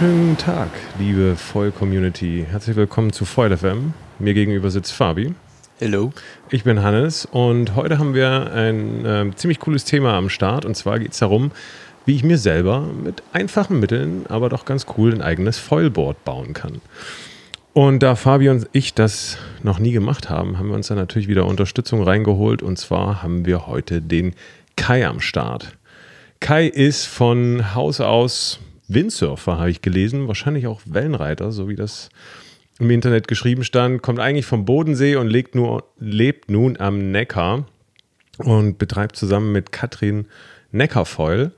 Wunderschönen Tag, liebe Foil-Community. Herzlich willkommen zu Foil FM. Mir gegenüber sitzt Fabi. Hello. Ich bin Hannes und heute haben wir ein äh, ziemlich cooles Thema am Start. Und zwar geht es darum, wie ich mir selber mit einfachen Mitteln, aber doch ganz cool ein eigenes Foilboard bauen kann. Und da Fabi und ich das noch nie gemacht haben, haben wir uns dann natürlich wieder Unterstützung reingeholt. Und zwar haben wir heute den Kai am Start. Kai ist von Haus aus Windsurfer, habe ich gelesen, wahrscheinlich auch Wellenreiter, so wie das im Internet geschrieben stand, kommt eigentlich vom Bodensee und lebt, nur, lebt nun am Neckar und betreibt zusammen mit Katrin Neckarfoil.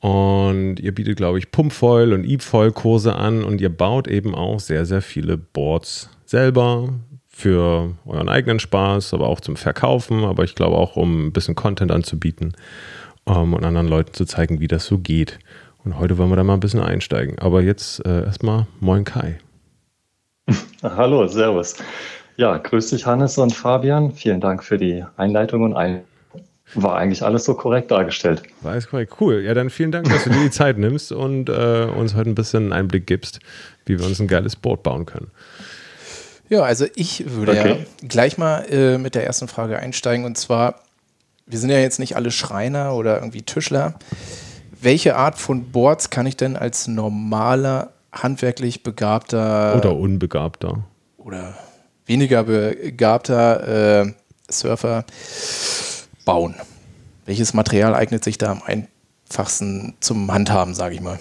Und ihr bietet, glaube ich, Pumpfoil und Eepfoil-Kurse an und ihr baut eben auch sehr, sehr viele Boards selber für euren eigenen Spaß, aber auch zum Verkaufen, aber ich glaube auch, um ein bisschen Content anzubieten um, und anderen Leuten zu zeigen, wie das so geht. Und heute wollen wir da mal ein bisschen einsteigen. Aber jetzt äh, erstmal Moin Kai. Hallo, Servus. Ja, grüß dich Hannes und Fabian. Vielen Dank für die Einleitung und ein war eigentlich alles so korrekt dargestellt. War alles korrekt, cool. Ja, dann vielen Dank, dass du dir die Zeit nimmst und äh, uns heute ein bisschen einen Einblick gibst, wie wir uns ein geiles Boot bauen können. Ja, also ich würde okay. ja gleich mal äh, mit der ersten Frage einsteigen und zwar, wir sind ja jetzt nicht alle Schreiner oder irgendwie Tischler welche Art von Boards kann ich denn als normaler, handwerklich begabter oder unbegabter oder weniger begabter äh, Surfer bauen? Welches Material eignet sich da am einfachsten zum Handhaben, sage ich mal?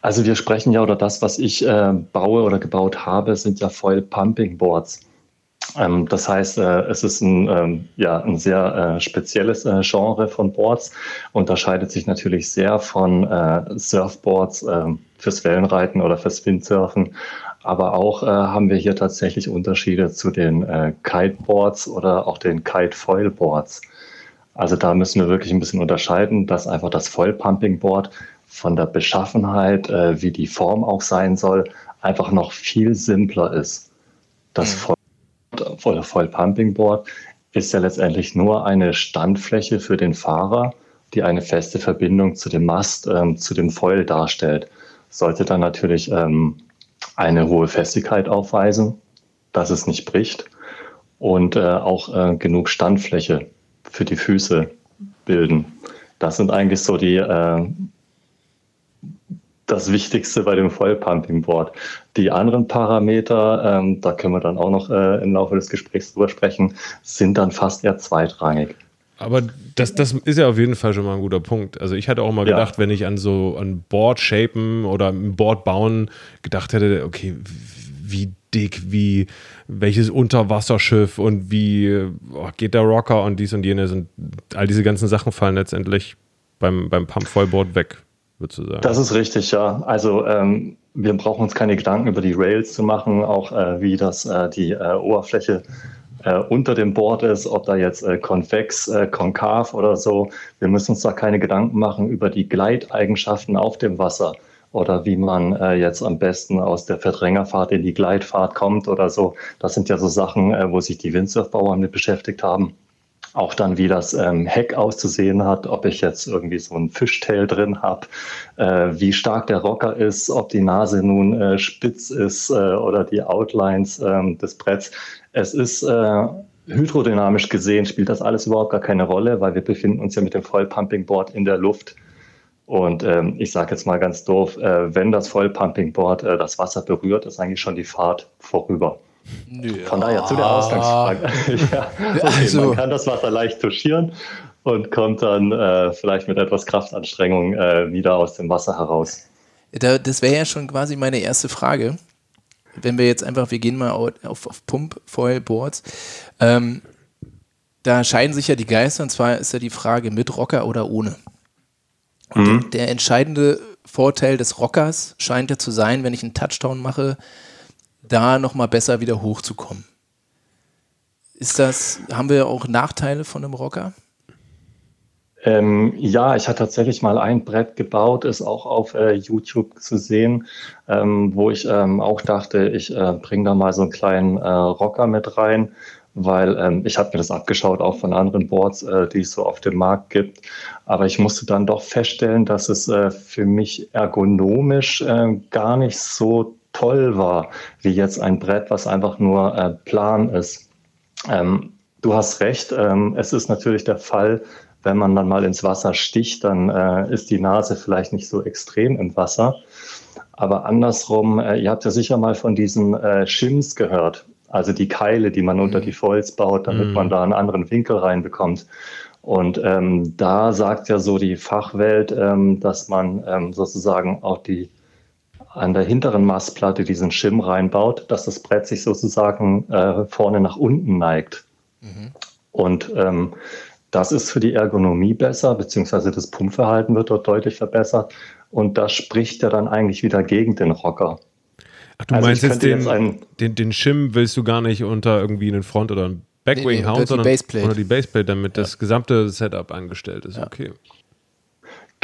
Also wir sprechen ja, oder das, was ich äh, baue oder gebaut habe, sind ja Foil Pumping Boards. Ähm, das heißt, äh, es ist ein, ähm, ja, ein sehr äh, spezielles äh, Genre von Boards, unterscheidet sich natürlich sehr von Surfboards ähm, fürs Wellenreiten oder fürs Windsurfen. Aber auch haben wir hier tatsächlich Unterschiede zu den Kiteboards oder auch den Kite-Foil-Boards. Also da müssen wir wirklich ein bisschen unterscheiden, dass einfach das Foil-Pumping-Board von der Beschaffenheit, wie die Form auch sein soll, einfach noch viel simpler ist. Das mhm oder Board ist ja letztendlich nur eine Standfläche für den Fahrer, die eine feste Verbindung zu dem Mast, ähm, zu dem Foil darstellt. Sollte dann natürlich ähm, eine hohe Festigkeit aufweisen, dass es nicht bricht und äh, auch äh, genug Standfläche für die Füße bilden. Das sind eigentlich so die, äh, das Wichtigste bei dem Vollpumping-Board. Die anderen Parameter, ähm, da können wir dann auch noch äh, im Laufe des Gesprächs drüber sprechen, sind dann fast eher zweitrangig. Aber das, das ist ja auf jeden Fall schon mal ein guter Punkt. Also ich hatte auch mal gedacht, ja. wenn ich an so ein Board shapen oder ein Board bauen gedacht hätte, okay, wie dick, wie welches Unterwasserschiff und wie oh, geht der Rocker und dies und jenes und all diese ganzen Sachen fallen letztendlich beim, beim Pump-Vollboard weg würdest du sagen? Das ist richtig, ja. Also ähm, wir brauchen uns keine Gedanken über die Rails zu machen, auch äh, wie das äh, die äh, Oberfläche äh, unter dem Board ist, ob da jetzt äh, konvex, äh, konkav oder so. Wir müssen uns da keine Gedanken machen über die Gleiteigenschaften auf dem Wasser oder wie man äh, jetzt am besten aus der Verdrängerfahrt in die Gleitfahrt kommt oder so. Das sind ja so Sachen, äh, wo sich die Windsurfbauer mit beschäftigt haben. Auch dann, wie das ähm, Heck auszusehen hat, ob ich jetzt irgendwie so ein Fishtail drin habe, äh, wie stark der Rocker ist, ob die Nase nun äh, spitz ist äh, oder die Outlines ähm, des Bretts. Es ist äh, hydrodynamisch gesehen, spielt das alles überhaupt gar keine Rolle, weil wir befinden uns ja mit dem Vollpumping-Board in der Luft. Und ähm, ich sage jetzt mal ganz doof, äh, wenn das Vollpumping-Board äh, das Wasser berührt, ist eigentlich schon die Fahrt vorüber. Ja. Von daher zu der Ausgangsfrage. ja, okay, also, man kann das Wasser leicht touchieren und kommt dann äh, vielleicht mit etwas Kraftanstrengung äh, wieder aus dem Wasser heraus. Da, das wäre ja schon quasi meine erste Frage. Wenn wir jetzt einfach, wir gehen mal auf, auf Pump-Foil-Boards. Ähm, da scheiden sich ja die Geister und zwar ist ja die Frage mit Rocker oder ohne. Mhm. Der, der entscheidende Vorteil des Rockers scheint ja zu sein, wenn ich einen Touchdown mache, da nochmal besser wieder hochzukommen. Ist das, haben wir auch Nachteile von einem Rocker? Ähm, ja, ich hatte tatsächlich mal ein Brett gebaut, ist auch auf äh, YouTube zu sehen, ähm, wo ich ähm, auch dachte, ich äh, bringe da mal so einen kleinen äh, Rocker mit rein. weil ähm, ich habe mir das abgeschaut, auch von anderen Boards, äh, die es so auf dem Markt gibt. Aber ich musste dann doch feststellen, dass es äh, für mich ergonomisch äh, gar nicht so toll war, wie jetzt ein Brett, was einfach nur äh, plan ist. Ähm, du hast recht, ähm, es ist natürlich der Fall, wenn man dann mal ins Wasser sticht, dann äh, ist die Nase vielleicht nicht so extrem im Wasser. Aber andersrum, äh, ihr habt ja sicher mal von diesen äh, Shims gehört, also die Keile, die man unter mhm. die Foils baut, damit mhm. man da einen anderen Winkel reinbekommt. Und ähm, da sagt ja so die Fachwelt, ähm, dass man ähm, sozusagen auch die an der hinteren Mastplatte diesen Schirm reinbaut, dass das Brett sich sozusagen äh, vorne nach unten neigt. Mhm. Und ähm, das ist für die Ergonomie besser, beziehungsweise das Pumpverhalten wird dort deutlich verbessert. Und das spricht ja dann eigentlich wieder gegen den Rocker. Ach, du also meinst jetzt den, jetzt den, den Shim willst du gar nicht unter irgendwie einen Front- oder einen Backwing nee, nee, hauen, sondern Baseplate. unter die Baseplate, damit ja. das gesamte Setup angestellt ist. Ja. Okay.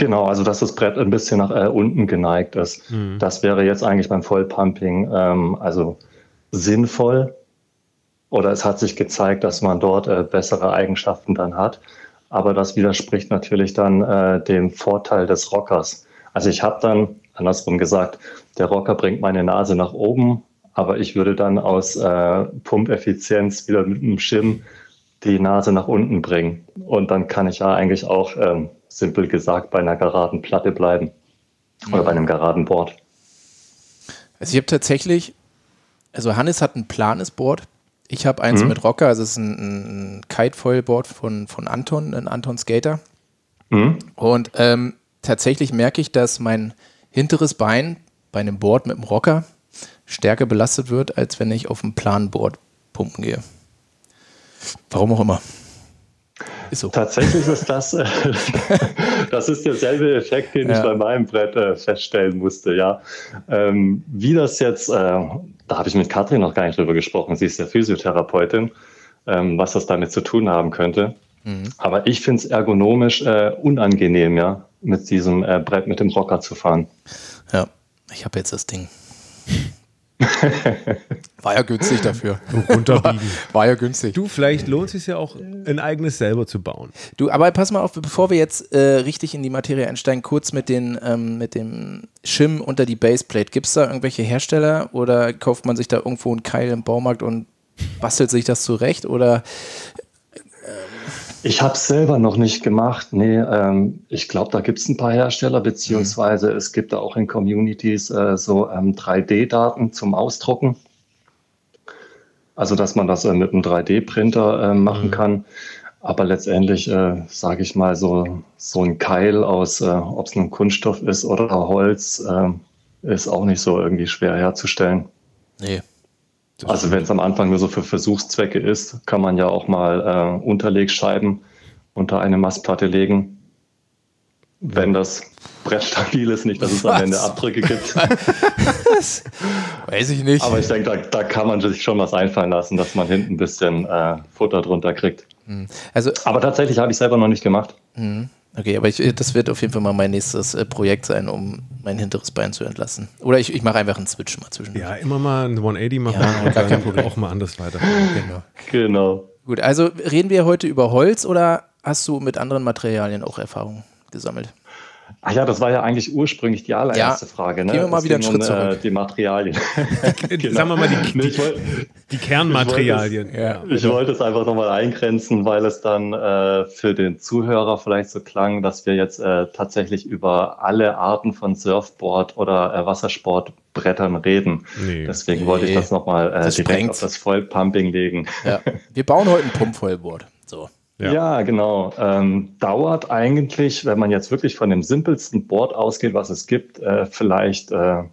Genau, also dass das Brett ein bisschen nach äh, unten geneigt ist. Mhm. Das wäre jetzt eigentlich beim Vollpumping ähm, also sinnvoll. Oder es hat sich gezeigt, dass man dort äh, bessere Eigenschaften dann hat. Aber das widerspricht natürlich dann äh, dem Vorteil des Rockers. Also ich habe dann, andersrum gesagt, der Rocker bringt meine Nase nach oben, aber ich würde dann aus äh, Pumpeffizienz wieder mit dem Schirm die Nase nach unten bringen. Und dann kann ich ja eigentlich auch ähm, simpel gesagt bei einer geraden Platte bleiben oder bei einem geraden Board. Also ich habe tatsächlich, also Hannes hat ein planes Board. Ich habe eins mhm. mit Rocker, also es ist ein, ein Kite-Foil-Board von, von Anton, ein Anton Skater. Mhm. Und ähm, tatsächlich merke ich, dass mein hinteres Bein bei einem Board mit einem Rocker stärker belastet wird, als wenn ich auf einem planen Board pumpen gehe. Warum auch immer. Ist so. Tatsächlich ist das, äh, das ist derselbe Effekt, den ja. ich bei meinem Brett äh, feststellen musste, ja. Ähm, wie das jetzt, äh, da habe ich mit Katrin noch gar nicht drüber gesprochen, sie ist ja Physiotherapeutin, ähm, was das damit zu tun haben könnte. Mhm. Aber ich finde es ergonomisch äh, unangenehm, ja, mit diesem äh, Brett mit dem Rocker zu fahren. Ja, ich habe jetzt das Ding. War ja günstig dafür. Runterbiegen. War, war, ja günstig. Du, vielleicht lohnt es sich ja auch, ein eigenes selber zu bauen. Du, aber pass mal auf, bevor wir jetzt äh, richtig in die Materie einsteigen, kurz mit, den, ähm, mit dem Schirm unter die Baseplate. Gibt es da irgendwelche Hersteller oder kauft man sich da irgendwo einen Keil im Baumarkt und bastelt sich das zurecht? Oder ich habe es selber noch nicht gemacht. Nee, ähm, ich glaube, da gibt es ein paar Hersteller, beziehungsweise mhm. es gibt da auch in Communities äh, so ähm, 3D-Daten zum Ausdrucken. Also, dass man das äh, mit einem 3D-Printer äh, machen mhm. kann. Aber letztendlich, äh, sage ich mal, so, so ein Keil aus, äh, ob es nun Kunststoff ist oder Holz, äh, ist auch nicht so irgendwie schwer herzustellen. Nee. Also wenn es am Anfang nur so für Versuchszwecke ist, kann man ja auch mal äh, Unterlegscheiben unter eine Mastplatte legen, wenn das Brett stabil ist, nicht, dass es Was? am Ende Abdrücke gibt. Weiß ich nicht. Aber ich denke, da, da, kann man sich schon was einfallen lassen, dass man hinten ein bisschen äh, Futter drunter kriegt. Hm. Also, Aber tatsächlich habe ich selber noch nicht gemacht. Mhm. Okay, aber ich, das wird auf jeden Fall mal mein nächstes äh, Projekt sein, um mein hinteres Bein zu entlassen. Oder ich, ich mache einfach einen Switch mal zwischen. Ja, immer mal ein 180 machen ja, und gar kein Problem. auch mal anders weiter. Genau. genau. Gut, also reden wir heute über Holz oder hast du mit anderen Materialien auch Erfahrungen gesammelt? Ach ja, das war ja eigentlich ursprünglich die allererste ja, Frage. Ne? Gehen wir mal wieder einen Schritt um, zurück. Äh, die Materialien. genau. Sagen wir mal die, die, die Kernmaterialien. Ich wollte, es, ja. ich wollte es einfach nochmal eingrenzen, weil es dann äh, für den Zuhörer vielleicht so klang, dass wir jetzt äh, tatsächlich über alle Arten von Surfboard oder äh, Wassersportbrettern reden. Nee. Deswegen nee. wollte ich das nochmal äh, direkt sprengt. auf das Vollpumping legen. Ja. Wir bauen heute ein Pumpvollboard. So. Ja, ja genau. Ähm, dauert eigentlich, wenn man jetzt wirklich von dem simpelsten Board ausgeht, was es gibt, äh, vielleicht äh,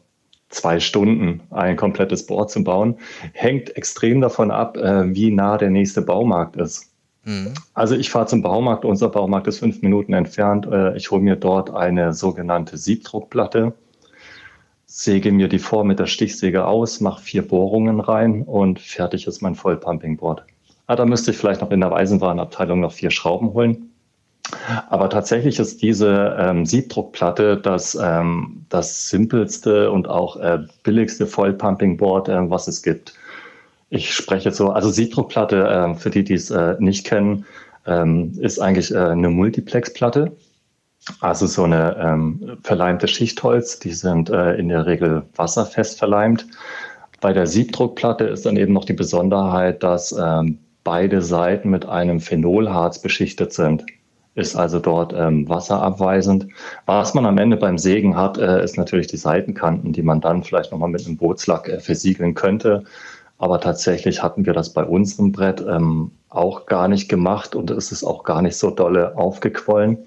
zwei Stunden ein komplettes Board zu bauen. Hängt extrem davon ab, äh, wie nah der nächste Baumarkt ist. Mhm. Also ich fahre zum Baumarkt, unser Baumarkt ist fünf Minuten entfernt. Äh, ich hole mir dort eine sogenannte Siebdruckplatte, säge mir die vor mit der Stichsäge aus, mache vier Bohrungen rein und fertig ist mein Vollpumping-Board. Ah, da müsste ich vielleicht noch in der Eisenwarenabteilung noch vier Schrauben holen. Aber tatsächlich ist diese ähm, Siebdruckplatte das, ähm, das simpelste und auch äh, billigste Vollpumping-Board, äh, was es gibt. ich spreche so, also Siebdruckplatte, äh, für die, die es äh, nicht kennen, ähm, ist eigentlich äh, eine Multiplexplatte. Also so eine ähm, verleimte Schichtholz, die sind äh, in der Regel wasserfest verleimt. Bei der Siebdruckplatte ist dann eben noch die Besonderheit, dass ähm, beide Seiten mit einem Phenolharz beschichtet sind. Ist also dort ähm, wasserabweisend. Was man am Ende beim Sägen hat, äh, ist natürlich die Seitenkanten, die man dann vielleicht nochmal mit einem Bootslack äh, versiegeln könnte. Aber tatsächlich hatten wir das bei unserem Brett ähm, auch gar nicht gemacht und es ist auch gar nicht so dolle aufgequollen.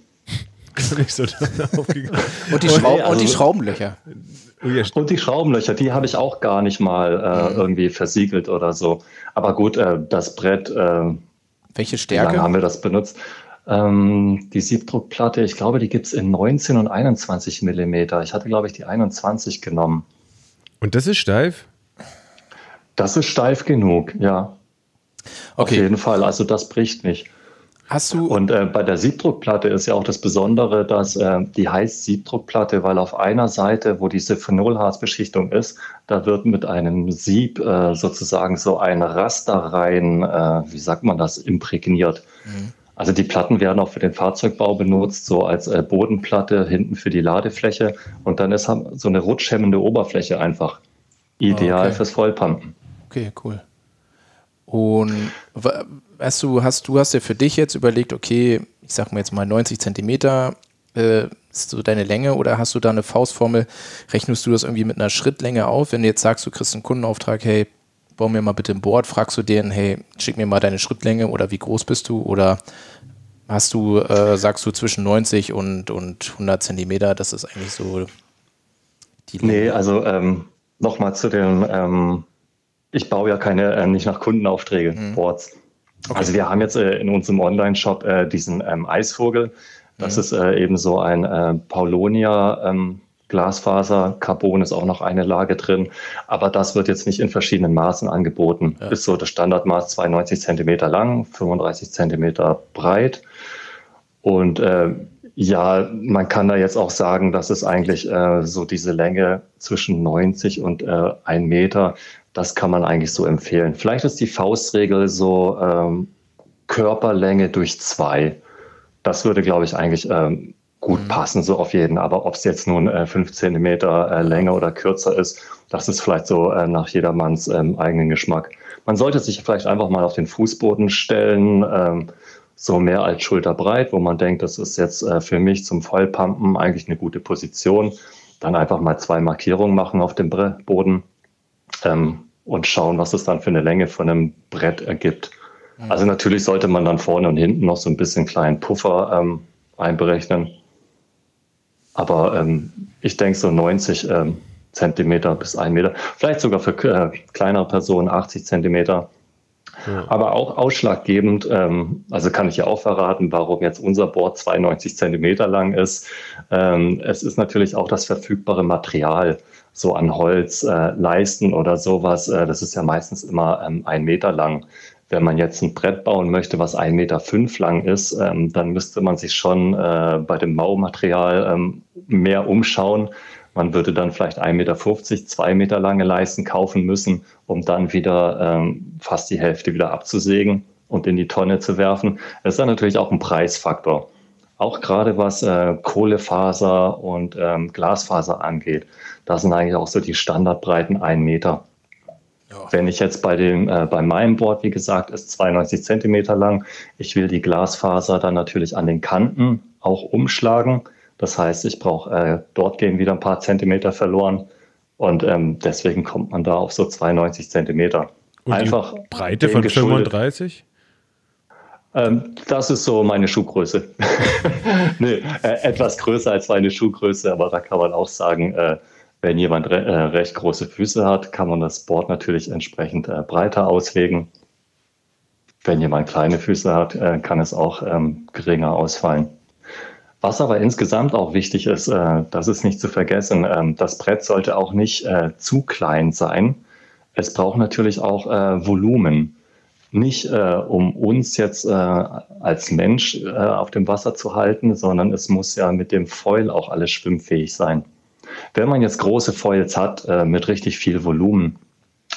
Nicht so und, die Schraub also, und die Schraubenlöcher. Und die Schraubenlöcher, die habe ich auch gar nicht mal äh, mhm. irgendwie versiegelt oder so. Aber gut, äh, das Brett. Äh, Welche Stärke? Wie lange haben wir das benutzt? Ähm, die Siebdruckplatte, ich glaube, die gibt es in 19 und 21 Millimeter. Ich hatte, glaube ich, die 21 genommen. Und das ist steif? Das ist steif genug, ja. Okay. Auf jeden Fall. Also das bricht nicht. Hast du und äh, bei der Siebdruckplatte ist ja auch das Besondere, dass äh, die heißt Siebdruckplatte, weil auf einer Seite, wo diese Phenolharzbeschichtung ist, da wird mit einem Sieb äh, sozusagen so ein Raster rein, äh, wie sagt man das, imprägniert. Mhm. Also die Platten werden auch für den Fahrzeugbau benutzt, so als äh, Bodenplatte hinten für die Ladefläche und dann ist so eine rutschhemmende Oberfläche einfach ideal okay. fürs Vollpumpen. Okay, cool. Und weißt du, hast du hast ja für dich jetzt überlegt, okay, ich sag mal jetzt mal 90 Zentimeter äh, ist so deine Länge oder hast du da eine Faustformel? Rechnest du das irgendwie mit einer Schrittlänge auf? Wenn du jetzt sagst, du kriegst einen Kundenauftrag, hey, bau mir mal bitte ein Board, fragst du den, hey, schick mir mal deine Schrittlänge oder wie groß bist du? Oder hast du, äh, sagst du zwischen 90 und, und 100 Zentimeter, das ist eigentlich so die Länge? Nee, also ähm, nochmal zu dem, ähm, ich baue ja keine, äh, nicht nach Kundenaufträge, mhm. Boards. Okay. Also wir haben jetzt äh, in unserem Online-Shop äh, diesen ähm, Eisvogel. Das mhm. ist äh, eben so ein äh, Paulonia ähm, Glasfaser. Carbon ist auch noch eine Lage drin. Aber das wird jetzt nicht in verschiedenen Maßen angeboten. Ja. Ist so das Standardmaß 92 Zentimeter lang, 35 Zentimeter breit. Und äh, ja, man kann da jetzt auch sagen, dass es eigentlich äh, so diese Länge zwischen 90 und äh, 1 Meter das kann man eigentlich so empfehlen. Vielleicht ist die Faustregel so ähm, Körperlänge durch zwei. Das würde, glaube ich, eigentlich ähm, gut mhm. passen, so auf jeden. Aber ob es jetzt nun äh, fünf Zentimeter äh, länger oder kürzer ist, das ist vielleicht so äh, nach jedermanns ähm, eigenen Geschmack. Man sollte sich vielleicht einfach mal auf den Fußboden stellen, ähm, so mehr als schulterbreit, wo man denkt, das ist jetzt äh, für mich zum Vollpumpen eigentlich eine gute Position. Dann einfach mal zwei Markierungen machen auf dem Boden ähm, und schauen, was es dann für eine Länge von einem Brett ergibt. Mhm. Also natürlich sollte man dann vorne und hinten noch so ein bisschen kleinen Puffer ähm, einberechnen. Aber ähm, ich denke so 90 ähm, Zentimeter bis 1 Meter, vielleicht sogar für äh, kleinere Personen 80 Zentimeter. Ja. Aber auch ausschlaggebend, ähm, also kann ich ja auch verraten, warum jetzt unser Board 92 Zentimeter lang ist. Ähm, es ist natürlich auch das verfügbare Material so an Holz, äh, Leisten oder sowas. Äh, das ist ja meistens immer ähm, ein Meter lang. Wenn man jetzt ein Brett bauen möchte, was ein Meter fünf lang ist, ähm, dann müsste man sich schon äh, bei dem Maumaterial ähm, mehr umschauen. Man würde dann vielleicht 1,50 Meter, 2 Meter lange Leisten kaufen müssen, um dann wieder ähm, fast die Hälfte wieder abzusägen und in die Tonne zu werfen. Das ist dann natürlich auch ein Preisfaktor. Auch gerade was äh, Kohlefaser und ähm, Glasfaser angeht. Da sind eigentlich auch so die Standardbreiten ein Meter. Ja. Wenn ich jetzt bei, dem, äh, bei meinem Board, wie gesagt, ist 92 Zentimeter lang, ich will die Glasfaser dann natürlich an den Kanten auch umschlagen. Das heißt, ich brauche, äh, dort gehen wieder ein paar Zentimeter verloren. Und ähm, deswegen kommt man da auf so 92 Zentimeter. Und Einfach die Breite von 35? Ähm, das ist so meine Schuhgröße. nee, äh, etwas größer als meine Schuhgröße, aber da kann man auch sagen, äh, wenn jemand re äh, recht große Füße hat, kann man das Board natürlich entsprechend äh, breiter auslegen. Wenn jemand kleine Füße hat, äh, kann es auch ähm, geringer ausfallen. Was aber insgesamt auch wichtig ist, äh, das ist nicht zu vergessen, ähm, das Brett sollte auch nicht äh, zu klein sein. Es braucht natürlich auch äh, Volumen. Nicht um uns jetzt als Mensch auf dem Wasser zu halten, sondern es muss ja mit dem Foil auch alles schwimmfähig sein. Wenn man jetzt große Foils hat äh, mit richtig viel Volumen,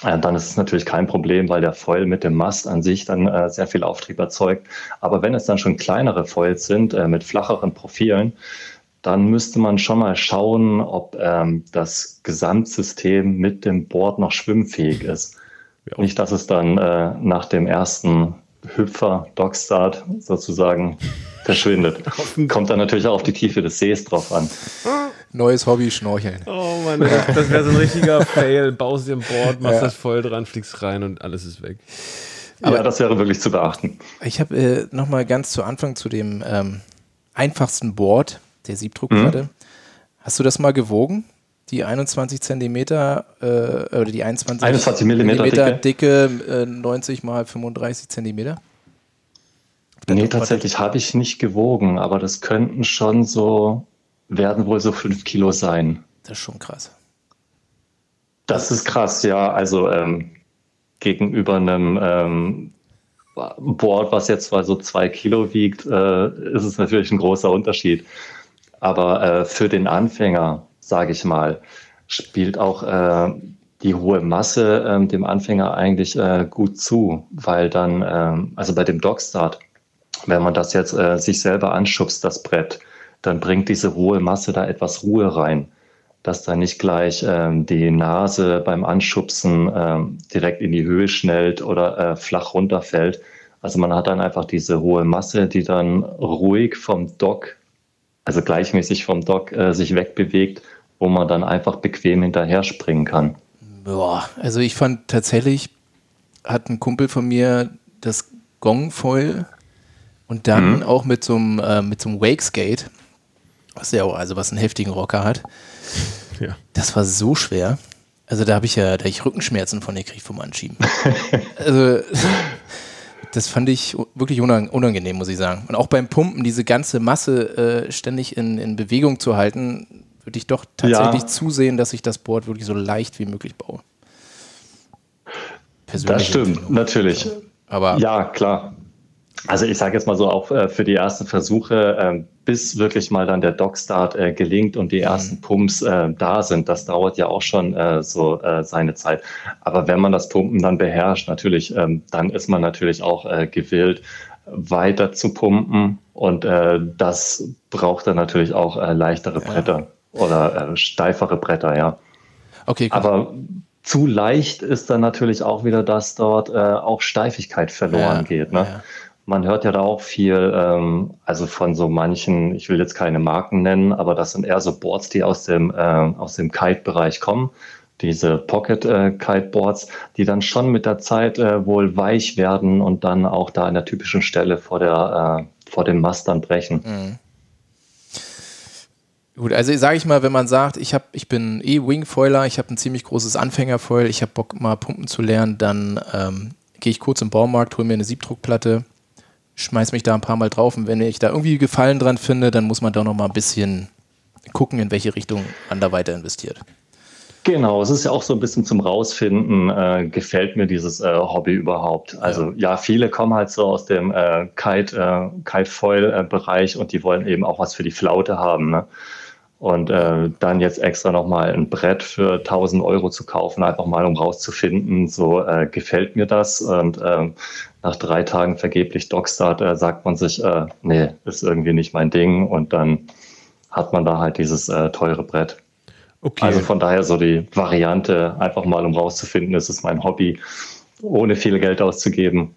äh, dann ist es natürlich kein Problem, weil der Foil mit dem Mast an sich dann äh, sehr viel Auftrieb erzeugt. Aber wenn es dann schon kleinere Foils sind äh, mit flacheren Profilen, dann müsste man schon mal schauen, ob ähm, das Gesamtsystem mit dem Board noch schwimmfähig ist. Ja. Nicht, dass es dann äh, nach dem ersten Hüpfer, Dockstart sozusagen verschwindet. Kommt dann natürlich auch auf die Tiefe des Sees drauf an. Neues Hobby, Schnorcheln. Oh Mann, das, das wäre so ein richtiger Fail. Baust dir ein Board, machst ja. das voll dran, fliegst rein und alles ist weg. Aber ja, das wäre wirklich zu beachten. Ich habe äh, nochmal ganz zu Anfang zu dem ähm, einfachsten Board der Siebdruckplatte. Mhm. Hast du das mal gewogen? Die 21 Zentimeter äh, oder die 21, 21 Millimeter, Millimeter dicke, dicke äh, 90 mal 35 Zentimeter? Nee, tatsächlich habe ich nicht gewogen, aber das könnten schon so, werden wohl so 5 Kilo sein. Das ist schon krass. Das ist krass, ja. Also ähm, gegenüber einem ähm, Board, was jetzt zwar so 2 Kilo wiegt, äh, ist es natürlich ein großer Unterschied. Aber äh, für den Anfänger, sage ich mal, spielt auch äh, die hohe Masse äh, dem Anfänger eigentlich äh, gut zu, weil dann, ähm, also bei dem Dogstart, wenn man das jetzt äh, sich selber anschubst, das Brett, dann bringt diese hohe Masse da etwas Ruhe rein, dass da nicht gleich ähm, die Nase beim Anschubsen ähm, direkt in die Höhe schnellt oder äh, flach runterfällt. Also man hat dann einfach diese hohe Masse, die dann ruhig vom Dock also gleichmäßig vom Dock äh, sich wegbewegt, wo man dann einfach bequem hinterher springen kann. Boah, also ich fand tatsächlich, hat ein Kumpel von mir das Gong voll und dann mhm. auch mit so einem äh, mit so einem Wakeskate, was ja auch, also was einen heftigen Rocker hat. Ja. Das war so schwer. Also da habe ich ja, da ich Rückenschmerzen von gekriegt vom Anschieben. also das fand ich wirklich unangenehm, muss ich sagen. Und auch beim Pumpen, diese ganze Masse äh, ständig in, in Bewegung zu halten, würde ich doch tatsächlich ja. zusehen, dass ich das Board wirklich so leicht wie möglich baue. Persönliche das stimmt, natürlich. Aber ja, klar. Also ich sage jetzt mal so, auch äh, für die ersten Versuche, äh, bis wirklich mal dann der Dockstart äh, gelingt und die mhm. ersten Pumps äh, da sind, das dauert ja auch schon so seine Zeit. Aber wenn man das Pumpen dann beherrscht, natürlich, ähm, dann ist man natürlich auch gewillt, weiter zu pumpen und das braucht dann natürlich auch leichtere ja. Bretter oder steifere Bretter, ja. Okay, gut. Aber zu leicht ist dann natürlich auch wieder, dass dort auch Steifigkeit verloren ja, geht. Ne? Ja. Man hört ja da auch viel, ähm, also von so manchen, ich will jetzt keine Marken nennen, aber das sind eher so Boards, die aus dem, äh, dem Kite-Bereich kommen. Diese Pocket-Kite-Boards, äh, die dann schon mit der Zeit äh, wohl weich werden und dann auch da an der typischen Stelle vor, der, äh, vor dem Mast dann brechen. Mhm. Gut, also sage ich mal, wenn man sagt, ich, hab, ich bin eh Wingfoiler, ich habe ein ziemlich großes Anfängerfoil, ich habe Bock mal pumpen zu lernen, dann ähm, gehe ich kurz im Baumarkt, hole mir eine Siebdruckplatte, schmeiß mich da ein paar Mal drauf und wenn ich da irgendwie Gefallen dran finde, dann muss man da noch mal ein bisschen gucken, in welche Richtung man da weiter investiert. Genau, es ist ja auch so ein bisschen zum Rausfinden, äh, gefällt mir dieses äh, Hobby überhaupt. Also ja. ja. viele kommen halt so aus dem äh, Kite, äh, Kite-Foil-Bereich und die wollen eben auch was für die Flaute haben. Ne? Und äh, dann jetzt extra nochmal ein Brett für 1000 Euro zu kaufen, einfach mal um rauszufinden, so äh, gefällt mir das. Und ähm, nach drei Tagen vergeblich Dockstart äh, sagt man sich, äh, nee, ist irgendwie nicht mein Ding und dann hat man da halt dieses äh, teure Brett. Okay. Also von daher so die Variante, einfach mal um rauszufinden, ist es mein Hobby, ohne viel Geld auszugeben.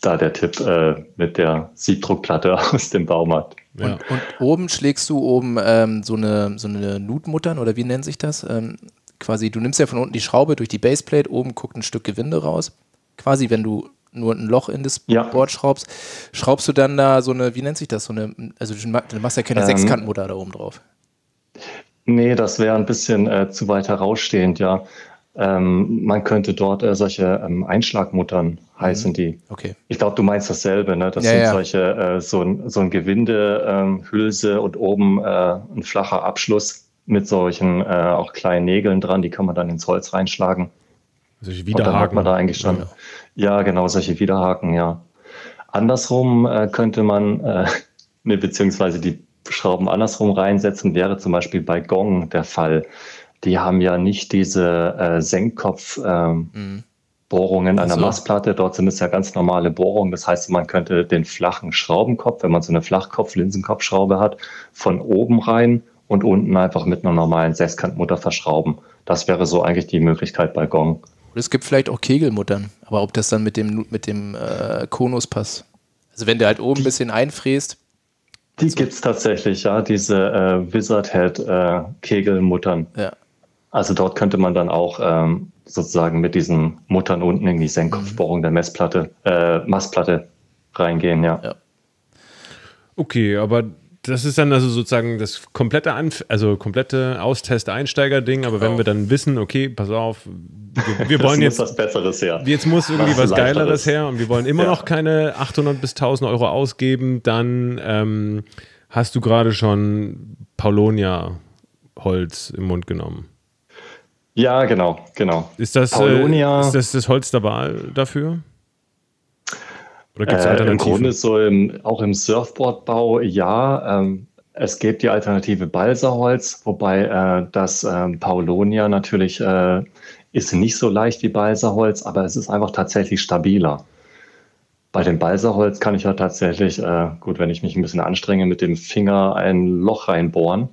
Da der Tipp äh, mit der Siebdruckplatte aus dem Baumarkt. Ja. Und, und, oben schlägst du oben ähm, so eine, so eine Nutmuttern oder wie nennt sich das? Ähm, quasi, du nimmst ja von unten die Schraube durch die Baseplate, oben guckt ein Stück Gewinde raus. Quasi, wenn du nur ein Loch in das ja. Board schraubst, schraubst du dann da so eine, wie nennt sich das, so eine, also du machst ja keine ähm, Sechskantmutter da oben drauf. Nee, das wäre ein bisschen äh, zu weit herausstehend, ja. Ähm, man könnte dort äh, solche ähm, Einschlagmuttern heißen mhm. die. Okay. Ich glaube, du meinst dasselbe, ne? Das ja, sind ja. solche, äh, so, ein, so ein Gewindehülse ähm, und oben äh, ein flacher Abschluss mit solchen äh, auch kleinen Nägeln dran, die kann man dann ins Holz reinschlagen. Solche Widerhaken. Und dann hat man da eigentlich schon. Ja. Ja, genau, solche Widerhaken, ja. Andersrum äh, könnte man, äh, ne, beziehungsweise die Schrauben andersrum reinsetzen, wäre zum Beispiel bei Gong der Fall. Die haben ja nicht diese äh, Senkkopf. Ähm, mhm. An der so. Massplatte. Dort sind es ja ganz normale Bohrungen. Das heißt, man könnte den flachen Schraubenkopf, wenn man so eine Flachkopf-Linsenkopfschraube hat, von oben rein und unten einfach mit einer normalen Sechskantmutter verschrauben. Das wäre so eigentlich die Möglichkeit bei Gong. Es gibt vielleicht auch Kegelmuttern, aber ob das dann mit dem, mit dem äh, Konus passt. Also wenn der halt oben ein bisschen einfräst. Die gibt es tatsächlich, ja, diese äh, Wizard Head äh, Kegelmuttern. Ja. Also dort könnte man dann auch ähm, sozusagen mit diesen Muttern unten in die Senkkopfbohrung mhm. der Messplatte, äh, Massplatte reingehen, ja. ja. Okay, aber das ist dann also sozusagen das komplette, Anf also komplette Austest-Einsteiger-Ding, aber wenn wir dann wissen, okay, pass auf, wir, wir wollen jetzt was Besseres her. Jetzt muss irgendwie was, was Geileres her und wir wollen immer ja. noch keine 800 bis 1000 Euro ausgeben, dann ähm, hast du gerade schon Paulonia-Holz im Mund genommen. Ja, genau, genau. Ist das, Paulonia, äh, ist das das Holz der Wahl dafür? Oder gibt es Alternativen? Äh, Im Grunde so im, auch im Surfboardbau ja. Ähm, es gibt die Alternative Balsaholz, wobei äh, das ähm, Paulonia natürlich äh, ist nicht so leicht wie Balsaholz, aber es ist einfach tatsächlich stabiler. Bei dem Balsaholz kann ich ja tatsächlich, äh, gut, wenn ich mich ein bisschen anstrenge, mit dem Finger ein Loch reinbohren.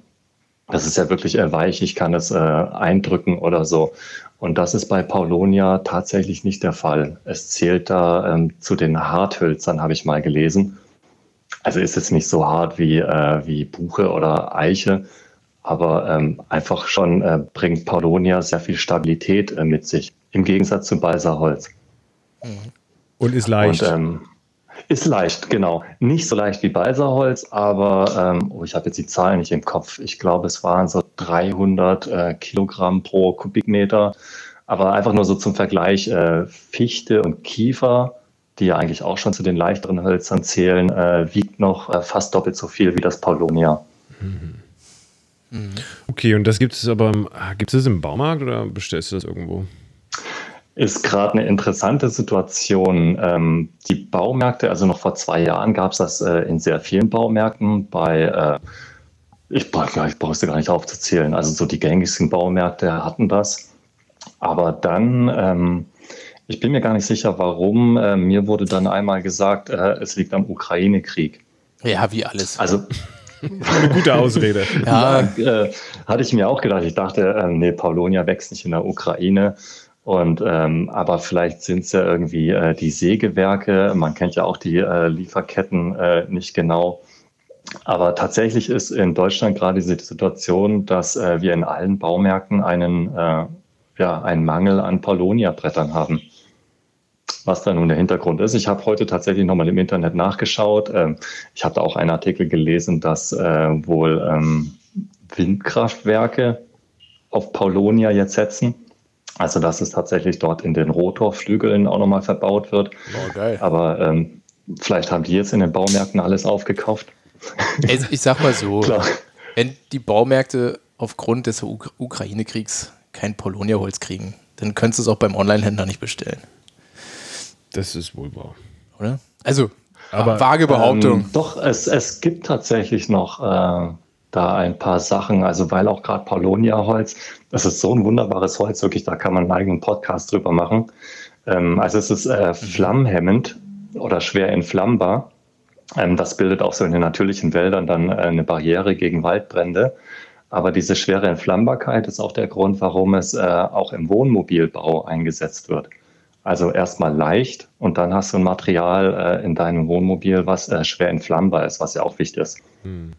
Das ist ja wirklich äh, weich, ich kann es äh, eindrücken oder so. Und das ist bei Paulonia tatsächlich nicht der Fall. Es zählt da ähm, zu den Harthölzern, habe ich mal gelesen. Also ist es nicht so hart wie, äh, wie Buche oder Eiche, aber ähm, einfach schon äh, bringt Paulonia sehr viel Stabilität äh, mit sich, im Gegensatz zu Balsaholz. Und ist leicht. Und, ähm, ist leicht, genau. Nicht so leicht wie Balsaholz, aber ähm, oh, ich habe jetzt die Zahlen nicht im Kopf. Ich glaube, es waren so 300 äh, Kilogramm pro Kubikmeter. Aber einfach nur so zum Vergleich, äh, Fichte und Kiefer, die ja eigentlich auch schon zu den leichteren Hölzern zählen, äh, wiegt noch äh, fast doppelt so viel wie das Paulonia. Mhm. Okay, und das gibt es aber, ah, gibt es im Baumarkt oder bestellst du das irgendwo? Ist gerade eine interessante Situation. Ähm, die Baumärkte, also noch vor zwei Jahren gab es das äh, in sehr vielen Baumärkten. Bei, äh, ich, ich brauche es gar nicht aufzuzählen, also so die gängigsten Baumärkte hatten das. Aber dann, ähm, ich bin mir gar nicht sicher, warum. Äh, mir wurde dann einmal gesagt, äh, es liegt am Ukraine-Krieg. Ja, wie alles. Also eine gute Ausrede. ja, ja äh, hatte ich mir auch gedacht. Ich dachte, äh, nee, Paulonia wächst nicht in der Ukraine. Und ähm, aber vielleicht sind es ja irgendwie äh, die Sägewerke. Man kennt ja auch die äh, Lieferketten äh, nicht genau. Aber tatsächlich ist in Deutschland gerade diese Situation, dass äh, wir in allen Baumärkten einen, äh, ja, einen Mangel an Paulonia-Brettern haben. Was da nun der Hintergrund ist. Ich habe heute tatsächlich nochmal im Internet nachgeschaut. Ähm, ich habe da auch einen Artikel gelesen, dass äh, wohl ähm, Windkraftwerke auf Paulonia jetzt setzen also dass es tatsächlich dort in den Rotorflügeln auch nochmal verbaut wird. Oh, geil. Aber ähm, vielleicht haben die jetzt in den Baumärkten alles aufgekauft. Ich sag mal so, wenn die Baumärkte aufgrund des Uk Ukraine-Kriegs kein Polonia-Holz kriegen, dann könntest du es auch beim Online-Händler nicht bestellen. Das ist wohl wahr. Oder? Also, aber vage Behauptung. Ähm, doch, es, es gibt tatsächlich noch äh, da ein paar Sachen, also weil auch gerade Paulonia-Holz, das ist so ein wunderbares Holz, wirklich, da kann man einen eigenen Podcast drüber machen. Ähm, also es ist äh, flammhemmend oder schwer entflammbar. Ähm, das bildet auch so in den natürlichen Wäldern dann äh, eine Barriere gegen Waldbrände. Aber diese schwere Entflammbarkeit ist auch der Grund, warum es äh, auch im Wohnmobilbau eingesetzt wird. Also erstmal leicht und dann hast du ein Material äh, in deinem Wohnmobil, was äh, schwer entflammbar ist, was ja auch wichtig ist. Hm.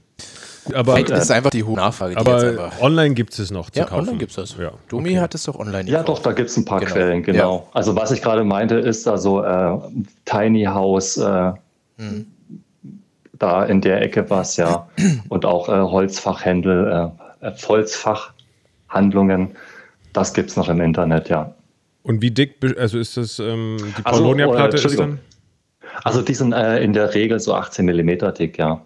Aber, Vielleicht ist es einfach die hohe Nachfrage. Die aber online gibt es noch zu ja, kaufen. online gibt es das. Ja. Domi okay. hat es doch online Ja, doch, da gibt es ein paar genau. Quellen, genau. Ja. Also was ich gerade meinte, ist also äh, Tiny House, äh, hm. da in der Ecke was, ja. Und auch äh, Holzfachhändel, äh, Holzfachhandlungen, das gibt es noch im Internet, ja. Und wie dick, also ist das, ähm, die Paulonia-Platte also, ist dann? Also die sind äh, in der Regel so 18 Millimeter dick, ja.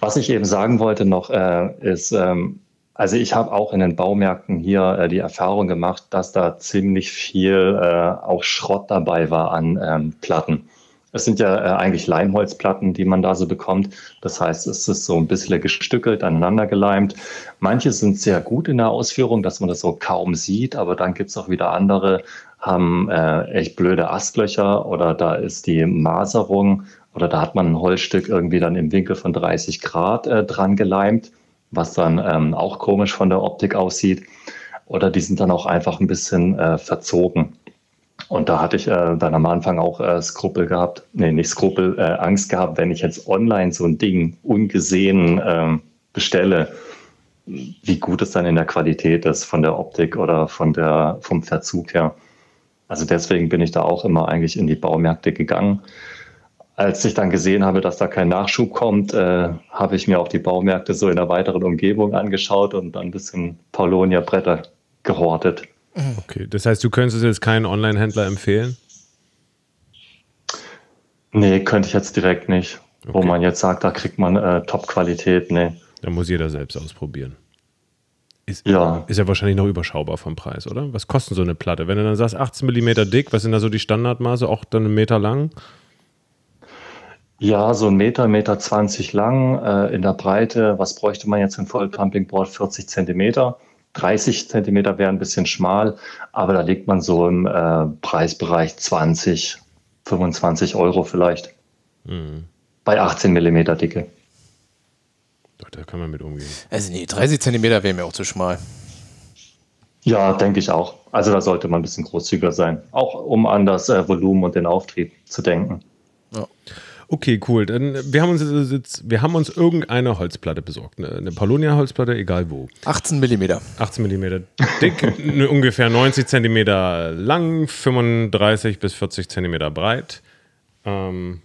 Was ich eben sagen wollte noch, äh, ist, ähm, also ich habe auch in den Baumärkten hier äh, die Erfahrung gemacht, dass da ziemlich viel äh, auch Schrott dabei war an ähm, Platten. Es sind ja äh, eigentlich Leimholzplatten, die man da so bekommt. Das heißt, es ist so ein bisschen gestückelt, aneinander geleimt. Manche sind sehr gut in der Ausführung, dass man das so kaum sieht, aber dann gibt es auch wieder andere, haben äh, echt blöde Astlöcher oder da ist die Maserung oder da hat man ein Holzstück irgendwie dann im Winkel von 30 Grad äh, dran geleimt, was dann ähm, auch komisch von der Optik aussieht. Oder die sind dann auch einfach ein bisschen äh, verzogen. Und da hatte ich äh, dann am Anfang auch äh, Skrupel gehabt, nee, nicht Skrupel, äh, Angst gehabt, wenn ich jetzt online so ein Ding ungesehen äh, bestelle, wie gut es dann in der Qualität ist, von der Optik oder von der, vom Verzug her. Also deswegen bin ich da auch immer eigentlich in die Baumärkte gegangen. Als ich dann gesehen habe, dass da kein Nachschub kommt, äh, habe ich mir auch die Baumärkte so in der weiteren Umgebung angeschaut und dann ein bisschen Paulonia-Bretter gehortet. Okay, das heißt, du könntest jetzt keinen Online-Händler empfehlen? Nee, könnte ich jetzt direkt nicht. Okay. Wo man jetzt sagt, da kriegt man äh, Top-Qualität, nee. Da muss jeder selbst ausprobieren. Ist ja. ist ja wahrscheinlich noch überschaubar vom Preis, oder? Was kostet so eine Platte? Wenn du dann sagst, 18 mm dick, was sind da so die Standardmaße? Auch dann einen Meter lang? Ja, so ein Meter, Meter 20 lang äh, in der Breite. Was bräuchte man jetzt für ein Vollpumping-Board? 40 Zentimeter. 30 Zentimeter wäre ein bisschen schmal, aber da liegt man so im äh, Preisbereich 20, 25 Euro vielleicht. Mhm. Bei 18 Millimeter Dicke. Da kann man mit umgehen. Also nee, 30 Zentimeter wäre mir auch zu schmal. Ja, denke ich auch. Also da sollte man ein bisschen großzügiger sein, auch um an das äh, Volumen und den Auftrieb zu denken. Ja. Okay, cool. Dann, wir, haben uns jetzt, wir haben uns irgendeine Holzplatte besorgt. Eine, eine Polonia-Holzplatte, egal wo. 18 mm. 18 mm dick, ungefähr 90 cm lang, 35 bis 40 cm breit. Ähm,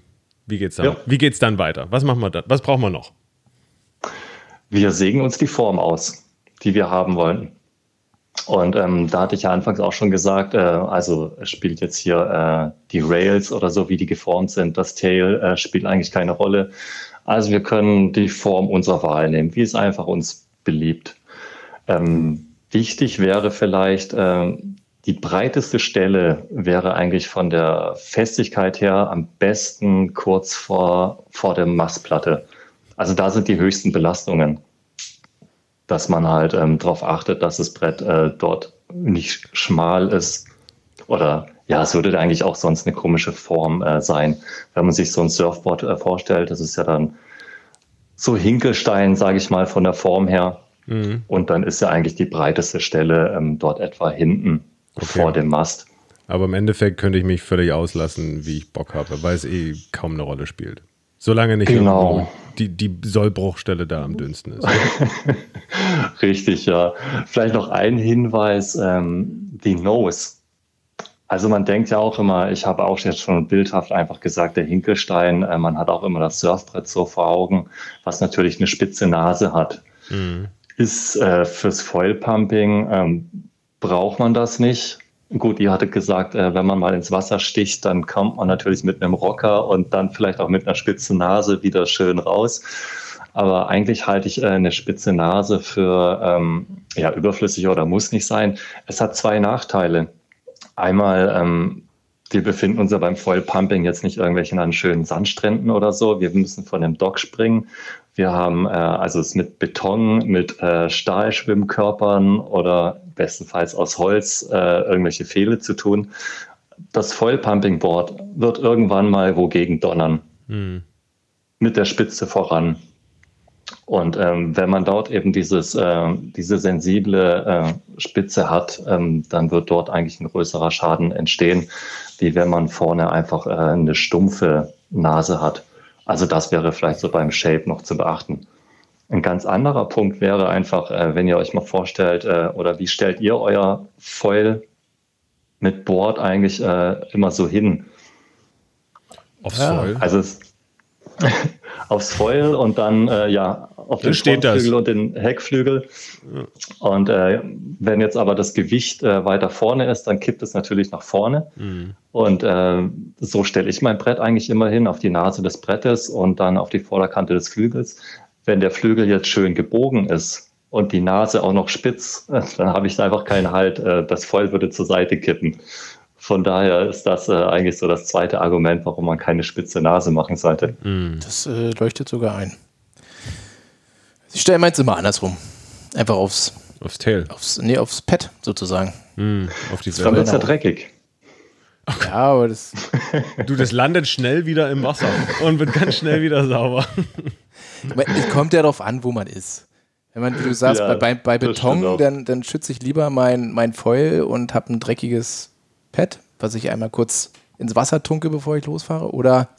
wie geht's dann? Ja. Wie geht's dann weiter? Was machen wir da? Was brauchen wir noch? Wir sägen uns die Form aus, die wir haben wollen. Und ähm, da hatte ich ja anfangs auch schon gesagt, äh, also spielt jetzt hier äh, die Rails oder so, wie die geformt sind, das Tail äh, spielt eigentlich keine Rolle. Also wir können die Form unserer Wahl nehmen, wie es einfach uns beliebt. Ähm, wichtig wäre vielleicht, äh, die breiteste Stelle wäre eigentlich von der Festigkeit her am besten kurz vor, vor der Massplatte. Also da sind die höchsten Belastungen dass man halt ähm, darauf achtet, dass das Brett äh, dort nicht schmal ist. Oder ja, es würde eigentlich auch sonst eine komische Form äh, sein. Wenn man sich so ein Surfboard äh, vorstellt, das ist ja dann so Hinkelstein, sage ich mal, von der Form her. Mhm. Und dann ist ja eigentlich die breiteste Stelle ähm, dort etwa hinten okay. vor dem Mast. Aber im Endeffekt könnte ich mich völlig auslassen, wie ich Bock habe, weil es eh kaum eine Rolle spielt. Solange nicht genau. die, die Sollbruchstelle da am dünnsten ist. Richtig, ja. Vielleicht noch ein Hinweis, ähm, die Nose. Also man denkt ja auch immer, ich habe auch jetzt schon bildhaft einfach gesagt, der Hinkelstein, äh, man hat auch immer das Surfbrett so vor Augen, was natürlich eine spitze Nase hat. Mhm. Ist äh, fürs Foilpumping, ähm, braucht man das nicht. Gut, ihr hattet gesagt, äh, wenn man mal ins Wasser sticht, dann kommt man natürlich mit einem Rocker und dann vielleicht auch mit einer spitzen Nase wieder schön raus. Aber eigentlich halte ich äh, eine spitze Nase für ähm, ja, überflüssig oder muss nicht sein. Es hat zwei Nachteile. Einmal, ähm, wir befinden uns ja beim Foil-Pumping jetzt nicht irgendwelchen an schönen Sandstränden oder so. Wir müssen von dem Dock springen. Wir haben äh, also es mit Beton, mit äh, Stahlschwimmkörpern oder bestenfalls aus Holz äh, irgendwelche Fehle zu tun. Das Vollpumping-Board wird irgendwann mal wogegen donnern. Mhm. Mit der Spitze voran. Und ähm, wenn man dort eben dieses, äh, diese sensible äh, Spitze hat, ähm, dann wird dort eigentlich ein größerer Schaden entstehen, wie wenn man vorne einfach äh, eine stumpfe Nase hat. Also das wäre vielleicht so beim Shape noch zu beachten. Ein ganz anderer Punkt wäre einfach, äh, wenn ihr euch mal vorstellt, äh, oder wie stellt ihr euer Foil mit Board eigentlich äh, immer so hin? Aufs. Foil? Also es, aufs Foil und dann ja auf den Frontflügel und den Heckflügel. Ja. Und äh, wenn jetzt aber das Gewicht äh, weiter vorne ist, dann kippt es natürlich nach vorne. Mhm. Und äh, so stelle ich mein Brett eigentlich immer hin auf die Nase des Brettes und dann auf die Vorderkante des Flügels wenn der Flügel jetzt schön gebogen ist und die Nase auch noch spitz, dann habe ich einfach keinen Halt. Äh, das Foil würde zur Seite kippen. Von daher ist das äh, eigentlich so das zweite Argument, warum man keine spitze Nase machen sollte. Das äh, leuchtet sogar ein. Ich stelle meins immer andersrum. Einfach aufs, Aufs Tail. aufs, nee, aufs Pad sozusagen. Mm, auf die es ja Genau. dreckig. Ja, aber das, Du, das landet schnell wieder im Wasser und wird ganz schnell wieder sauber. es kommt ja darauf an, wo man ist. Wenn man, wie du sagst, Ja, bei, bei das Beton, dann, dann schütze ich lieber mein, mein Foil und habe ein dreckiges Pad, was ich einmal kurz ins Wasser tunke, bevor ich losfahre. Oder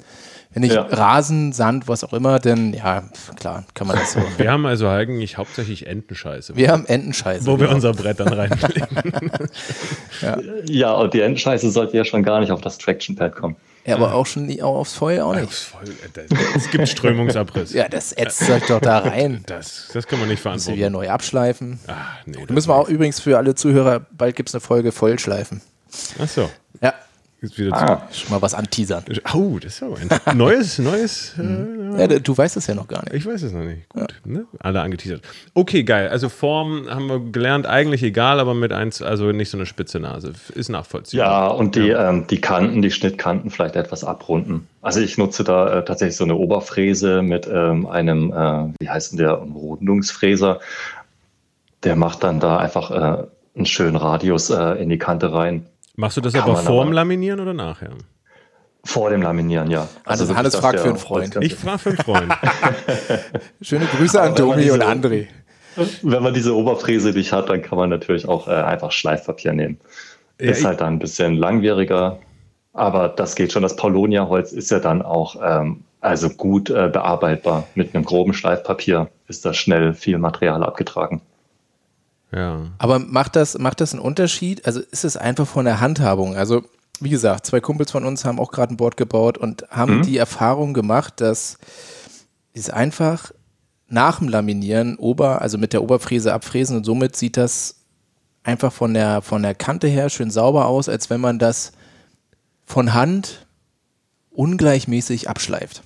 wenn ich Ja. Rasen, Sand, was auch immer, dann, ja, klar, kann man das so. Wir haben also eigentlich hauptsächlich Entenscheiße, Wir haben Entenscheiße. wo wir genau. unser Brett dann reinlegen. Ja, und die Endscheiße sollte ja schon gar nicht auf das Traction Pad kommen. Ja, aber auch schon auch aufs Foil auch nicht. Voll, äh, Es gibt Strömungsabriss. Ja, das ätzt euch doch da rein. Das, das kann man nicht Müssen wir wieder verantworten. neu abschleifen. Ah, nee, Da müssen wir auch übrigens für alle Zuhörer, bald gibt es eine Folge Vollschleifen. Achso, Ja, ist wieder Ah, schon mal was anteasern. Oh, das ist aber ein neues, neues. Mhm. Äh, Ja, du weißt es ja noch gar nicht. ich weiß es noch nicht. Gut, ne? alle angeteasert. Okay, geil. Also Form haben wir gelernt, eigentlich egal, aber mit eins, also nicht so eine spitze Nase. Ist nachvollziehbar. ja, und die, ähm, die Kanten, die Schnittkanten vielleicht etwas abrunden. Also ich nutze da äh, tatsächlich so eine Oberfräse mit ähm, einem, äh, wie heißt denn der, Rundungsfräser. Der macht dann da einfach äh, einen schönen Radius äh, in die Kante rein. Machst du das aber vorm aber- Laminieren oder nachher? Vor dem Laminieren, ja. Hannes- wirklich, Hannes dass fragt für einen Freund. Ich frage für einen Freund. Schöne Grüße an Domi diese- und André. Wenn man diese Oberfräse nicht hat, dann kann man natürlich auch äh, einfach Schleifpapier nehmen. Ja, ist halt dann ein bisschen langwieriger, aber das geht schon. Das Paulonia-Holz ist ja dann auch ähm, also gut äh, bearbeitbar. Mit einem groben Schleifpapier ist da schnell viel Material abgetragen. Ja. Aber macht das, macht das einen Unterschied? Also ist es einfach von der Handhabung? Also, wie gesagt, zwei Kumpels von uns haben auch gerade ein Board gebaut und haben Mhm. die Erfahrung gemacht, dass es einfach nach dem Laminieren Ober, also mit der Oberfräse abfräsen und somit sieht das einfach von der, von der Kante her schön sauber aus, als wenn man das von Hand ungleichmäßig abschleift.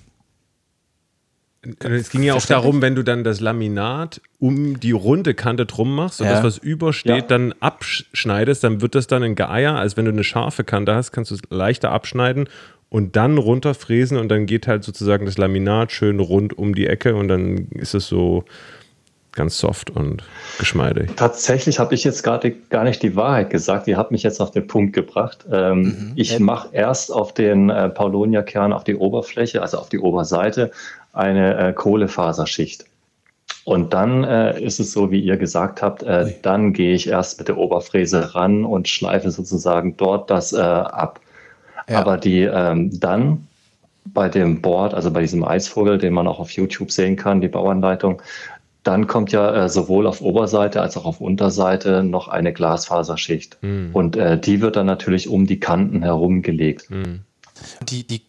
Es ging ja auch darum, wenn du dann das Laminat um die runde Kante drum machst und Ja. das, was übersteht, Ja. dann abschneidest, dann wird das dann ein Geier. als wenn du eine scharfe Kante hast, kannst du es leichter abschneiden und dann runterfräsen und dann geht halt sozusagen das Laminat schön rund um die Ecke und dann ist es so ganz soft und geschmeidig. Tatsächlich habe ich jetzt gerade gar nicht die Wahrheit gesagt. Ihr habt mich jetzt auf den Punkt gebracht. Ähm, Ich mache erst auf den äh, Paulonia-Kern, auf die Oberfläche, also auf die Oberseite, eine äh, Kohlefaserschicht. Und dann äh, ist es so, wie ihr gesagt habt, äh, dann gehe ich erst mit der Oberfräse ran und schleife sozusagen dort das äh, ab. Ja. Aber die ähm, dann bei dem Board, also bei diesem Eisvogel, den man auch auf YouTube sehen kann, die Bauanleitung, dann kommt ja äh, sowohl auf Oberseite als auch auf Unterseite noch eine Glasfaserschicht. Mhm. Und äh, die wird dann natürlich um die Kanten herum gelegt. Mhm. Die, die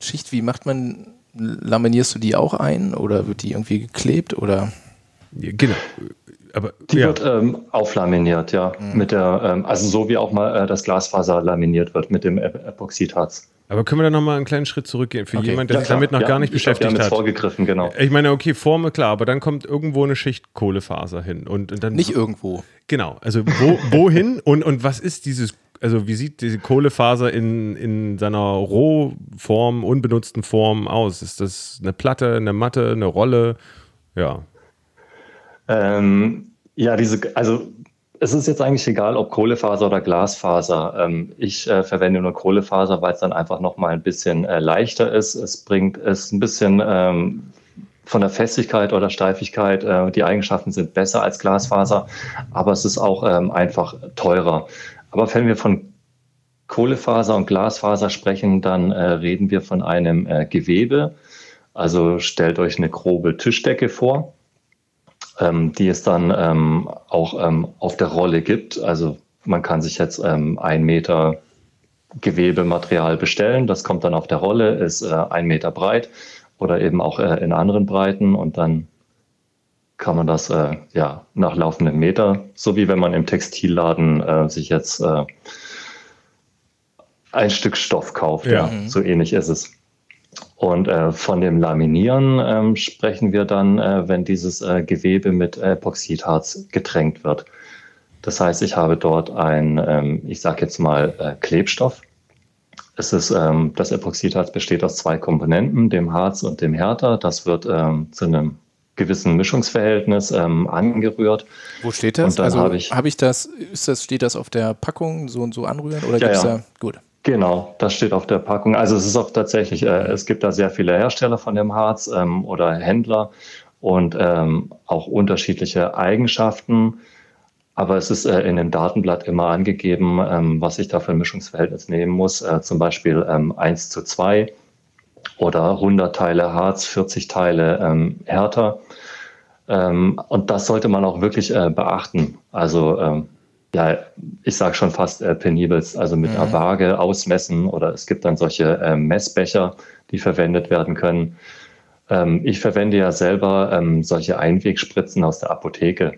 Kohlefaserschicht, wie macht man, laminierst du die auch ein oder wird die irgendwie geklebt oder? Ja, Genau. Aber Die ja. wird ähm, auflaminiert, ja. Mit der, ähm, also so wie auch mal äh, das Glasfaser laminiert wird mit dem Ep- Epoxidharz. Aber können wir da nochmal einen kleinen Schritt zurückgehen für Okay. jemanden, der Ja, sich damit noch Ja, gar nicht glaub, beschäftigt jetzt hat? vorgegriffen, genau. Ich meine, okay, Form, klar, aber dann kommt irgendwo eine Schicht Kohlefaser hin. Und, und dann Nicht irgendwo. Genau, also wo, wohin und, und was ist dieses, also wie sieht diese Kohlefaser in, in seiner Rohform, unbenutzten Form aus? Ist das eine Platte, eine Matte, eine Rolle? Ja. Ähm, ja, diese, also es ist jetzt eigentlich egal, ob Kohlefaser oder Glasfaser. Ähm, ich äh, verwende nur Kohlefaser, weil es dann einfach noch mal ein bisschen äh, leichter ist. Es bringt es ein bisschen ähm, von der Festigkeit oder Steifigkeit. Äh, die Eigenschaften sind besser als Glasfaser, aber es ist auch ähm, einfach teurer. Aber wenn wir von Kohlefaser und Glasfaser sprechen, dann äh, reden wir von einem äh, Gewebe. Also stellt euch eine grobe Tischdecke vor ähm, die es dann ähm, auch ähm, auf der Rolle gibt. Also man kann sich jetzt ähm, ein Meter Gewebematerial bestellen. Das kommt dann auf der Rolle, ist äh, ein Meter breit oder eben auch äh, in anderen Breiten und dann kann man das äh, ja nach laufendem Meter, so wie wenn man im Textilladen äh, sich jetzt äh, ein Stück Stoff kauft. Ja. Ja. So ähnlich ist es. Und äh, von dem Laminieren ähm, sprechen wir dann, äh, wenn dieses äh, Gewebe mit Epoxidharz getränkt wird. Das heißt, ich habe dort ein, ähm, ich sage jetzt mal, Klebstoff. Es ist, ähm, das Epoxidharz besteht aus zwei Komponenten, dem Harz und dem Härter. Das wird zu einem gewissen Mischungsverhältnis ähm, angerührt. Wo steht das? also habe ich, hab ich das, ist das, steht das auf der Packung so und so anrühren oder ja, gibt es ja. da, gut. Genau, das steht auf der Packung. Also es ist auch tatsächlich, äh, es gibt da sehr viele Hersteller von dem Harz ähm, oder Händler und ähm, auch unterschiedliche Eigenschaften. Aber es ist äh, in dem Datenblatt immer angegeben, ähm, was ich da für ein Mischungsverhältnis nehmen muss. Äh, zum Beispiel ähm, 1 zu 2 oder 100 Teile Harz, 40 Teile ähm, härter. Ähm, und das sollte man auch wirklich äh, beachten. Also ähm, ja, ich sage schon fast äh, penibels, also mit mhm. einer Waage ausmessen oder es gibt dann solche äh, Messbecher, die verwendet werden können. Ähm, ich verwende ja selber ähm, solche Einwegspritzen aus der Apotheke,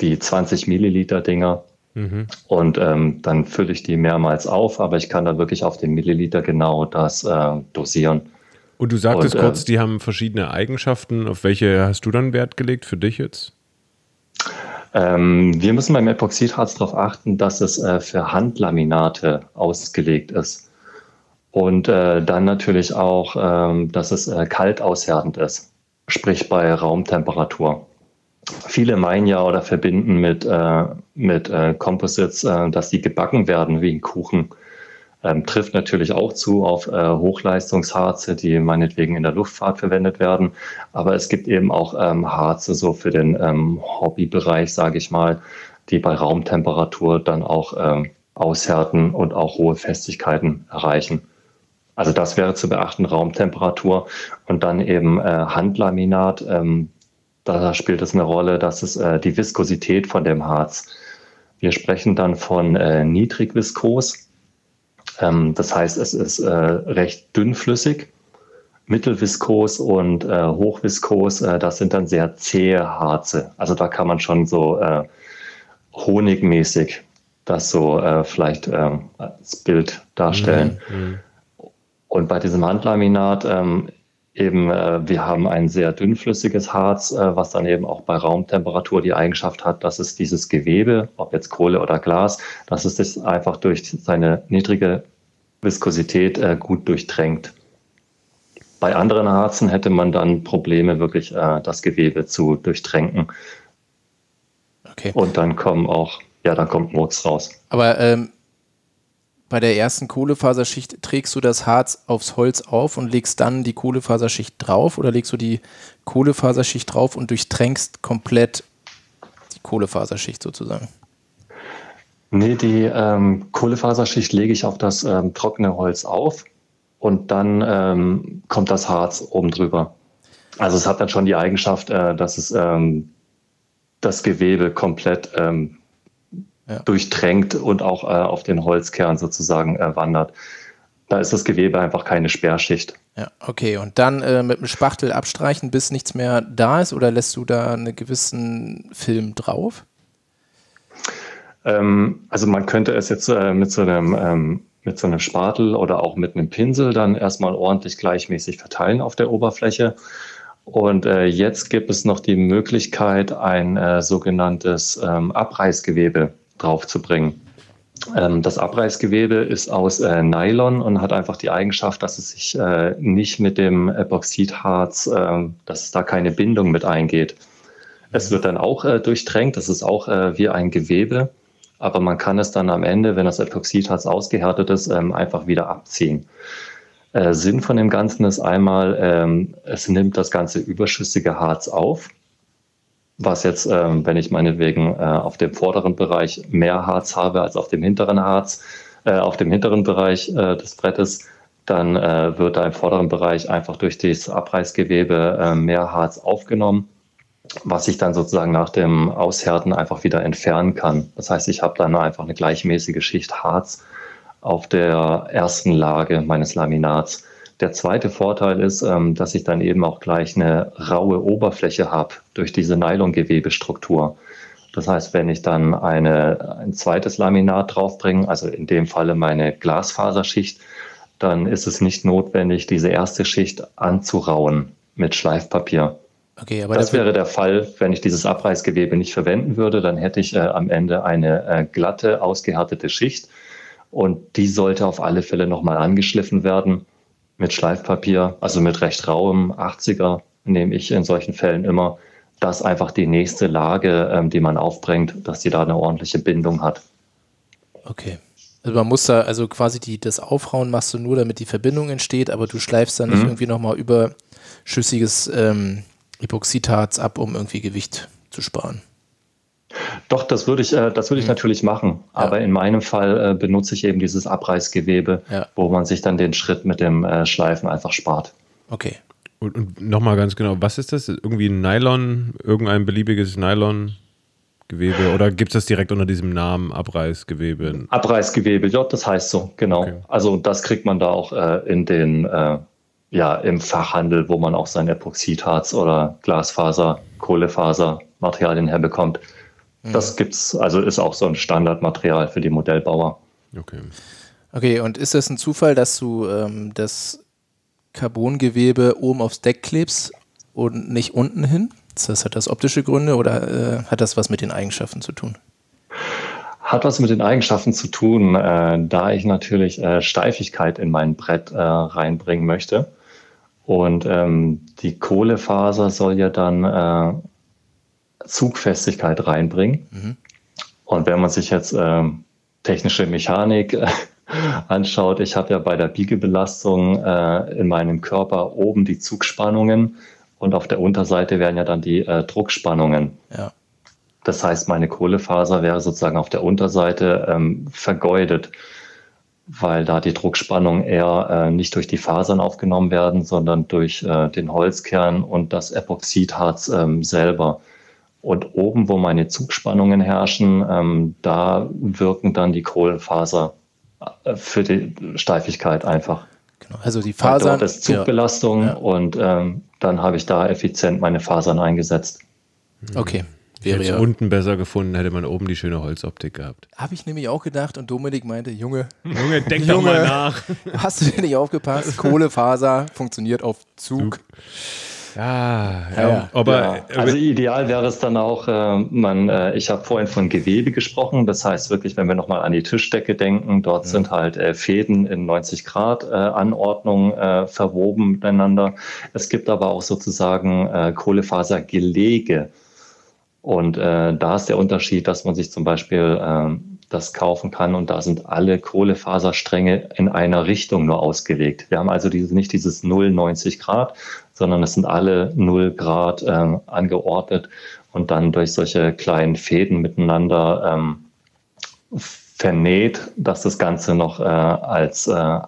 die 20 Milliliter Dinger. Mhm. Und ähm, dann fülle ich die mehrmals auf, aber ich kann da wirklich auf den Milliliter genau das äh, dosieren. Und du sagtest und, kurz, äh, die haben verschiedene Eigenschaften. Auf welche hast du dann Wert gelegt für dich jetzt? Ähm, wir müssen beim Epoxidharz darauf achten, dass es äh, für Handlaminate ausgelegt ist. Und äh, dann natürlich auch, ähm, dass es äh, kalt aushärtend ist, sprich bei Raumtemperatur. Viele meinen ja oder verbinden mit, äh, mit äh, Composites, dass die gebacken werden wie ein Kuchen. Ähm, trifft natürlich auch zu auf äh, Hochleistungsharze, die meinetwegen in der Luftfahrt verwendet werden. Aber es gibt eben auch ähm, Harze so für den ähm, Hobbybereich, sage ich mal, die bei Raumtemperatur dann auch ähm, aushärten und auch hohe Festigkeiten erreichen. Also das wäre zu beachten, Raumtemperatur und dann eben äh, Handlaminat. Ähm, da spielt es eine Rolle, dass es äh, die Viskosität von dem Harz. Wir sprechen dann von äh, Niedrigviskos ähm, das heißt, es ist äh, recht dünnflüssig. Mittelviskos und äh, Hochviskos, äh, das sind dann sehr zähe Harze. Also da kann man schon so äh, honigmäßig das so äh, vielleicht ähm, als Bild darstellen. Mhm. mhm. Und bei diesem Handlaminat ähm, eben, äh, wir haben ein sehr dünnflüssiges Harz, äh, was dann eben auch bei Raumtemperatur die Eigenschaft hat, dass es dieses Gewebe, ob jetzt Kohle oder Glas, dass es das einfach durch seine niedrige Viskosität äh, gut durchdrängt. Bei anderen Harzen hätte man dann Probleme, wirklich äh, das Gewebe zu durchtränken. Okay. Und dann kommen auch, ja, dann kommt Murks raus. Aber ähm, bei der ersten Kohlefaserschicht trägst du das Harz aufs Holz auf und legst dann die Kohlefaserschicht drauf oder legst du die Kohlefaserschicht drauf und durchtränkst komplett die Kohlefaserschicht sozusagen? Nee, die ähm, Kohlefaserschicht lege ich auf das ähm, trockene Holz auf und dann ähm, kommt das Harz oben drüber. Also es hat dann schon die Eigenschaft, äh, dass es ähm, das Gewebe komplett ähm, ja. durchtränkt und auch äh, auf den Holzkern sozusagen äh, wandert. Da ist das Gewebe einfach keine Sperrschicht. Ja, okay. Und dann äh, mit dem Spachtel abstreichen, bis nichts mehr da ist, oder lässt du da einen gewissen Film drauf? Ähm, also man könnte es jetzt äh, mit so einem ähm, mit so einem Spatel oder auch mit einem Pinsel dann erstmal ordentlich gleichmäßig verteilen auf der Oberfläche. Und äh, jetzt gibt es noch die Möglichkeit, ein äh, sogenanntes ähm, Abreißgewebe draufzubringen. Ähm, das Abreißgewebe ist aus äh, Nylon und hat einfach die Eigenschaft, dass es sich äh, nicht mit dem Epoxidharz, äh, dass da keine Bindung mit eingeht. Es wird dann auch äh, durchtränkt, das ist auch äh, wie ein Gewebe, aber man kann es dann am Ende, wenn das Epoxidharz ausgehärtet ist, ähm, einfach wieder abziehen. Äh, Sinn von dem Ganzen ist einmal, ähm, es nimmt das ganze überschüssige Harz auf was jetzt, ähm, wenn ich meinetwegen äh, auf dem vorderen Bereich mehr Harz habe als auf dem hinteren Harz, äh, auf dem hinteren Bereich äh, des Brettes, dann äh, wird da im vorderen Bereich einfach durch das Abreißgewebe äh, mehr Harz aufgenommen, was ich dann sozusagen nach dem Aushärten einfach wieder entfernen kann. Das heißt, ich habe dann einfach eine gleichmäßige Schicht Harz auf der ersten Lage meines Laminats. Der zweite Vorteil ist, ähm, dass ich dann eben auch gleich eine raue Oberfläche habe durch diese Nylongewebestruktur. Das heißt, wenn ich dann eine, ein zweites Laminat draufbringe, also in dem Falle meine Glasfaserschicht, dann ist es nicht notwendig, diese erste Schicht anzurauen mit Schleifpapier. Okay, aber das wäre der Fall, wenn ich dieses Abreißgewebe nicht verwenden würde, dann hätte ich äh, am Ende eine äh, glatte, ausgehärtete Schicht und die sollte auf alle Fälle nochmal angeschliffen werden mit Schleifpapier, also mit recht rauem 80er nehme ich in solchen Fällen immer, dass einfach die nächste Lage, ähm, die man aufbringt, dass die da eine ordentliche Bindung hat. Okay. Also man muss da, also quasi die, das Aufrauen machst du nur, damit die Verbindung entsteht, aber du schleifst dann nicht mhm. irgendwie nochmal überschüssiges ähm, Epoxidharz ab, um irgendwie Gewicht zu sparen. Doch, das würde ich, äh, das würde ich mhm. natürlich machen. Ja. Aber in meinem Fall äh, benutze ich eben dieses Abreißgewebe, ja. wo man sich dann den Schritt mit dem äh, Schleifen einfach spart. Okay. Und, und nochmal ganz genau, was ist das? Irgendwie ein Nylon, irgendein beliebiges Nylon? Gewebe oder gibt es das direkt unter diesem Namen Abreißgewebe? Abreißgewebe, ja, das heißt so, genau. Okay. Also das kriegt man da auch äh, in den, äh, ja, im Fachhandel, wo man auch sein Epoxidharz oder Glasfaser, Kohlefaser Materialien herbekommt. Mhm. Das gibt's, also ist auch so ein Standardmaterial für die Modellbauer. Okay. Okay, und ist das ein Zufall, dass du ähm, das Carbongewebe oben aufs Deck klebst und nicht unten hin? Das hat das optische Gründe oder äh, hat das was mit den Eigenschaften zu tun? Hat was mit den Eigenschaften zu tun, äh, da ich natürlich äh, Steifigkeit in mein Brett äh, reinbringen möchte. Und ähm, die Kohlefaser soll ja dann äh, Zugfestigkeit reinbringen. Mhm. Und wenn man sich jetzt ähm, technische Mechanik äh, anschaut, ich habe ja bei der Biegebelastung in meinem Körper oben die Zugspannungen und auf der Unterseite wären ja dann die äh, Druckspannungen. Ja. Das heißt, meine Kohlefaser wäre sozusagen auf der Unterseite ähm, vergeudet, weil da die Druckspannungen eher äh, nicht durch die Fasern aufgenommen werden, sondern durch äh, den Holzkern und das Epoxidharz ähm, selber. Und oben, wo meine Zugspannungen herrschen, ähm, da wirken dann die Kohlenfaser äh, für die Steifigkeit einfach. Genau. Also die Fasern. Dort ist Zugbelastung ja. und ähm, dann habe ich da effizient meine Fasern eingesetzt. Okay. Wäre ja unten besser gefunden, hätte man oben die schöne Holzoptik gehabt. Habe ich nämlich auch gedacht und Dominik meinte, Junge, Junge, denk Junge, doch mal nach. Hast du dir nicht aufgepasst? Kohlefaser funktioniert auf Zug. Zug. Ja, ja, ja. aber ja. also ideal wäre es dann auch, äh, man, äh, ich habe vorhin von Gewebe gesprochen, das heißt wirklich, wenn wir nochmal an die Tischdecke denken, dort mhm. sind halt äh, Fäden in 90 Grad äh, Anordnung äh, verwoben miteinander. Es gibt aber auch sozusagen äh, Kohlefasergelege. Und äh, da ist der Unterschied, dass man sich zum Beispiel äh, das kaufen kann und da sind alle Kohlefaserstränge in einer Richtung nur ausgelegt. Wir haben also diese, nicht dieses 0,90 Grad, sondern es sind alle 0 Grad äh, angeordnet und dann durch solche kleinen Fäden miteinander ähm, vernäht, dass das Ganze noch äh, als äh,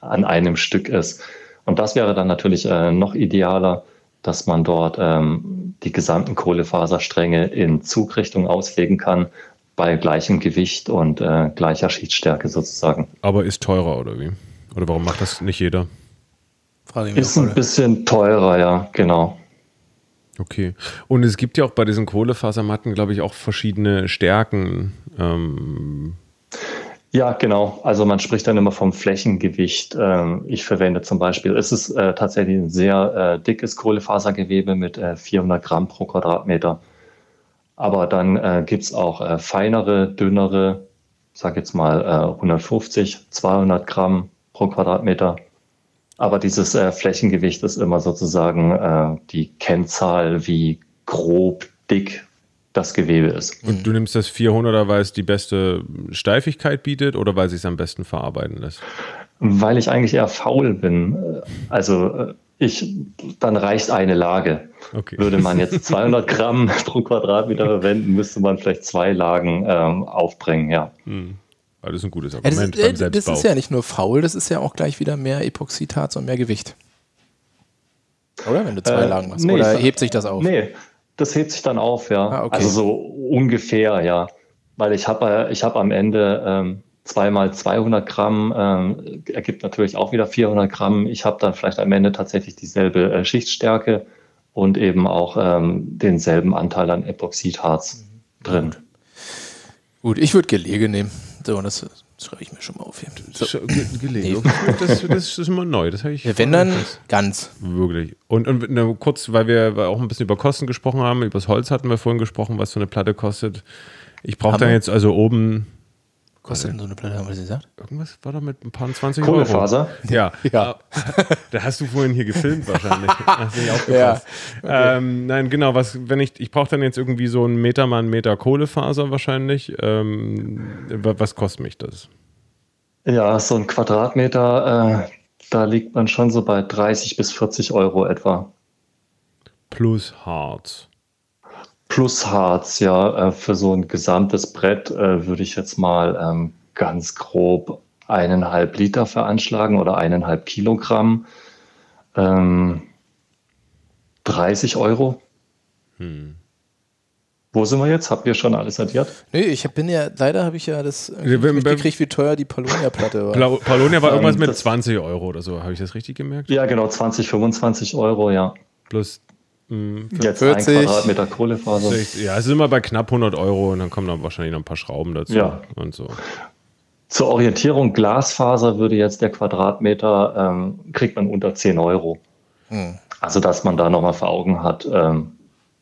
an einem Stück ist. Und das wäre dann natürlich äh, noch idealer, dass man dort ähm, die gesamten Kohlefaserstränge in Zugrichtung auslegen kann, bei gleichem Gewicht und äh, gleicher Schichtstärke sozusagen. Aber ist teurer oder wie? Oder warum macht das nicht jeder? Frage ist ein bisschen teurer, ja, genau. Okay. Und es gibt ja auch bei diesen Kohlefasermatten, glaube ich, auch verschiedene Stärken. Ähm ja, genau. Also man spricht dann immer vom Flächengewicht. Ähm, ich verwende zum Beispiel, es ist äh, tatsächlich ein sehr äh, dickes Kohlefasergewebe mit äh, 400 Gramm pro Quadratmeter. Aber dann äh, gibt es auch äh, feinere, dünnere, sag jetzt mal äh, 150, 200 Gramm pro Quadratmeter. Aber dieses äh, Flächengewicht ist immer sozusagen äh, die Kennzahl, wie grob, dick das Gewebe ist. Und du nimmst das 400er, weil es die beste Steifigkeit bietet oder weil es sich am besten verarbeiten lässt? Weil ich eigentlich eher faul bin. Also äh, ich, dann reicht eine Lage. Okay. Würde man jetzt 200 Gramm pro Quadratmeter verwenden, müsste man vielleicht zwei Lagen ähm, aufbringen, ja. Das ist ein gutes Argument ja, das, beim Das ist ja nicht nur faul, das ist ja auch gleich wieder mehr Epoxidharz und mehr Gewicht. Oder wenn du zwei äh, Lagen machst? Nee, Oder hebt sich das auf? Nee, das hebt sich dann auf, ja. Ah, okay. Also so ungefähr, ja. Weil ich habe äh, ich hab am Ende ähm, zweimal 200 Gramm, ähm, ergibt natürlich auch wieder 400 Gramm. Ich habe dann vielleicht am Ende tatsächlich dieselbe äh, Schichtstärke und eben auch ähm, denselben Anteil an Epoxidharz mhm. drin. Gut, ich würde Gelege nehmen Und das, das schreibe ich mir schon mal auf hier. So. Sch- ge- Gelege. Das, das ist immer neu. Das habe ich. Wenn dann ganz. Wirklich. Und, und ne, kurz, weil wir auch ein bisschen über Kosten gesprochen haben, über das Holz hatten wir vorhin gesprochen, was so eine Platte kostet. Ich brauche dann jetzt also oben Kostet denn so eine Platte, haben wir das gesagt? irgendwas war da mit ein paar 20 Kohlefaser? Euro. Ja. Ja. Da hast du vorhin hier gefilmt wahrscheinlich. Hast nicht aufgepasst. ähm, nein, genau, was, wenn ich, ich brauche dann jetzt irgendwie so einen Meter mal einen Meter Kohlefaser wahrscheinlich. Ähm, wa- was kostet mich das? Ja, so ein Quadratmeter, äh, da liegt man schon so bei 30 bis 40 Euro etwa. Plus Harz. Plus Harz, ja, äh, für so ein gesamtes Brett äh, würde ich jetzt mal ähm, ganz grob eineinhalb Liter veranschlagen oder eineinhalb Kilogramm. Ähm, 30 Euro. Wo sind wir jetzt? Habt ihr schon alles addiert? Nee, ich bin ja, leider habe ich ja das nicht mitgekriegt, wie teuer die Polonia-Platte war. Pla Palonia war Ähm, irgendwas mit das- 20 Euro oder so. Habe ich das richtig gemerkt? Ja, genau, 20, 25 Euro, ja. Plus, mh, Jetzt 40. ein Quadratmeter Kohlefaser. ja, es ist immer bei knapp 100 Euro und dann kommen dann wahrscheinlich noch ein paar Schrauben dazu. Ja. Und so. Zur Orientierung, Glasfaser würde jetzt der Quadratmeter, ähm, kriegt man unter 10 Euro. Hm. Also, dass man da nochmal vor Augen hat, ähm,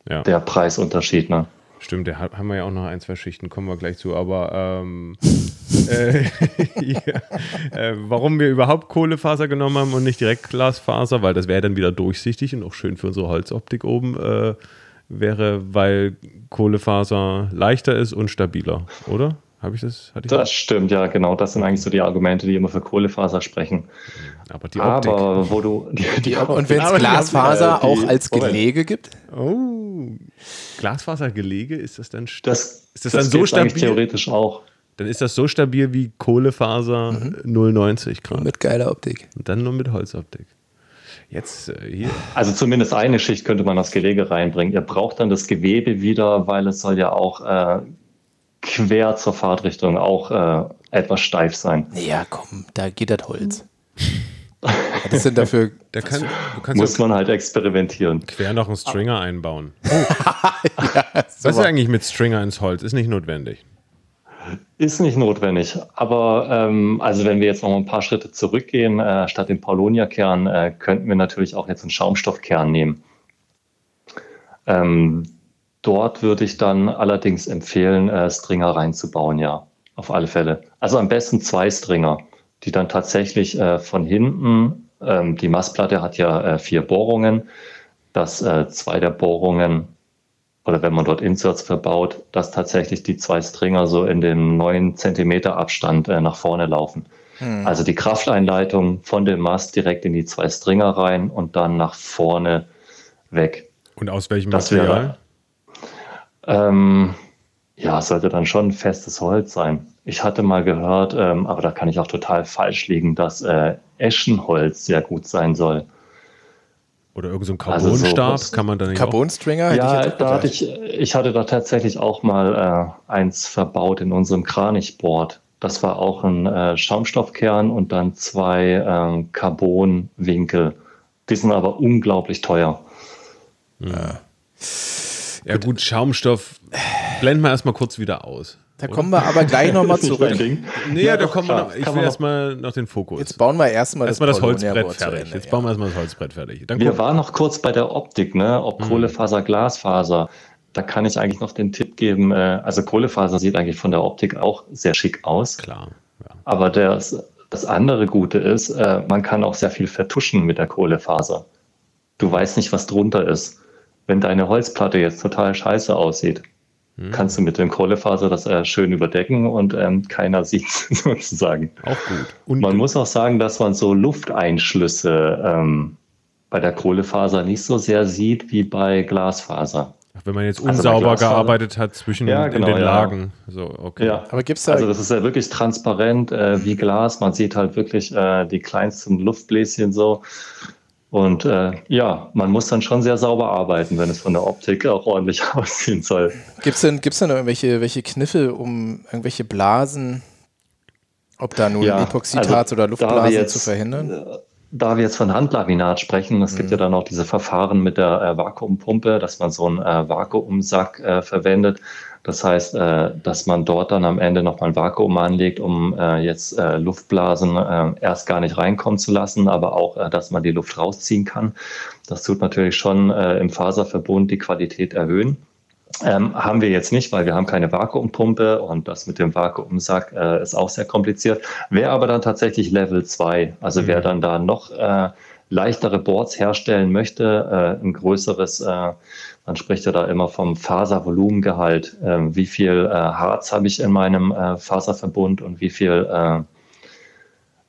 Ja. der Preisunterschied. Ne? Stimmt, da haben wir ja auch noch ein, zwei Schichten, kommen wir gleich zu. Aber ähm, äh, ja, äh, warum wir überhaupt Kohlefaser genommen haben und nicht direkt Glasfaser, weil das wäre dann wieder durchsichtig und auch schön für unsere Holzoptik oben, äh, wäre, weil Kohlefaser leichter ist und stabiler, oder? Habe ich das? Hatte ich Das stimmt, ja, genau. Das sind eigentlich so die Argumente, die immer für Kohlefaser sprechen. Aber die Optik. Aber wo du. Die, die Und wenn es die- Glasfaser die- auch als. Gelege gibt? oh, Glasfasergelege, ist das dann das, Ist das dann so stabil? theoretisch auch. Dann ist das so stabil wie Kohlefaser Mhm. 0,90 Grad. Mit geiler Optik. Und dann nur mit Holzoptik. Jetzt äh, hier. Also zumindest eine Schicht könnte man das Gelege reinbringen. Ihr braucht dann das Gewebe wieder, weil es soll ja auch äh, quer zur Fahrtrichtung auch äh, etwas steif sein. Ja, komm, da geht das Holz. Was ist denn dafür? Da kann, du kannst Muss ja man halt experimentieren. quer noch einen Stringer einbauen. ja, Was ist eigentlich mit Stringer ins Holz? Ist nicht notwendig. Ist nicht notwendig. Aber ähm, also wenn wir jetzt noch mal ein paar Schritte zurückgehen, äh, statt dem Paulonia-Kern äh, könnten wir natürlich auch jetzt einen Schaumstoffkern nehmen. Ähm, dort würde ich dann allerdings empfehlen, äh, Stringer reinzubauen, ja, auf alle Fälle. Also am besten zwei Stringer, die dann tatsächlich äh, von hinten, ähm, die Massplatte hat ja äh, vier Bohrungen, dass zwei der Bohrungen oder wenn man dort Inserts verbaut, dass tatsächlich die zwei Stringer so in dem 9 Zentimeter Abstand nach vorne laufen. Also die Krafteinleitung von dem Mast direkt in die zwei Stringer rein und dann nach vorne weg. Und aus welchem Das Material? Ähm, ja, es sollte dann schon festes Holz sein. Ich hatte mal gehört, ähm, aber da kann ich auch total falsch liegen, dass äh, Eschenholz sehr gut sein soll. Oder irgendein so Also so Carbonstab? was- Kann man da nicht auch? Carbon-Stringer? Ja, ich da hatte ich, ich hatte da tatsächlich auch mal äh, eins verbaut in unserem Kranichboard. Das war auch ein äh, Schaumstoffkern und dann zwei ähm, Carbonwinkel. Die sind aber unglaublich teuer. Ja gut, Schaumstoff blenden wir erstmal kurz wieder aus. Da kommen wir aber gleich nochmal zurück. Nee, Ja, da doch, kommen wir noch, ich will man noch- erstmal noch den Fokus. Jetzt bauen wir erstmal erstmal das Holzbrett Polonia-Board zu fertig. Ende, Jetzt ja. bauen wir erstmal das Holzbrett fertig. Dann Wir waren noch kurz bei der Optik, ne? ob Kohlefaser, Glasfaser. Da kann ich eigentlich noch den Tipp geben, äh, also Kohlefaser sieht eigentlich von der Optik auch sehr schick aus. klar. Ja. Aber das, das andere Gute ist, äh, man kann auch sehr viel vertuschen mit der Kohlefaser. Du weißt nicht, was drunter ist. Wenn deine Holzplatte jetzt total scheiße aussieht, kannst du mit dem Kohlefaser das äh, schön überdecken und ähm, keiner sieht sozusagen. Auch gut. Und Man muss auch sagen, dass man so Lufteinschlüsse ähm, bei der Kohlefaser nicht so sehr sieht wie bei Glasfaser. wenn man jetzt Also unsauber Glasfaser- gearbeitet hat zwischen Ja, in genau, den ja. Lagen. So, okay. Ja. Aber gibt's da, Also das ist ja wirklich transparent äh, wie Glas. Man sieht halt wirklich äh, die kleinsten Luftbläschen so. Und äh, ja, man muss dann schon sehr sauber arbeiten, wenn es von der Optik auch ordentlich aussehen soll. gibt's denn, gibt's denn irgendwelche welche Kniffe, um irgendwelche Blasen, ob da nun Ja, Epoxidharz also oder Luftblasen jetzt- zu verhindern? Da wir jetzt von Handlaminat sprechen, es gibt ja dann auch diese Verfahren mit der äh, Vakuumpumpe, dass man so einen äh, Vakuumsack äh, verwendet. Das heißt, äh, dass man dort dann am Ende nochmal ein Vakuum anlegt, um äh, jetzt äh, Luftblasen erst gar nicht reinkommen zu lassen, aber auch, dass man die Luft rausziehen kann. Das tut natürlich schon im Faserverbund die Qualität erhöhen. Ähm, haben wir jetzt nicht, weil wir haben keine Vakuumpumpe und das mit dem Vakuumsack äh, ist auch sehr kompliziert. Wäre aber dann tatsächlich Level 2. Also mhm. wer dann da noch äh, leichtere Boards herstellen möchte, äh, ein größeres, man spricht ja da immer vom Faservolumengehalt, äh, wie viel äh, Harz habe ich in meinem äh, Faserverbund und wie viel,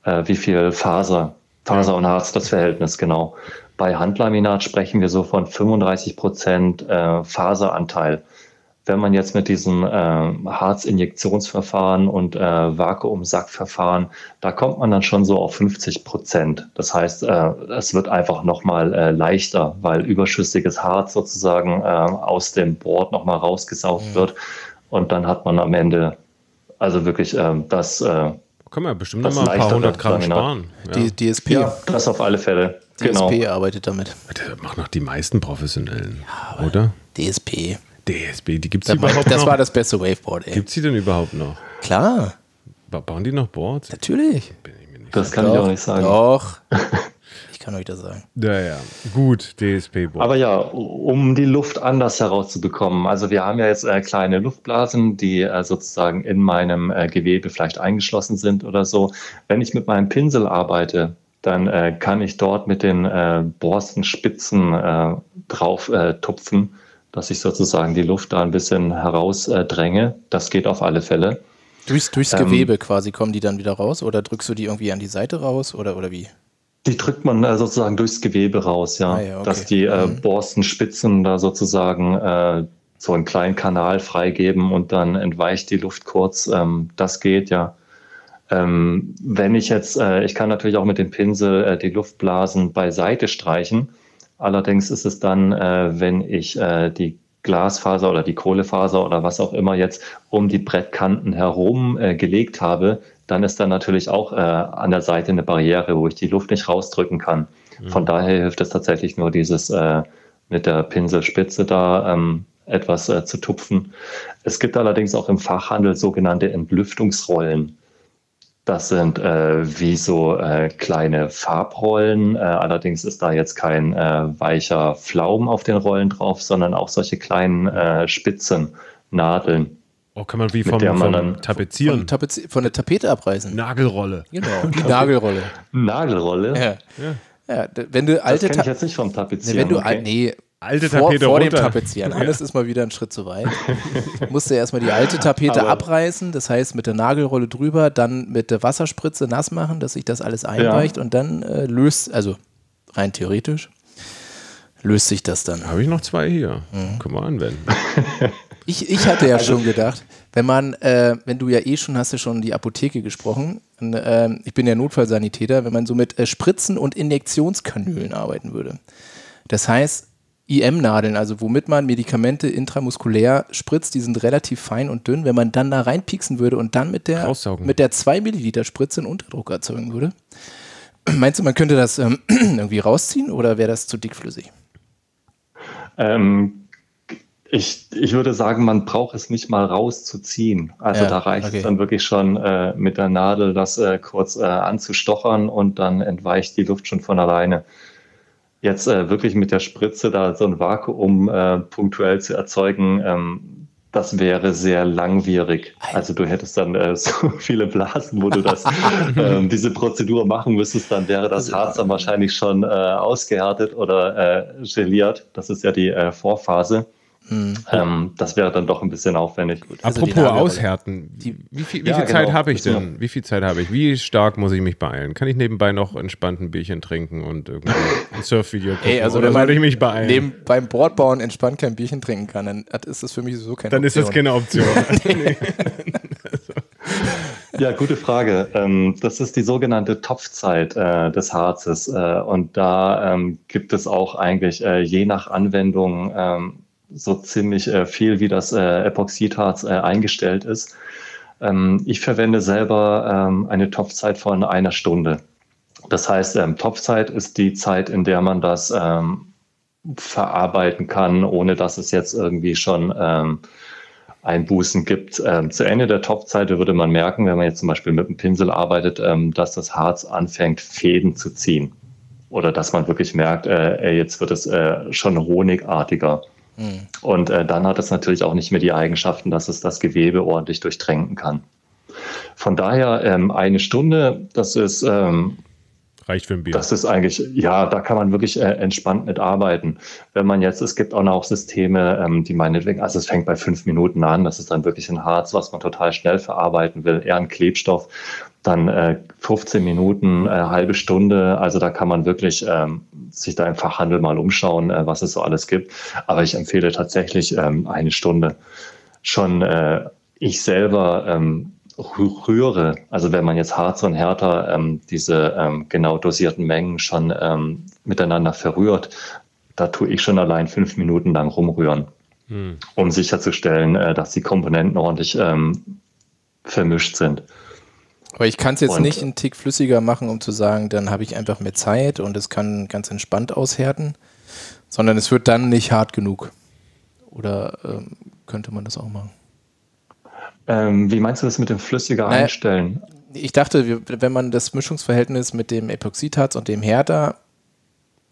äh, äh, wie viel Faser, Faser und Harz, das Verhältnis, genau. Bei Handlaminat sprechen wir so von 35 Prozent äh, Faseranteil wenn man jetzt mit diesem äh, Harzinjektionsverfahren und äh, Vakuumsackverfahren, da kommt man dann schon so auf 50 Prozent. Das heißt, äh, es wird einfach nochmal äh, leichter, weil überschüssiges Harz sozusagen äh, aus dem Board nochmal rausgesaugt mhm. wird. Und dann hat man am Ende also wirklich äh, das. Äh, Kann man bestimmt nochmal ein paar hundert Gramm sparen. Ja. Die DSP. Ja, das auf alle Fälle. DSP genau. arbeitet damit. Das machen noch die meisten Professionellen, ja, oder? DSP. DSB, die gibt es überhaupt das noch? Das war das beste Waveboard, ey. Gibt es die denn überhaupt noch? Klar. bauen die noch Boards? Natürlich. das kann Doch. ich auch nicht sagen. Doch. ich kann euch das sagen. Ja, ja. Gut, DSP-Board. Aber ja, um die Luft anders herauszubekommen. Also wir haben ja jetzt äh, kleine Luftblasen, die äh, sozusagen in meinem äh, Gewebe vielleicht eingeschlossen sind oder so. Wenn ich mit meinem Pinsel arbeite, dann äh, kann ich dort mit den äh, Borstenspitzen äh, drauf äh, tupfen dass ich sozusagen die Luft da ein bisschen herausdränge. Das geht auf alle Fälle. Durchs, durchs ähm, Gewebe quasi kommen die dann wieder raus oder drückst du die irgendwie an die Seite raus oder, oder wie? Die drückt man äh, sozusagen durchs Gewebe raus, ja. Ah, ja okay. Dass die äh, mhm. Borstenspitzen da sozusagen äh, so einen kleinen Kanal freigeben und dann entweicht die Luft kurz. Ähm, das geht, ja. Ähm, wenn ich jetzt, äh, ich kann natürlich auch mit dem Pinsel äh, die Luftblasen beiseite streichen. Allerdings ist es dann, äh, wenn ich äh, die Glasfaser oder die Kohlefaser oder was auch immer jetzt um die Brettkanten herum äh, gelegt habe, dann ist dann natürlich auch äh, an der Seite eine Barriere, wo ich die Luft nicht rausdrücken kann. Mhm. Von daher hilft es tatsächlich nur dieses äh, mit der Pinselspitze da ähm, etwas äh, zu tupfen. Es gibt allerdings auch im Fachhandel sogenannte Entlüftungsrollen. Das sind äh, wie so äh, kleine Farbrollen. Äh, allerdings ist da jetzt kein äh, weicher Pflaumen auf den Rollen drauf, sondern auch solche kleinen äh, Spitzen, Nadeln. Oh, kann man wie vom, der man vom Tapezieren. Von, Tapezi von der Tapete abreißen. Nagelrolle. Genau, die Nagelrolle. Nagelrolle? Ja. ja. ja. wenn du alte das kenne ich jetzt nicht vom Tapezieren. Nee, wenn du, okay. nee, alte Tapete vor, vor dem Tapezieren. Alles ist mal wieder ein Schritt zu weit. Musste erstmal die alte Tapete Aber abreißen, das heißt mit der Nagelrolle drüber, dann mit der Wasserspritze nass machen, dass sich das alles einweicht ja. und dann äh, löst, also rein theoretisch, löst sich das dann. Habe ich noch zwei hier. Mhm. Können wir anwenden. Ich, ich hatte ja also, schon gedacht, wenn man, äh, wenn du ja eh schon hast ja schon die Apotheke gesprochen, und, äh, ich bin ja Notfallsanitäter, wenn man so mit äh, Spritzen und Injektionskanülen arbeiten würde. Das heißt, IM-Nadeln, also womit man Medikamente intramuskulär spritzt, die sind relativ fein und dünn. Wenn man dann da reinpieksen würde und dann mit der, mit der 2 Milliliter Spritze einen Unterdruck erzeugen würde, meinst du, man könnte das ähm, irgendwie rausziehen oder wäre das zu dickflüssig? Ähm, ich, ich würde sagen, man braucht es nicht mal rauszuziehen. Also ja, da reicht okay. es dann wirklich schon äh, mit der Nadel, das äh, kurz äh, anzustochern und dann entweicht die Luft schon von alleine jetzt äh, wirklich mit der Spritze da so ein Vakuum äh, punktuell zu erzeugen, ähm, das wäre sehr langwierig. Also du hättest dann äh, so viele Blasen, wo du das, ähm, diese Prozedur machen müsstest, dann wäre das Harz dann wahrscheinlich schon äh, ausgehärtet oder äh, geliert. Das ist ja die äh, Vorphase. Mhm. Ähm, das wäre dann doch ein bisschen aufwendig. Also Apropos aushärten, die, wie viel, wie ja, viel Zeit genau. habe ich denn? Wie viel Zeit habe ich? Wie stark muss ich mich beeilen? Kann ich nebenbei noch entspannt ein Bierchen trinken und irgendwie ein Surfvideo gucken? Ey, also oder soll ich mich beeilen? Neben, beim Bordbauen entspannt kein Bierchen trinken kann, dann ist das für mich so keine dann Option. Dann ist das keine Option. Ja, gute Frage. Ähm, das ist die sogenannte Topfzeit äh, des Harzes. Äh, und da ähm, gibt es auch eigentlich äh, je nach Anwendung ähm, so ziemlich äh, viel, wie das äh, Epoxidharz äh, eingestellt ist. Ähm, ich verwende selber ähm, eine Topfzeit von einer Stunde. Das heißt, ähm, Topfzeit ist die Zeit, in der man das ähm, verarbeiten kann, ohne dass es jetzt irgendwie schon ähm, Einbußen gibt. Ähm, zu Ende der Topfzeit würde man merken, wenn man jetzt zum Beispiel mit einem Pinsel arbeitet, dass das Harz anfängt, Fäden zu ziehen. Oder dass man wirklich merkt, äh, jetzt wird es äh, schon honigartiger. Mhm. Und äh, dann hat es natürlich auch nicht mehr die Eigenschaften, dass es das Gewebe ordentlich durchtränken kann. Von daher ähm, eine Stunde, das ist ähm, Reicht für ein Bier. Das ist eigentlich, ja, da kann man wirklich äh, entspannt mit arbeiten. Wenn man jetzt, es gibt auch noch Systeme, ähm, die meinetwegen, also es fängt bei fünf Minuten an, das ist dann wirklich ein Harz, was man total schnell verarbeiten will, eher ein Klebstoff, dann äh, 15 Minuten, äh, halbe Stunde, also da kann man wirklich ähm, sich da im Fachhandel mal umschauen, äh, was es so alles gibt. Aber ich empfehle tatsächlich ähm, eine Stunde. Schon äh, ich selber ähm, rühre, also wenn man jetzt Harz und Härter ähm, diese ähm, genau dosierten Mengen schon ähm, miteinander verrührt, da tue ich schon allein fünf Minuten lang rumrühren, hm. um sicherzustellen, äh, dass die Komponenten ordentlich ähm, vermischt sind. Aber ich kann es jetzt und, nicht einen Tick flüssiger machen, um zu sagen, dann habe ich einfach mehr Zeit und es kann ganz entspannt aushärten, sondern es wird dann nicht hart genug. Oder ähm, könnte man das auch machen? Ähm, wie meinst du das mit dem flüssiger naja, einstellen? Ich dachte, wenn man das Mischungsverhältnis mit dem Epoxidharz und dem Härter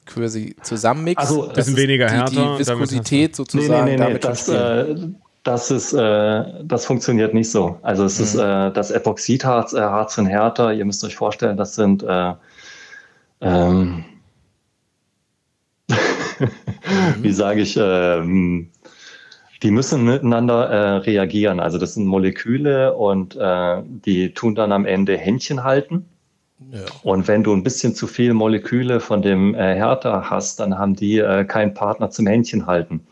quasi zusammenmixt, also, ist weniger härter, die Viskosität sozusagen nee, nee, nee, nee das, äh, das ist, äh, das funktioniert nicht so. Also es mhm. ist äh, das Epoxidharz, äh, Harz und Härter. Ihr müsst euch vorstellen, das sind äh, ähm, wie sage ich, ähm, die müssen miteinander äh, reagieren. Also das sind Moleküle und äh, die tun dann am Ende Händchen halten. Ja. Und wenn du ein bisschen zu viel Moleküle von dem äh, Härter hast, dann haben die äh, keinen Partner zum Händchen halten.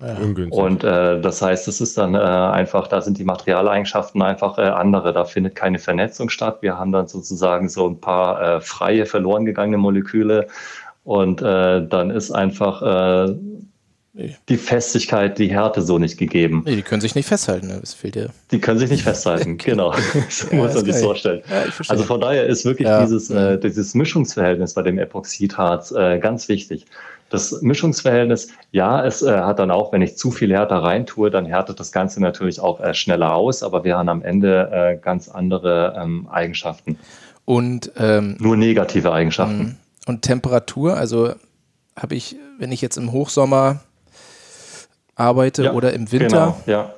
Ja. Und äh, das heißt, es ist dann äh, einfach, da sind die Materialeigenschaften einfach äh, andere. Da findet keine Vernetzung statt. Wir haben dann sozusagen so ein paar äh, freie, verloren gegangene Moleküle. Und äh, dann ist einfach äh, Nee. Die Festigkeit, die Härte so nicht gegeben. Nee, die können sich nicht festhalten, ne? das fehlt dir. Die können sich nicht festhalten, genau. so ja, muss man sich vorstellen. Ja, also von daher ist wirklich ja. dieses, äh, dieses Mischungsverhältnis bei dem Epoxidharz äh, ganz wichtig. Das Mischungsverhältnis, ja, es äh, hat dann auch, wenn ich zu viel Härter reintue, dann härtet das Ganze natürlich auch äh, schneller aus, aber wir haben am Ende äh, ganz andere ähm, Eigenschaften. Und ähm, nur negative Eigenschaften. Mhm. Und Temperatur, also habe ich, wenn ich jetzt im Hochsommer arbeite ja, oder im Winter? Genau, ja.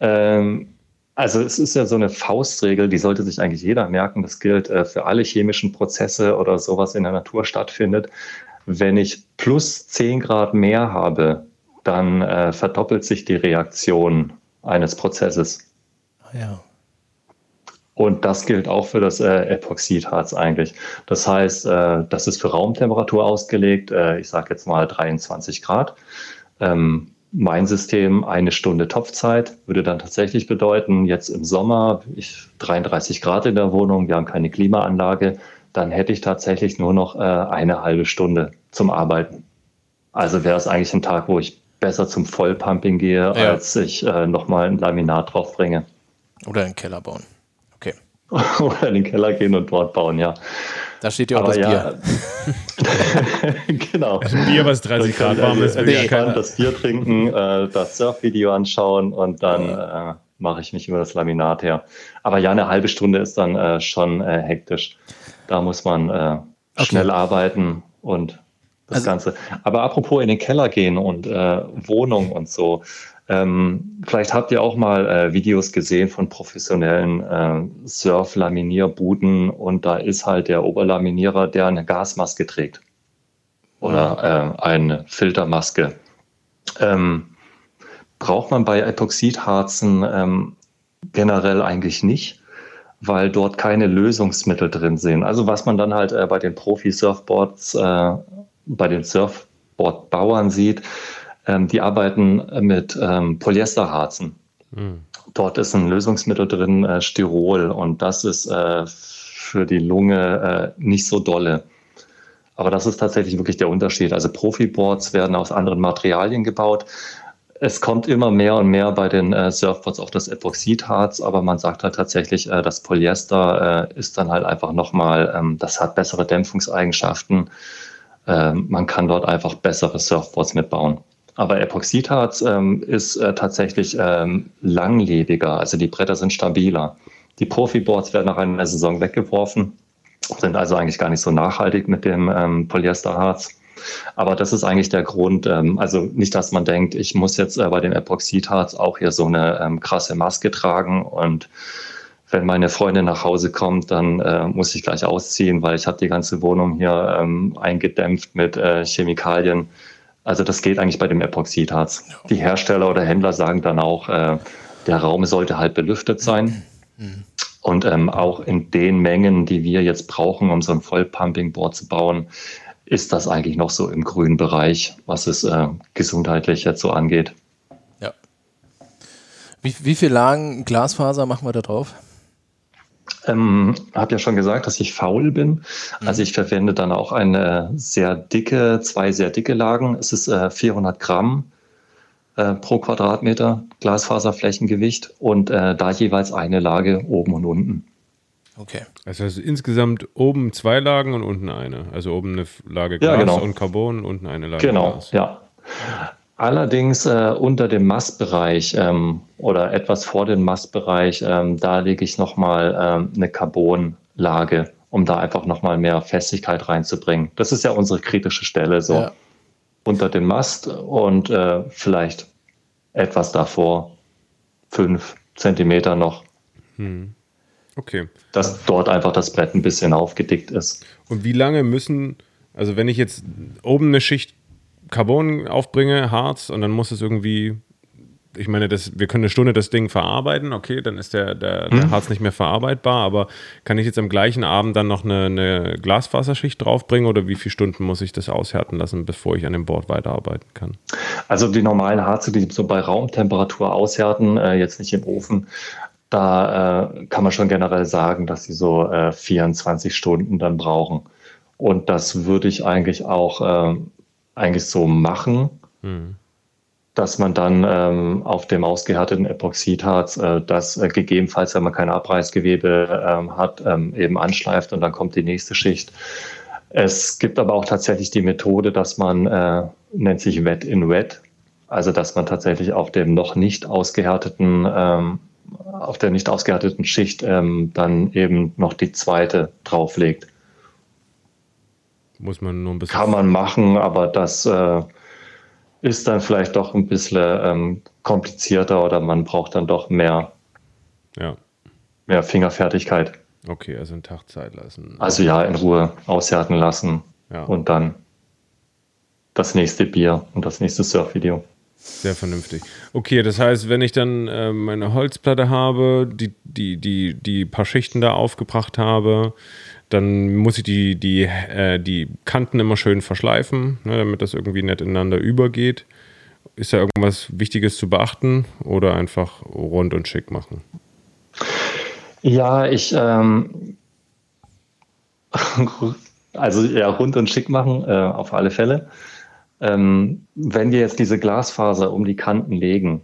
Ähm, also es ist ja so eine Faustregel, die sollte sich eigentlich jeder merken. Das gilt äh, für alle chemischen Prozesse oder sowas in der Natur stattfindet. Wenn ich plus 10 Grad mehr habe, dann äh, verdoppelt sich die Reaktion eines Prozesses. Ah, ja. Und das gilt auch für das äh, Epoxidharz eigentlich. Das heißt, äh, das ist für Raumtemperatur ausgelegt. Äh, ich sage jetzt mal 23 Grad. Ähm, mein System eine Stunde Topfzeit würde dann tatsächlich bedeuten, jetzt im Sommer, ich 33 Grad in der Wohnung, wir haben keine Klimaanlage, dann hätte ich tatsächlich nur noch äh, eine halbe Stunde zum Arbeiten. Also wäre es eigentlich ein Tag, wo ich besser zum Vollpumping gehe, ja. als ich äh, nochmal ein Laminat draufbringe. Oder einen Keller bauen. Okay. Oder in den Keller gehen und dort bauen, ja. Da steht ja auch Aber das ja, Bier. genau. Also Bier, was 30 Grad warm ist, will nee. ja Das Bier trinken, äh, das Surfvideo anschauen und dann äh, mache ich mich über das Laminat her. Aber ja, eine halbe Stunde ist dann äh, schon äh, hektisch. Da muss man äh, okay. schnell arbeiten und das also, Ganze. Aber apropos in den Keller gehen und äh, Wohnung und so. Ähm, vielleicht habt ihr auch mal äh, Videos gesehen von professionellen äh, Surf-Laminierbuden und da ist halt der Oberlaminierer, der eine Gasmaske trägt oder äh, eine Filtermaske. Ähm, braucht man bei Epoxidharzen ähm, generell eigentlich nicht, weil dort keine Lösungsmittel drin sind. Also was man dann halt äh, bei den Profi-Surfboards, äh, bei den Surfboardbauern sieht, ähm, die arbeiten mit ähm, Polyesterharzen. Mhm. Dort ist ein Lösungsmittel drin, äh, Styrol, und das ist äh, für die Lunge äh, nicht so dolle. Aber das ist tatsächlich wirklich der Unterschied. Also Profiboards werden aus anderen Materialien gebaut. Es kommt immer mehr und mehr bei den äh, Surfboards auf das Epoxidharz, aber man sagt halt tatsächlich, äh, das Polyester äh, ist dann halt einfach nochmal, ähm, das hat bessere Dämpfungseigenschaften. Ähm, man kann dort einfach bessere Surfboards mitbauen. aber Epoxidharz ähm, ist äh, tatsächlich ähm, langlebiger, also die Bretter sind stabiler. Die Profiboards werden nach einer Saison weggeworfen, sind also eigentlich gar nicht so nachhaltig mit dem ähm, Polyesterharz. Aber das ist eigentlich der Grund, ähm, also nicht, dass man denkt, ich muss jetzt äh, bei dem Epoxidharz auch hier so eine ähm, krasse Maske tragen und wenn meine Freundin nach Hause kommt, dann äh, muss ich gleich ausziehen, weil ich habe die ganze Wohnung hier ähm, eingedämpft mit äh, Chemikalien. Also das geht eigentlich bei dem Epoxidharz. Die Hersteller oder Händler sagen dann auch, äh, der Raum sollte halt belüftet sein. Mhm. Und ähm, auch in den Mengen, die wir jetzt brauchen, um so ein Vollpumping-Board zu bauen, ist das eigentlich noch so im grünen Bereich, was es äh, gesundheitlich jetzt so angeht. Ja. Wie, wie viel Lagen Glasfaser machen wir da drauf? Ähm, habe ja schon gesagt, dass ich faul bin. Mhm. Also ich verwende dann auch eine sehr dicke, zwei sehr dicke Lagen. Es ist äh, 400 Gramm äh, pro Quadratmeter Glasfaserflächengewicht und äh, da jeweils eine Lage oben und unten. Okay. Das heißt insgesamt oben zwei Lagen und unten eine. Also oben eine Lage Glas ja, genau. und Carbon und unten eine Lage genau, Glas. Genau, ja. Allerdings äh, unter dem Mastbereich ähm, oder etwas vor dem Mastbereich, ähm, da lege ich nochmal ähm, eine Carbonlage, um da einfach nochmal mehr Festigkeit reinzubringen. Das ist ja unsere kritische Stelle so. Ja. Unter dem Mast und äh, vielleicht etwas davor, fünf Zentimeter noch. Hm. Okay. Dass dort einfach das Brett ein bisschen aufgedickt ist. Und wie lange müssen, also wenn ich jetzt oben eine Schicht Carbon aufbringe, Harz, und dann muss es irgendwie, ich meine, das, wir können eine Stunde das Ding verarbeiten, okay, dann ist der, der, der hm. Harz nicht mehr verarbeitbar, aber kann ich jetzt am gleichen Abend dann noch eine, eine Glasfaserschicht draufbringen oder wie viele Stunden muss ich das aushärten lassen, bevor ich an dem Board weiterarbeiten kann? Also die normalen Harze, die so bei Raumtemperatur aushärten, äh, jetzt nicht im Ofen, da äh, kann man schon generell sagen, dass sie so äh, 24 Stunden dann brauchen. Und das würde ich eigentlich auch äh, eigentlich so machen, mhm. dass man dann ähm, auf dem ausgehärteten Epoxidharz äh, das äh, gegebenenfalls, wenn man kein Abreißgewebe ähm, hat, ähm, eben anschleift und dann kommt die nächste Schicht. Es gibt aber auch tatsächlich die Methode, dass man, äh, nennt sich Wet in Wet, also dass man tatsächlich auf dem noch nicht ausgehärteten ähm, auf der nicht ausgehärteten Schicht ähm, dann eben noch die zweite drauflegt. Muss man nur ein bisschen. Kann man machen, aber das äh, ist dann vielleicht doch ein bisschen ähm, komplizierter oder man braucht dann doch mehr, ja. mehr Fingerfertigkeit. Okay, also einen Tag Zeit lassen. Also ja, in Ruhe aushärten lassen ja. und dann das nächste Bier und das nächste Surfvideo. Sehr vernünftig. Okay, das heißt, wenn ich dann äh, meine Holzplatte habe, die, die, die, die paar Schichten da aufgebracht habe, dann muss ich die, die, äh, die Kanten immer schön verschleifen, ne, damit das irgendwie nett ineinander übergeht. Ist da irgendwas Wichtiges zu beachten oder einfach rund und schick machen? Ja, ich, ähm, also ja, rund und schick machen, äh, auf alle Fälle. Ähm, wenn wir jetzt diese Glasfaser um die Kanten legen,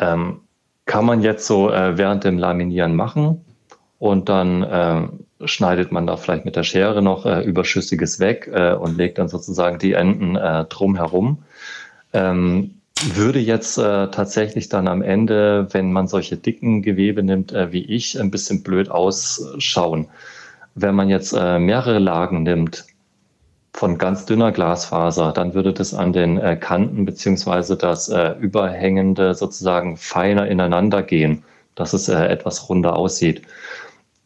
ähm, kann man jetzt so äh, während dem Laminieren machen und dann äh, schneidet man da vielleicht mit der Schere noch äh, Überschüssiges weg äh, und legt dann sozusagen die Enden äh, drumherum. Ähm, würde jetzt äh, tatsächlich dann am Ende, wenn man solche dicken Gewebe nimmt äh, wie ich, ein bisschen blöd ausschauen. Wenn man jetzt äh, mehrere Lagen nimmt von ganz dünner Glasfaser, dann würde das an den äh, Kanten beziehungsweise das äh, Überhängende sozusagen feiner ineinander gehen, dass es äh, etwas runder aussieht.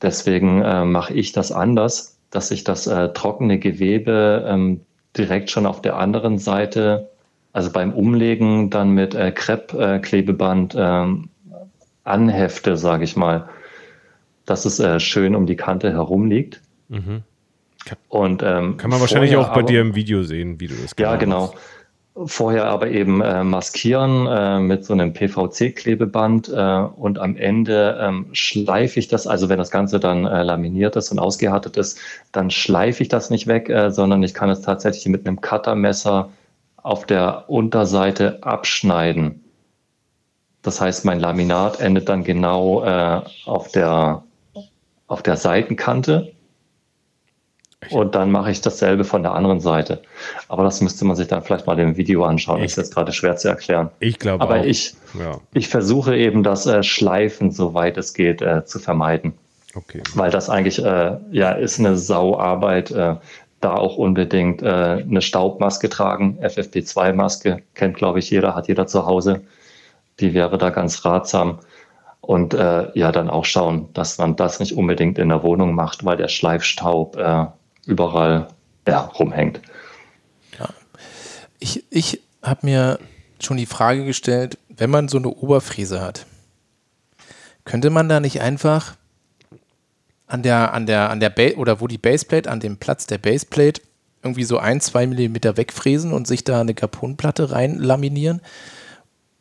Deswegen äh, mache ich das anders, dass ich das äh, trockene Gewebe ähm, direkt schon auf der anderen Seite, also beim Umlegen dann mit äh, Krepp-Klebeband äh, anhefte, sage ich mal, dass es schön um die Kante herum liegt. Mhm. Und, ähm, kann man wahrscheinlich auch bei aber, dir im Video sehen, wie du das genau Ja, genau. Vorher aber eben äh, maskieren äh, mit so einem PVC-Klebeband äh, und am Ende ähm, schleife ich das, also wenn das Ganze dann äh, laminiert ist und ausgehärtet ist, dann schleife ich das nicht weg, äh, sondern ich kann es tatsächlich mit einem Cuttermesser auf der Unterseite abschneiden. Das heißt, mein Laminat endet dann genau äh, auf, der, auf der Seitenkante und dann mache ich dasselbe von der anderen Seite. Aber das müsste man sich dann vielleicht mal im Video anschauen. Ich, das ist jetzt gerade schwer zu erklären. Ich glaube Aber auch. ich, Ja, ich versuche eben das äh, Schleifen, soweit es geht, äh, zu vermeiden. okay. Weil das eigentlich, äh, ja, ist eine Sauarbeit. Äh, da auch unbedingt äh, eine Staubmaske tragen. FFP2-Maske kennt, glaube ich, jeder, hat jeder zu Hause. Die wäre da ganz ratsam. Und äh, ja, dann auch schauen, dass man das nicht unbedingt in der Wohnung macht, weil der Schleifstaub äh, überall ja, rumhängt. Ich, ich habe mir schon die Frage gestellt, wenn man so eine Oberfräse hat, könnte man da nicht einfach an der, an der, an der ba oder wo die Baseplate, an dem Platz der Baseplate irgendwie so ein, zwei Millimeter wegfräsen und sich da eine Carbonplatte reinlaminieren,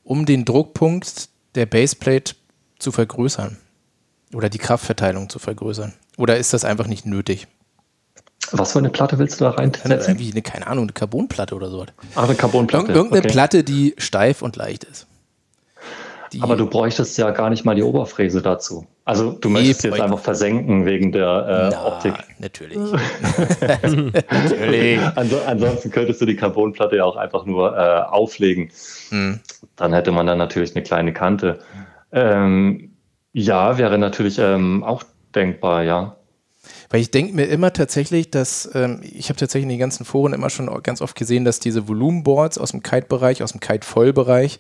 um den Druckpunkt der Baseplate zu vergrößern oder die Kraftverteilung zu vergrößern? Oder ist das einfach nicht nötig? Was für eine Platte willst du da reinsetzen? Irgendwie eine, keine Ahnung, eine Carbonplatte oder so. Ach, eine Carbonplatte. Irg irgendeine okay. Platte, die steif und leicht ist. Die, Aber du bräuchtest ja gar nicht mal die Oberfräse dazu. Also du möchtest jetzt einfach versenken wegen der äh, Na, Optik. Natürlich. natürlich. Anso ansonsten könntest du die Carbonplatte ja auch einfach nur äh, auflegen. Hm. Dann hätte man dann natürlich eine kleine Kante. Ähm, ja, wäre natürlich ähm, auch denkbar, ja. Weil ich denke mir immer tatsächlich, dass ähm, ich habe tatsächlich in den ganzen Foren immer schon ganz oft gesehen, dass diese Volumenboards aus dem Kite-Bereich, aus dem Kite-Voll-Bereich,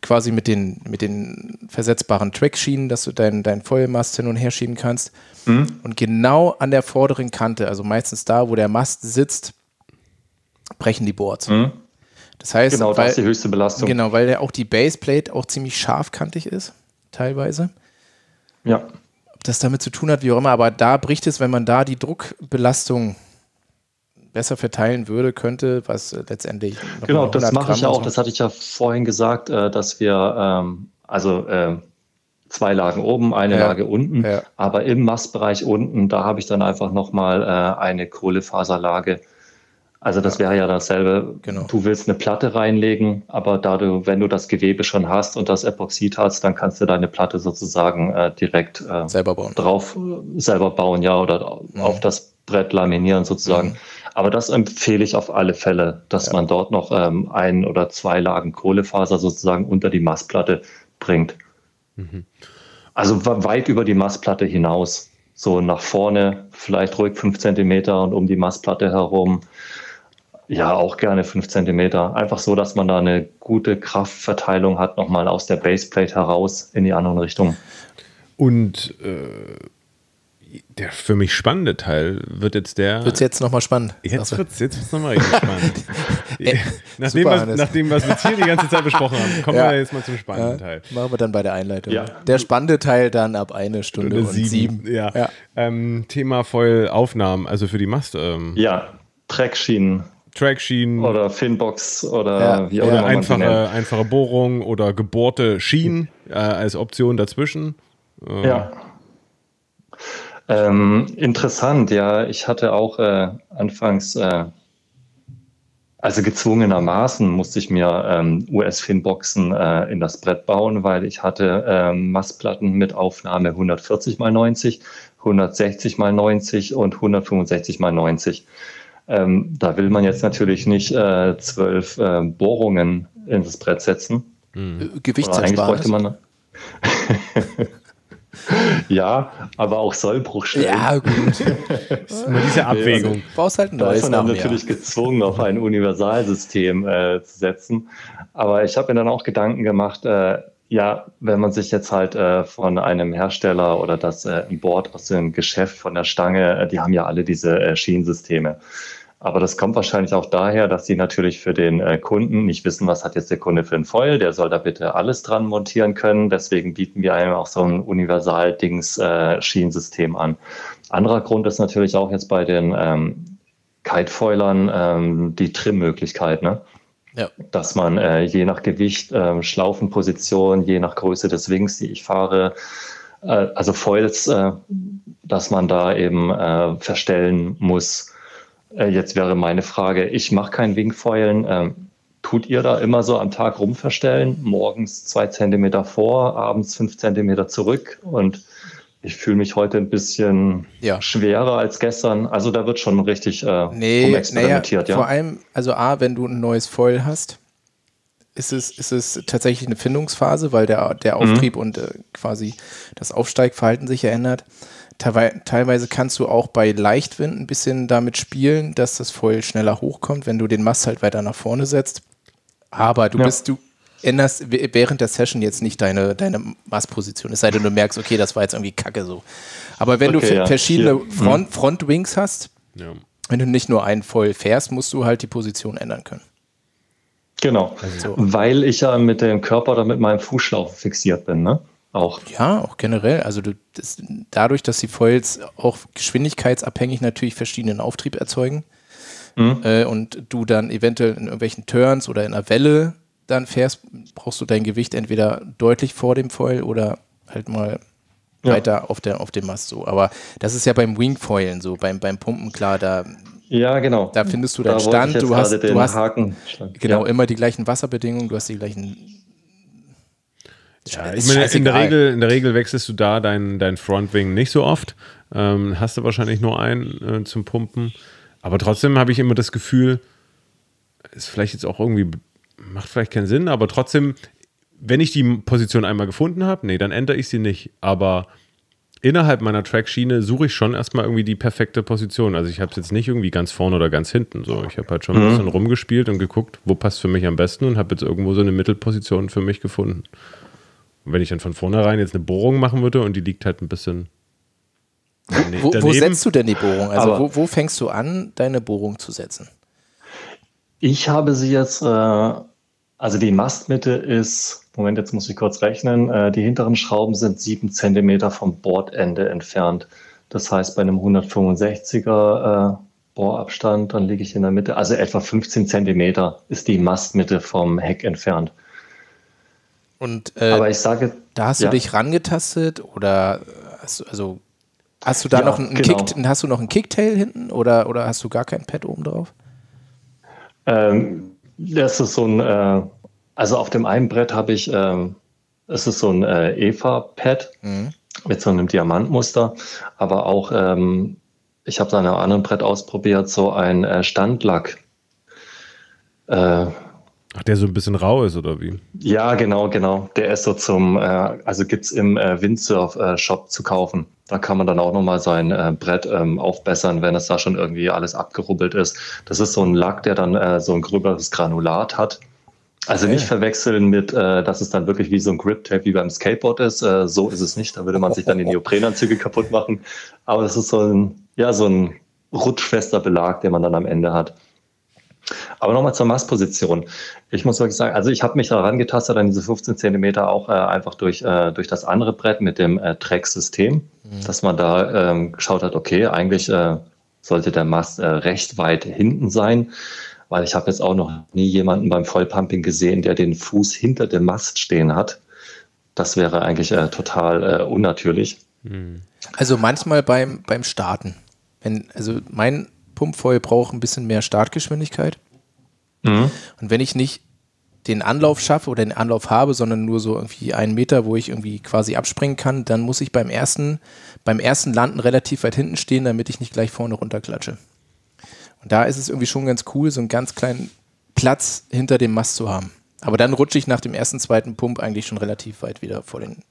quasi mit den, mit den versetzbaren Trackschienen, dass du deinen dein Vollmast hin und her schieben kannst. Und genau an der vorderen Kante, also meistens da, wo der Mast sitzt, brechen die Boards. Hm? Das heißt, Genau, das weil, ist die höchste Belastung. genau, weil ja auch die Baseplate auch ziemlich scharfkantig ist, teilweise. Ja. Das damit zu tun hat, wie auch immer, aber da bricht es, wenn man da die Druckbelastung besser verteilen würde, könnte, was äh, letztendlich. Genau, das 100 mache ich ja Gramm auch. Das hatte ich ja vorhin gesagt, äh, dass wir ähm, also äh, zwei Lagen oben, eine Ja, Lage unten, ja. aber im Mastbereich unten, da habe ich dann einfach nochmal äh, eine Kohlefaserlage. Also das wäre ja dasselbe. Genau. Du willst eine Platte reinlegen, aber da du, wenn du das Gewebe schon hast und das Epoxid hast, dann kannst du deine Platte sozusagen äh, direkt äh, selber bauen. drauf äh, selber bauen, ja, oder auf das Brett laminieren sozusagen. Aber das empfehle ich auf alle Fälle, dass man dort noch ähm, ein oder zwei Lagen Kohlefaser sozusagen unter die Massplatte bringt. Also we- weit über die Massplatte hinaus. So nach vorne, vielleicht ruhig fünf Zentimeter und um die Massplatte herum. Ja, auch gerne fünf Zentimeter. Einfach so, dass man da eine gute Kraftverteilung hat, nochmal aus der Baseplate heraus in die anderen Richtungen. Und äh, der für mich spannende Teil wird jetzt der. Wird es jetzt nochmal spannend? Jetzt wird es jetzt wird's nochmal richtig spannend. nachdem, super, was, nachdem, was wir jetzt hier die ganze Zeit besprochen haben, kommen Ja. wir jetzt mal zum spannenden Teil. Machen wir dann bei der Einleitung. Ja. Der spannende Teil dann ab eine Stunde Stunde und sieben. Ja. Ja. Ähm, Thema Foil-Aufnahmen, also für die Mast. Ähm, Ja, Trackschienen Trackschienen, oder Finbox oder Ja, wie auch ja. immer nennt. einfache, einfache Bohrung oder gebohrte Schienen äh, als Option dazwischen. Ja. Ähm, interessant, ja. Ich hatte auch äh, anfangs, äh, also gezwungenermaßen musste ich mir ähm, US-Finboxen äh, in das Brett bauen, weil ich hatte ähm, Massplatten mit Aufnahme 140 mal 90, 160 mal 90 und 165 mal 90. Ähm, da will man jetzt natürlich nicht äh, zwölf äh, Bohrungen in das Brett setzen. Äh, Oder eigentlich Gewichtsersparnis. bräuchte man. ja, aber auch Sollbruchstellen. Ja, gut. Immer diese Abwägung. Brauchst halt ein Da neues ist man dann natürlich gezwungen, auf ein Universalsystem äh, zu setzen. Aber ich habe mir dann auch Gedanken gemacht, äh, ja, wenn man sich jetzt halt äh, von einem Hersteller oder das äh, Board aus dem Geschäft von der Stange, äh, die haben ja alle diese äh, Schienensysteme. Aber das kommt wahrscheinlich auch daher, dass sie natürlich für den äh, Kunden nicht wissen, was hat jetzt der Kunde für ein Foil. Der soll da bitte alles dran montieren können. Deswegen bieten wir einem auch so ein Universal-Dings-Schienensystem an. Anderer Grund ist natürlich auch jetzt bei den ähm, Kitefoilern ähm, die Trimmöglichkeit, ne? Ja. dass man äh, je nach Gewicht, äh, Schlaufenposition, je nach Größe des Wings, die ich fahre, äh, also Foils, äh, dass man da eben äh, verstellen muss. Äh, jetzt wäre meine Frage, ich mache kein Wingfoilen. Ähm, tut ihr da immer so am Tag rumverstellen? Morgens zwei Zentimeter vor, abends fünf Zentimeter zurück und ich fühle mich heute ein bisschen Ja. schwerer als gestern. Also da wird schon richtig äh, Nee, rumexperimentiert, naja, vor ja. allem, also A, wenn du ein neues Foil hast, ist es, ist es tatsächlich eine Findungsphase, weil der, der Mhm. Auftrieb und äh, quasi das Aufsteigverhalten sich ändert. Teilwei- Teilweise kannst du auch bei Leichtwind ein bisschen damit spielen, dass das Foil schneller hochkommt, wenn du den Mast halt weiter nach vorne setzt. Aber du Ja. bist, du änderst während der Session jetzt nicht deine, deine Mastposition, es sei denn, du merkst, okay, das war jetzt irgendwie kacke so. Aber wenn du Okay, ver- ja. verschiedene Hier. Front, Frontwings hast, Ja. wenn du nicht nur einen voll fährst, musst du halt die Position ändern können. Genau. So. Weil ich ja mit dem Körper oder mit meinem Fußschlauch fixiert bin, ne? Auch. Ja, auch generell. Also du, das, dadurch, dass die Foils auch geschwindigkeitsabhängig natürlich verschiedenen Auftrieb erzeugen äh, und du dann eventuell in irgendwelchen Turns oder in einer Welle dann fährst, brauchst du dein Gewicht entweder deutlich vor dem Foil oder halt mal Ja. weiter auf, der, auf dem Mast so. Aber das ist ja beim Wingfoilen so, beim, beim Pumpen klar, da Ja, genau. Da findest du Da deinen wollte Stand, du hast- du hast- Haken. genau Ja. immer die gleichen Wasserbedingungen, du hast die gleichen. Ja, Ist ich meine, in, der. Regel, in der Regel wechselst du da dein, dein Frontwing nicht so oft. Ähm, hast du wahrscheinlich nur einen äh, zum Pumpen. Aber trotzdem habe ich immer das Gefühl, ist vielleicht jetzt auch irgendwie, macht vielleicht keinen Sinn, aber trotzdem, wenn ich die Position einmal gefunden habe, nee, dann ändere ich sie nicht. Aber innerhalb meiner Trackschiene suche ich schon erstmal irgendwie die perfekte Position. Also ich habe es jetzt nicht irgendwie ganz vorne oder ganz hinten. So, ich habe halt schon ein bisschen rumgespielt und geguckt, wo passt für mich am besten und habe jetzt irgendwo so eine Mittelposition für mich gefunden. Und wenn ich dann von vornherein jetzt eine Bohrung machen würde und die liegt halt ein bisschen dane- Wo, wo daneben, setzt du denn die Bohrung? Also wo, wo fängst du an, deine Bohrung zu setzen? Ich habe sie jetzt, äh, also die Mastmitte ist, Moment, jetzt muss ich kurz rechnen, äh, die hinteren Schrauben sind sieben Zentimeter vom Bordende entfernt. Das heißt, bei einem 165er äh, Bohrabstand, dann liege ich in der Mitte, also etwa 15 Zentimeter ist die Mastmitte vom Heck entfernt. Und äh, Aber ich sage, da hast ja. du dich rangetastet oder hast du, also hast du da Ja, noch einen genau. Kick, hast du noch einen Kicktail hinten oder, oder hast du gar kein Pad oben drauf? Ähm, das ist so ein, äh, also auf dem einen Brett habe ich, ähm, es ist so ein äh, Eva-Pad mit so einem Diamantmuster, aber auch, ähm, ich habe es an einem anderen Brett ausprobiert, so ein äh, Standlack. Äh, ach, der so ein bisschen rau ist oder wie? ja, genau, genau. Der ist so zum, äh, also gibt's im äh, Windsurf-Shop zu kaufen. Da kann man dann auch nochmal sein äh, Brett ähm, aufbessern, wenn es da schon irgendwie alles abgerubbelt ist. Das ist so ein Lack, der dann äh, so ein gröberes Granulat hat. Also Okay. nicht verwechseln mit, äh, dass es dann wirklich wie so ein Grip-Tape wie beim Skateboard ist. Äh, so ist es nicht. Da würde man sich dann die Neoprenanzüge kaputt machen. Aber es ist so ein, ja, so ein rutschfester Belag, den man dann am Ende hat. Aber nochmal zur Mastposition. Ich muss wirklich sagen, also ich habe mich daran getastet an diese 15 Zentimeter auch äh, einfach durch, äh, durch das andere Brett mit dem äh, Track-System, dass man da ähm, geschaut hat, okay, eigentlich äh, sollte der Mast äh, recht weit hinten sein, weil ich habe jetzt auch noch nie jemanden beim Vollpumping gesehen, der den Fuß hinter dem Mast stehen hat. Das wäre eigentlich äh, total äh, unnatürlich. Also manchmal beim, beim Starten. Wenn, also mein Pumpfoil braucht ein bisschen mehr Startgeschwindigkeit. Und wenn ich nicht den Anlauf schaffe oder den Anlauf habe, sondern nur so irgendwie einen Meter, wo ich irgendwie quasi abspringen kann, dann muss ich beim ersten, beim ersten Landen relativ weit hinten stehen, damit ich nicht gleich vorne runterklatsche. Und da ist es irgendwie schon ganz cool, so einen ganz kleinen Platz hinter dem Mast zu haben. Aber dann rutsche ich nach dem ersten, zweiten Pump eigentlich schon relativ weit wieder vor den.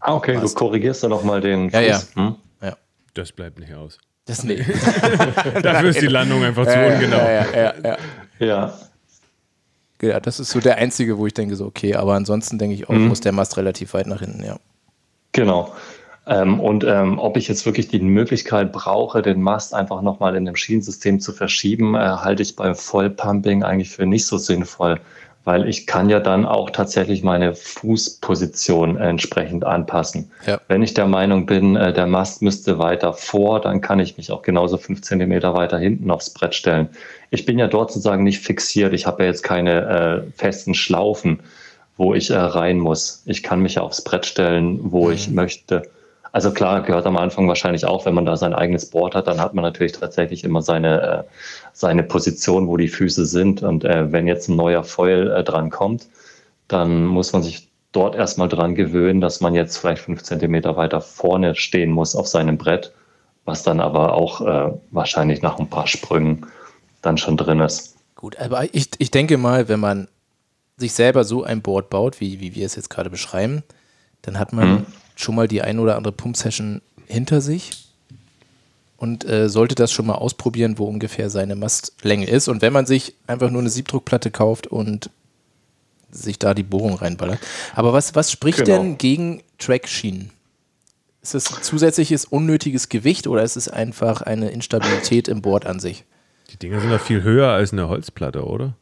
Ah, okay, Mast. du korrigierst da nochmal den Fuß. Ja, ja. Hm? Ja. Das bleibt nicht aus. Das nee. Dafür ist die Landung einfach zu Ja, ungenau. ja, ja, ja, ja. Ja, Ja, das ist so der einzige, wo ich denke so, okay, aber ansonsten denke ich auch, Mhm. muss der Mast relativ weit nach hinten, ja. Genau. Ähm, und ähm, ob ich jetzt wirklich die Möglichkeit brauche, den Mast einfach nochmal in dem Schienensystem zu verschieben, äh, halte ich beim Vollpumping eigentlich für nicht so sinnvoll, weil ich kann ja dann auch tatsächlich meine Fußposition entsprechend anpassen. Ja. Wenn ich der Meinung bin, äh, der Mast müsste weiter vor, dann kann ich mich auch genauso fünf Zentimeter weiter hinten aufs Brett stellen. Ich bin ja dort sozusagen nicht fixiert. Ich habe ja jetzt keine äh, festen Schlaufen, wo ich äh, rein muss. Ich kann mich ja aufs Brett stellen, wo ich möchte. Also klar, gehört am Anfang wahrscheinlich auch, wenn man da sein eigenes Board hat, dann hat man natürlich tatsächlich immer seine, äh, seine Position, wo die Füße sind. Und äh, wenn jetzt ein neuer Foil äh, dran kommt, dann muss man sich dort erstmal dran gewöhnen, dass man jetzt vielleicht fünf Zentimeter weiter vorne stehen muss auf seinem Brett, was dann aber auch wahrscheinlich nach ein paar Sprüngen dann schon drin ist. Gut, aber ich, ich denke mal, wenn man sich selber so ein Board baut, wie, wie wir es jetzt gerade beschreiben, dann hat man mhm. Schon mal die ein oder andere Pump-Session hinter sich und äh, sollte das schon mal ausprobieren, wo ungefähr seine Mastlänge ist. Und wenn man sich einfach nur eine Siebdruckplatte kauft und sich da die Bohrung reinballert. Aber was, was spricht genau. denn gegen Trackschienen? Ist es zusätzliches unnötiges Gewicht oder ist es einfach eine Instabilität im Board an sich? Die Dinger sind ja viel höher als eine Holzplatte, oder?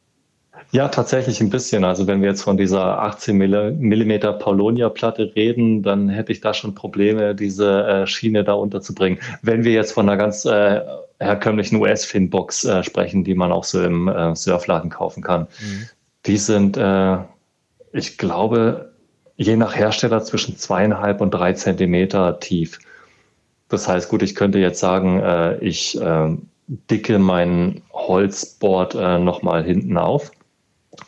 Ja, tatsächlich ein bisschen. Also wenn wir jetzt von dieser 18 mm Paulonia-Platte reden, dann hätte ich da schon Probleme, diese äh, Schiene da unterzubringen. Wenn wir jetzt von einer ganz äh, herkömmlichen US-Finbox äh, sprechen, die man auch so im äh, Surfladen kaufen kann, mhm. die sind, äh, ich glaube, je nach Hersteller zwischen zweieinhalb und drei Zentimeter tief. Das heißt, gut, ich könnte jetzt sagen, äh, ich dicke mein Holzboard äh, nochmal hinten auf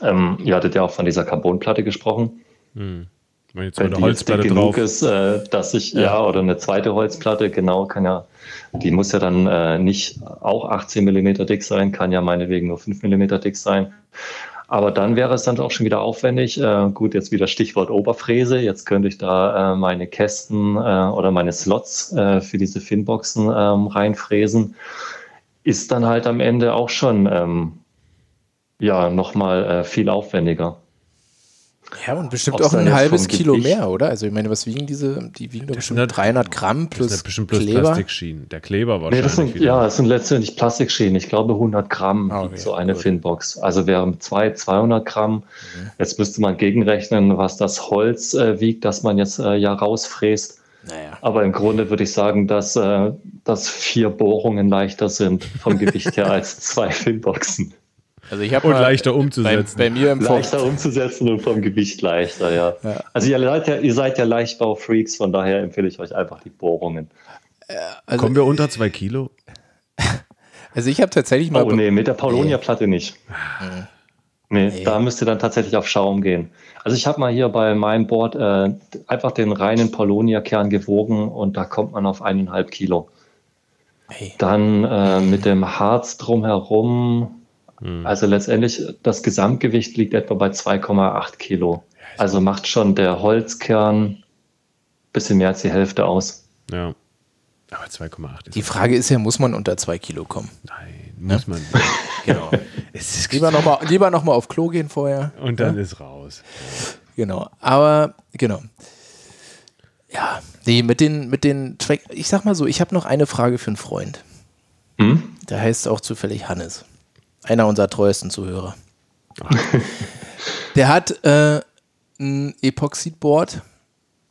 ähm, ihr hattet ja auch von dieser Carbonplatte gesprochen. Hm. Wenn jetzt eine Holzplatte genug drauf. ist, äh, dass ich, ja. ja. oder eine zweite Holzplatte, genau, kann ja, die muss ja dann äh, nicht auch 18 mm dick sein, kann ja meinetwegen nur 5 mm dick sein. Aber dann wäre es dann auch schon wieder aufwendig. Äh, gut, jetzt wieder Stichwort Oberfräse. Jetzt könnte ich da äh, meine Kästen äh, oder meine Slots äh, für diese Finboxen ähm, reinfräsen. Ist dann halt am Ende auch schon ähm, ja nochmal äh, viel aufwendiger. Ja, und bestimmt Ob's auch ein halbes Kilo Gewicht. mehr, oder? Also ich meine, was wiegen diese? Die wiegen doch bestimmt 300 Gramm plus das sind bestimmt plus Kleber. Plastikschienen. Der Kleber wahrscheinlich. Nee, das sind, ja, es sind letztendlich Plastikschienen. Ich glaube 100 Gramm ah, okay, so eine gut. Finbox. Also wären zwei 200 Gramm. Mhm. Jetzt müsste man gegenrechnen, was das Holz äh, wiegt, das man jetzt äh, ja rausfräst. Naja. Aber im Grunde würde ich sagen, dass, äh, dass vier Bohrungen leichter sind vom Gewicht her als zwei Finboxen. Also ich und leichter umzusetzen. Bei, bei mir im leichter umzusetzen und vom Gewicht leichter, ja. ja. Also ihr seid ja, ihr seid ja Leichtbau-Freaks, von daher empfehle ich euch einfach die Bohrungen. Also, Kommen wir unter zwei Kilo? Also ich habe tatsächlich mal. Oh nee, mit der Paulonia-Platte nicht. Nee, nee, da müsst ihr dann tatsächlich auf Schaum gehen. Also ich habe mal hier bei meinem Board äh, einfach den reinen Paulonia-Kern gewogen und da kommt man auf eineinhalb Kilo. Hey. Dann äh, mit dem Harz drumherum hm. Also letztendlich, das Gesamtgewicht liegt etwa bei 2,8 Kilo. Also macht schon der Holzkern ein bisschen mehr als die Hälfte aus. Ja. Aber 2,8 ist. Die Frage ist ja, muss man unter 2 Kilo kommen? Nein, muss ja? man nicht. genau. lieber nochmal lieber noch mal auf Klo gehen vorher. Und dann ja? ist raus. Genau. Aber, genau. Ja, nee, mit den, mit den Track. Ich sag mal so, ich habe noch eine Frage für einen Freund. Hm? Der heißt auch zufällig Hannes. Einer unserer treuesten Zuhörer. Der hat äh, ein Epoxidboard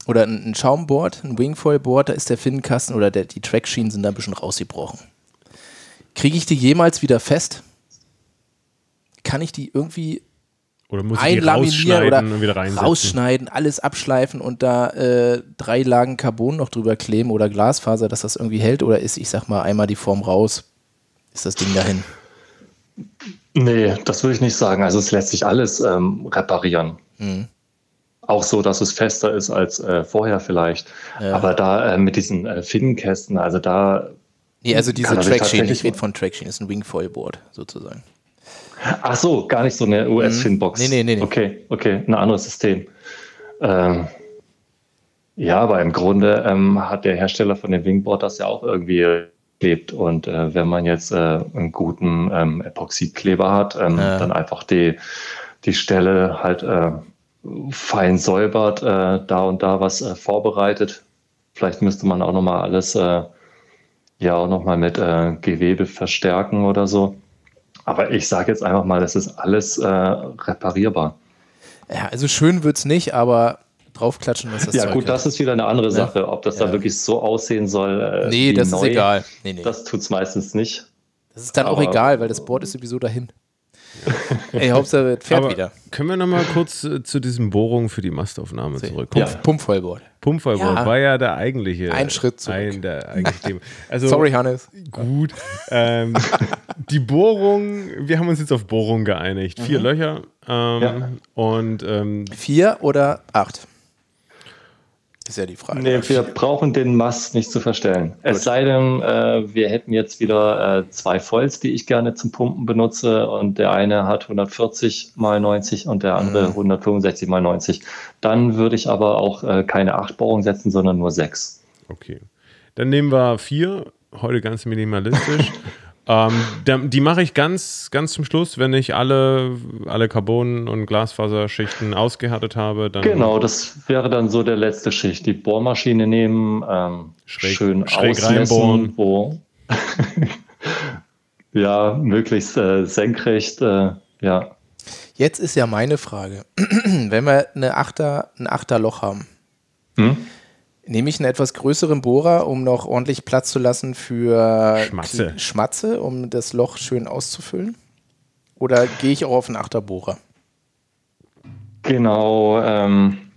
oder ein, Schaumboard, ein Wingfoil-Board, da ist der Finnenkasten oder der, die Trackschienen sind da ein bisschen rausgebrochen. Kriege ich die jemals wieder fest? Kann ich die irgendwie oder muss einlaminieren oder rausschneiden, alles abschleifen und da äh, drei Lagen Carbon noch drüber kleben oder Glasfaser, dass das irgendwie hält? Oder ist, ich sag mal, einmal die Form raus, ist das Ding dahin? Nee, das würde ich nicht sagen. Also es lässt sich alles ähm, reparieren. Mhm. Auch so, dass es fester ist als äh, vorher vielleicht. Ja. Aber da äh, mit diesen äh, Finnenkästen, also da. Nee, also diese Trackschiene, ich rede von Trackschiene, ist ein Wingfoil-Board sozusagen. Ach so, gar nicht so eine US-Finbox. Nee, nee, nee, nee. Okay, okay, ein anderes System. Ähm, ja, aber im Grunde ähm, hat der Hersteller von dem Wingboard das ja auch irgendwie klebt. Und äh, wenn man jetzt äh, einen guten ähm, Epoxidkleber hat, ähm, ja. dann einfach die, die Stelle halt äh, fein säubert, äh, da und da was äh, vorbereitet. Vielleicht müsste man auch nochmal alles äh, ja auch nochmal mit Gewebe verstärken oder so. Aber ich sage jetzt einfach mal, das ist alles reparierbar. Ja, also schön wird es nicht, aber draufklatschen, was das Ja, Zeug gut, hat. das ist wieder eine andere Sache, ob das ja. da wirklich so aussehen soll. Äh, nee, das neu. ist egal. Nee, nee. Das tut es meistens nicht. Das ist dann Aber, auch egal, weil das Board ist sowieso dahin. Ey, Hauptsache, es fährt Aber wieder. können wir nochmal kurz äh, zu diesen Bohrungen für die Mastaufnahme zurück? Ja. Pumpvollboard. Pumpfallbohr Ja. war ja der eigentliche. Ein Schritt zurück. Ein der eigentliche Thema. Also, Sorry, Hannes. Gut. Ähm, die Bohrung, wir haben uns jetzt auf Bohrung geeinigt. Vier Mhm. Löcher. Ähm, Ja. Und ähm, Vier oder acht? Ist ja die Frage. Nee, wir brauchen den Mast nicht zu verstellen. Es sei denn, äh, wir hätten jetzt wieder äh, zwei Foils, die ich gerne zum Pumpen benutze und der eine hat 140 mal 90 und der andere 165 mal 90. Dann würde ich aber auch äh, keine acht Bohrungen setzen, sondern nur sechs. okay. Dann nehmen wir vier. Heute ganz minimalistisch. ähm, die mache ich ganz, ganz zum Schluss, wenn ich alle, alle Carbon- und Glasfaserschichten ausgehärtet habe. Dann Genau, das wäre dann so der letzte Schicht. Die Bohrmaschine nehmen, ähm, Schräg- schön schräg ausmessen, reinbohren. wo ja möglichst äh, senkrecht, äh, ja. Jetzt ist ja meine Frage. Wenn wir eine Achter, ein Achterloch haben, Hm? Nehme ich einen etwas größeren Bohrer, um noch ordentlich Platz zu lassen für Schmatze. Schmatze, um das Loch schön auszufüllen? Oder gehe ich auch auf einen Achterbohrer? Genau, ähm,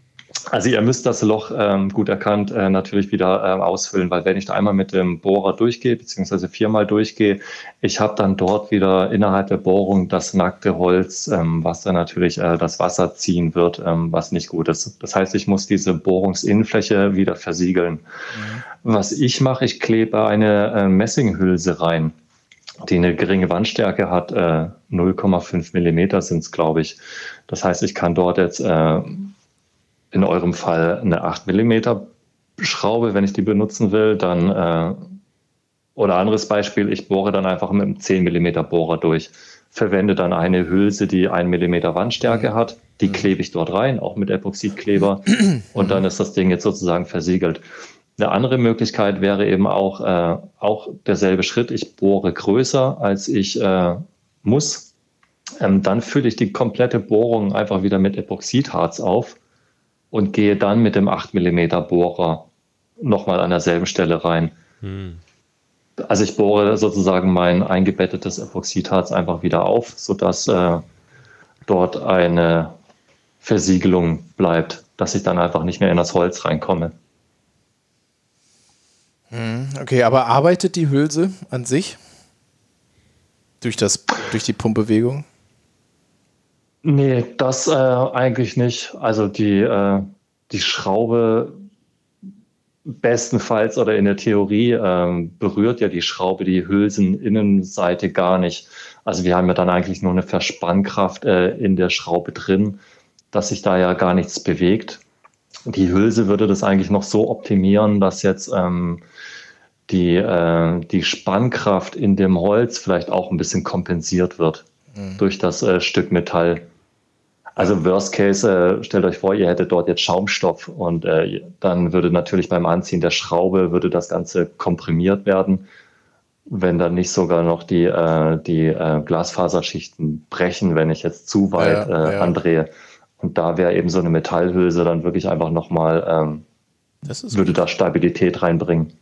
also ihr müsst das Loch ähm, gut erkannt äh, natürlich wieder ähm, ausfüllen, weil wenn ich da einmal mit dem Bohrer durchgehe, beziehungsweise viermal durchgehe, ich habe dann dort wieder innerhalb der Bohrung das nackte Holz, ähm, was dann natürlich äh, das Wasser ziehen wird, ähm, was nicht gut ist. Das heißt, ich muss diese Bohrungsinnenfläche wieder versiegeln. Was ich mache, ich klebe eine äh, Messinghülse rein die eine geringe Wandstärke hat, äh, 0,5 Millimeter sind es, glaube ich. Das heißt, ich kann dort jetzt äh, in eurem Fall eine 8 Millimeter Schraube, wenn ich die benutzen will, dann äh, oder anderes Beispiel, ich bohre dann einfach mit einem 10 Millimeter Bohrer durch, verwende dann eine Hülse, die 1 Millimeter Wandstärke hat, die klebe ich dort rein, auch mit Epoxidkleber und dann ist das Ding jetzt sozusagen versiegelt. Eine andere Möglichkeit wäre eben auch, äh, auch derselbe Schritt. Ich bohre größer, als ich äh, muss. Ähm, dann fülle ich die komplette Bohrung einfach wieder mit Epoxidharz auf und gehe dann mit dem 8 mm Bohrer nochmal an derselben Stelle rein. Also ich bohre sozusagen mein eingebettetes Epoxidharz einfach wieder auf, sodass äh, dort eine Versiegelung bleibt, dass ich dann einfach nicht mehr in das Holz reinkomme. Okay, aber arbeitet die Hülse an sich? Durch, das, durch die Pumpbewegung? Nee, das äh, eigentlich nicht. Also die, äh, die Schraube bestenfalls oder in der Theorie ähm, berührt ja die Schraube die Hülseninnenseite gar nicht. Also wir haben ja dann eigentlich nur eine Verspannkraft äh, in der Schraube drin, dass sich da ja gar nichts bewegt. Die Hülse würde das eigentlich noch so optimieren, dass jetzt ähm, die, äh, die Spannkraft in dem Holz vielleicht auch ein bisschen kompensiert wird durch das äh, Stück Metall. Also Worst Case, äh, stellt euch vor, ihr hättet dort jetzt Schaumstoff und äh, dann würde natürlich beim Anziehen der Schraube würde das Ganze komprimiert werden, wenn dann nicht sogar noch die, äh, die äh, Glasfaserschichten brechen, wenn ich jetzt zu weit Ja, äh, ja. andrehe. Und da wäre eben so eine Metallhülse dann wirklich einfach nochmal, ähm, würde da Stabilität reinbringen.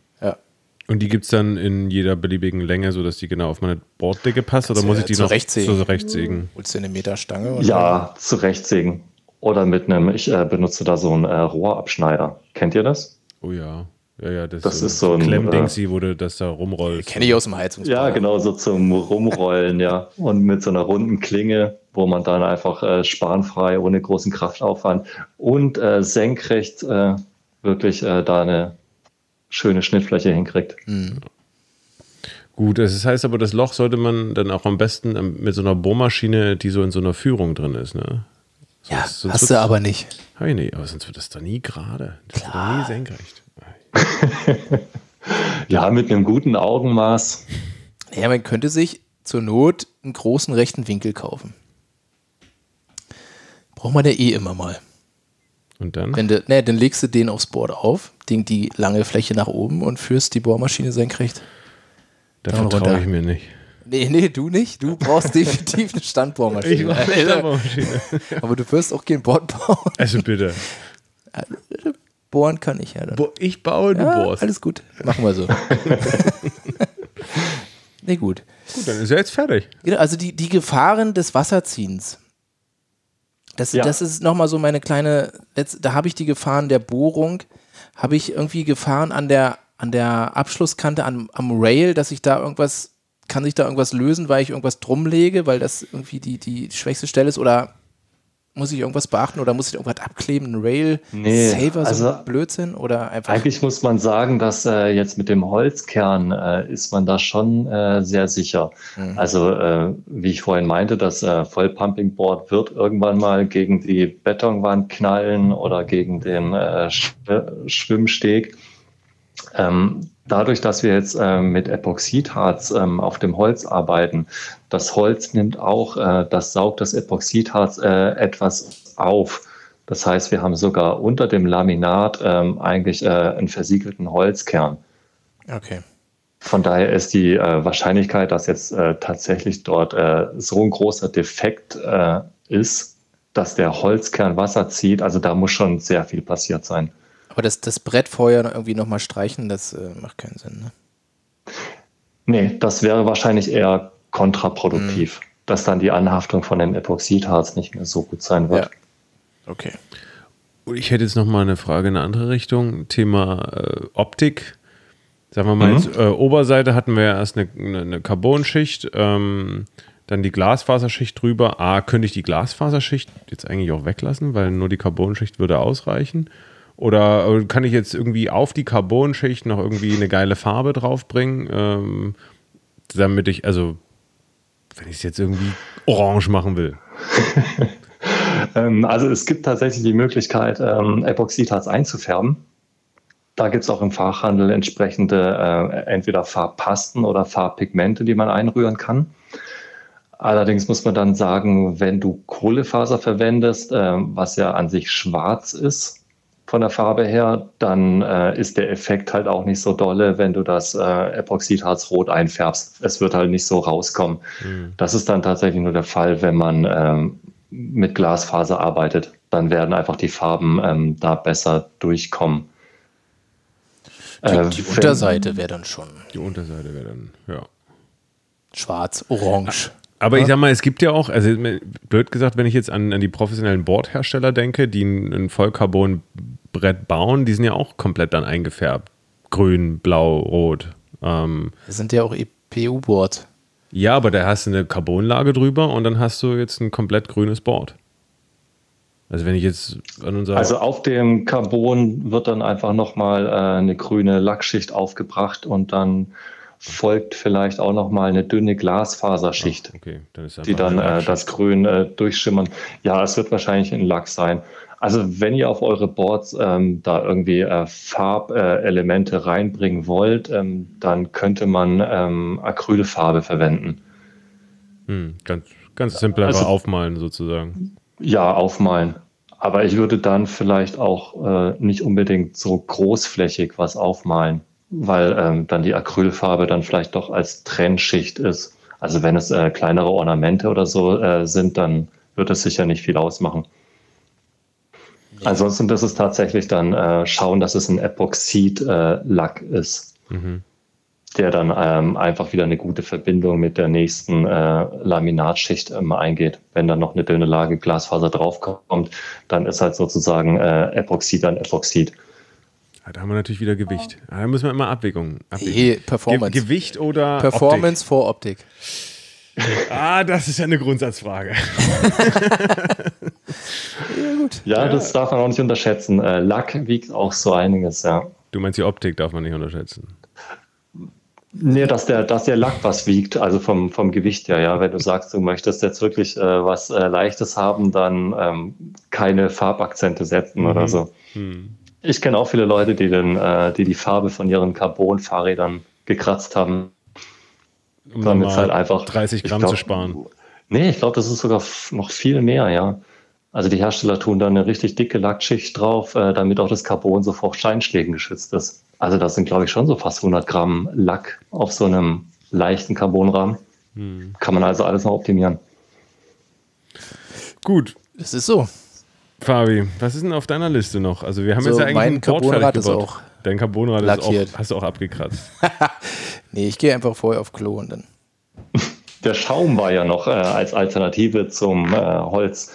Und die gibt es dann in jeder beliebigen Länge, sodass die genau auf meine Borddicke passt? Oder muss ich die noch zurechtsägen. zurechtsägen? Holst du eine Meterstange? und Ja, zurechtsägen. Oder mit einem, ich äh, benutze da so einen äh, Rohrabschneider. Kennt ihr das? Oh ja. Ja, ja, das, Das ist so ein, Klemmdingsi, wo du das da rumrollst. Kenne ich aus dem Heizungsbau. Ja, genau, so zum Rumrollen, ja. Und mit so einer runden Klinge, wo man dann einfach äh, spanfrei, ohne großen Kraftaufwand und äh, senkrecht äh, wirklich äh, da eine schöne Schnittfläche hinkriegt. Gut, das heißt aber, das Loch sollte man dann auch am besten ähm, mit so einer Bohrmaschine, die so in so einer Führung drin ist, ne? Ja, Sonst- sonst hast du aber nicht. Hab ich nicht, aber sonst wird das da nie gerade. Das wird Klar. nie senkrecht. Ja, mit einem guten Augenmaß. Ja, man könnte sich zur Not einen großen rechten Winkel kaufen. Braucht man ja eh immer mal. Und dann? Wenn du, ne, dann legst du den aufs Board auf, ding die lange Fläche nach oben und führst die Bohrmaschine senkrecht. Da vertraue ich mir nicht. Nee, nee, du nicht. Du brauchst definitiv eine Standbohrmaschine. Ich eine Stabbohrmaschine. Aber du wirst auch kein Board bauen. Also bitte. Bohren kann ich ja dann. Bo ich baue, du ja, bohrst. alles gut. Machen wir so. Nee, gut. Gut, dann ist er jetzt fertig. Genau, also die, die Gefahren des Wasserziehens. Das, Ja. das ist nochmal so meine kleine, da habe ich die Gefahren der Bohrung, habe ich irgendwie Gefahren an der, an der Abschlusskante, am, am Rail, dass ich da irgendwas, kann sich da irgendwas lösen, weil ich irgendwas drum lege, weil das irgendwie die, die schwächste Stelle ist oder muss ich irgendwas beachten oder muss ich irgendwas abkleben, ein Rail, Nee, Saver, so also- Blödsinn oder einfach. Eigentlich muss man sagen, dass äh, jetzt mit dem Holzkern äh, ist man da schon äh, sehr sicher. Mhm. Also äh, wie ich vorhin meinte, das äh, Vollpumpingboard wird irgendwann mal gegen die Betonwand knallen oder gegen den äh, Sch Schwimmsteg. Ähm, dadurch, dass wir jetzt äh, mit Epoxidharz ähm, auf dem Holz arbeiten, das Holz nimmt auch, äh, das saugt das Epoxidharz äh, etwas auf. Das heißt, wir haben sogar unter dem Laminat ähm, eigentlich äh, einen versiegelten Holzkern. Okay. Von daher ist die äh, Wahrscheinlichkeit, dass jetzt äh, tatsächlich dort so ein großer Defekt ist, dass der Holzkern Wasser zieht, also da muss schon sehr viel passiert sein. Aber das, das Brett vorher irgendwie nochmal streichen, das äh, macht keinen Sinn, ne? Nee, das wäre wahrscheinlich eher kontraproduktiv, dass dann die Anhaftung von dem Epoxidharz nicht mehr so gut sein wird. Okay. Und ich hätte jetzt noch mal eine Frage in eine andere Richtung. Thema äh, Optik. Sagen wir mal, Mhm. jetzt, äh, Oberseite hatten wir ja erst eine, eine, eine Carbonschicht, ähm, dann die Glasfaserschicht drüber. A, könnte ich die Glasfaserschicht jetzt eigentlich auch weglassen, weil nur die Carbonschicht würde ausreichen? Oder äh, kann ich jetzt irgendwie auf die Carbonschicht noch irgendwie eine geile Farbe draufbringen, ähm, damit ich, also, wenn ich es jetzt irgendwie orange machen will? Ähm, also es gibt tatsächlich die Möglichkeit, ähm, Epoxidharz einzufärben. Da gibt es auch im Fachhandel entsprechende äh, entweder Farbpasten oder Farbpigmente, die man einrühren kann. Allerdings muss man dann sagen, wenn du Kohlefaser verwendest, äh, was ja an sich schwarz ist von der Farbe her, dann äh, ist der Effekt halt auch nicht so dolle, wenn du das äh, Epoxidharz rot einfärbst. Es wird halt nicht so rauskommen. Das ist dann tatsächlich nur der Fall, wenn man ähm, mit Glasfaser arbeitet. Dann werden einfach die Farben ähm, da besser durchkommen. Die, Äh, die Unterseite wäre dann schon Die Unterseite wäre dann, ja. schwarz, orange. Aber ich sag mal, es gibt ja auch, also blöd gesagt, wenn ich jetzt an, an die professionellen Bordhersteller denke, die ein, ein Vollcarbon-Brett bauen, die sind ja auch komplett dann eingefärbt. Grün, blau, rot. Ähm, Das sind ja auch EPU-Board. ja, aber da hast du eine Carbonlage drüber und dann hast du jetzt ein komplett grünes Board. Also wenn ich jetzt an unser Also auf dem Carbon wird dann einfach nochmal äh, eine grüne Lackschicht aufgebracht und dann folgt vielleicht auch nochmal eine dünne Glasfaserschicht, okay, dann ist die dann äh, das Grün äh, durchschimmern. Ja, es wird wahrscheinlich ein Lack sein. Also wenn ihr auf eure Boards ähm, da irgendwie äh, Farbelemente äh, reinbringen wollt, ähm, dann könnte man ähm, Acrylfarbe verwenden. Hm, ganz, ganz simpel einfach Also- aufmalen sozusagen. Ja, aufmalen. Aber ich würde dann vielleicht auch äh, nicht unbedingt so großflächig was aufmalen, weil ähm, dann die Acrylfarbe dann vielleicht doch als Trennschicht ist. Also wenn es äh, kleinere Ornamente oder so äh, sind, dann wird es sicher nicht viel ausmachen. Ansonsten ist tatsächlich dann äh, schauen, dass es ein Epoxid-Lack ist, der dann ähm, einfach wieder eine gute Verbindung mit der nächsten äh, Laminatschicht ähm, eingeht. Wenn dann noch eine dünne Lage Glasfaser draufkommt, dann ist halt sozusagen äh, Epoxid an Epoxid. Ja, da haben wir natürlich wieder Gewicht. Ja, Da müssen wir immer Abwägung. Abwägen. Nee, Performance. Ge Gewicht oder Performance vor Optik. Optik? Ah, das ist ja eine Grundsatzfrage. Ja, das darf man auch nicht unterschätzen. Äh, Lack wiegt auch so einiges, ja. Du meinst, die Optik darf man nicht unterschätzen. Nee, dass der, dass der Lack was wiegt, also vom, vom Gewicht her, ja. Wenn du sagst, du möchtest jetzt wirklich äh, was äh, Leichtes haben, dann ähm, keine Farbakzente setzen oder so. Ich kenne auch viele Leute, die, den, äh, die die Farbe von ihren Carbon-Fahrrädern gekratzt haben. Um Damit halt einfach 30 ich Gramm glaub, zu sparen. Nee, ich glaube, das ist sogar noch viel mehr, ja. Also die Hersteller tun da eine richtig dicke Lackschicht drauf, äh, damit auch das Carbon so vor Steinschlägen geschützt ist. Also das sind, glaube ich, schon so fast 100 Gramm Lack auf so einem leichten Carbonrahmen. Hm. Kann man also alles noch optimieren. Gut, Das ist so. Fabi, was ist denn auf deiner Liste noch? Also wir haben So, jetzt ja eigentlich mein Carbonrad ist auch Dein Carbonrad ist lackiert. auch, hast du auch abgekratzt. Nee, ich gehe einfach vorher auf Klo und dann. Der Schaum war ja noch äh, als Alternative zum äh, Holz,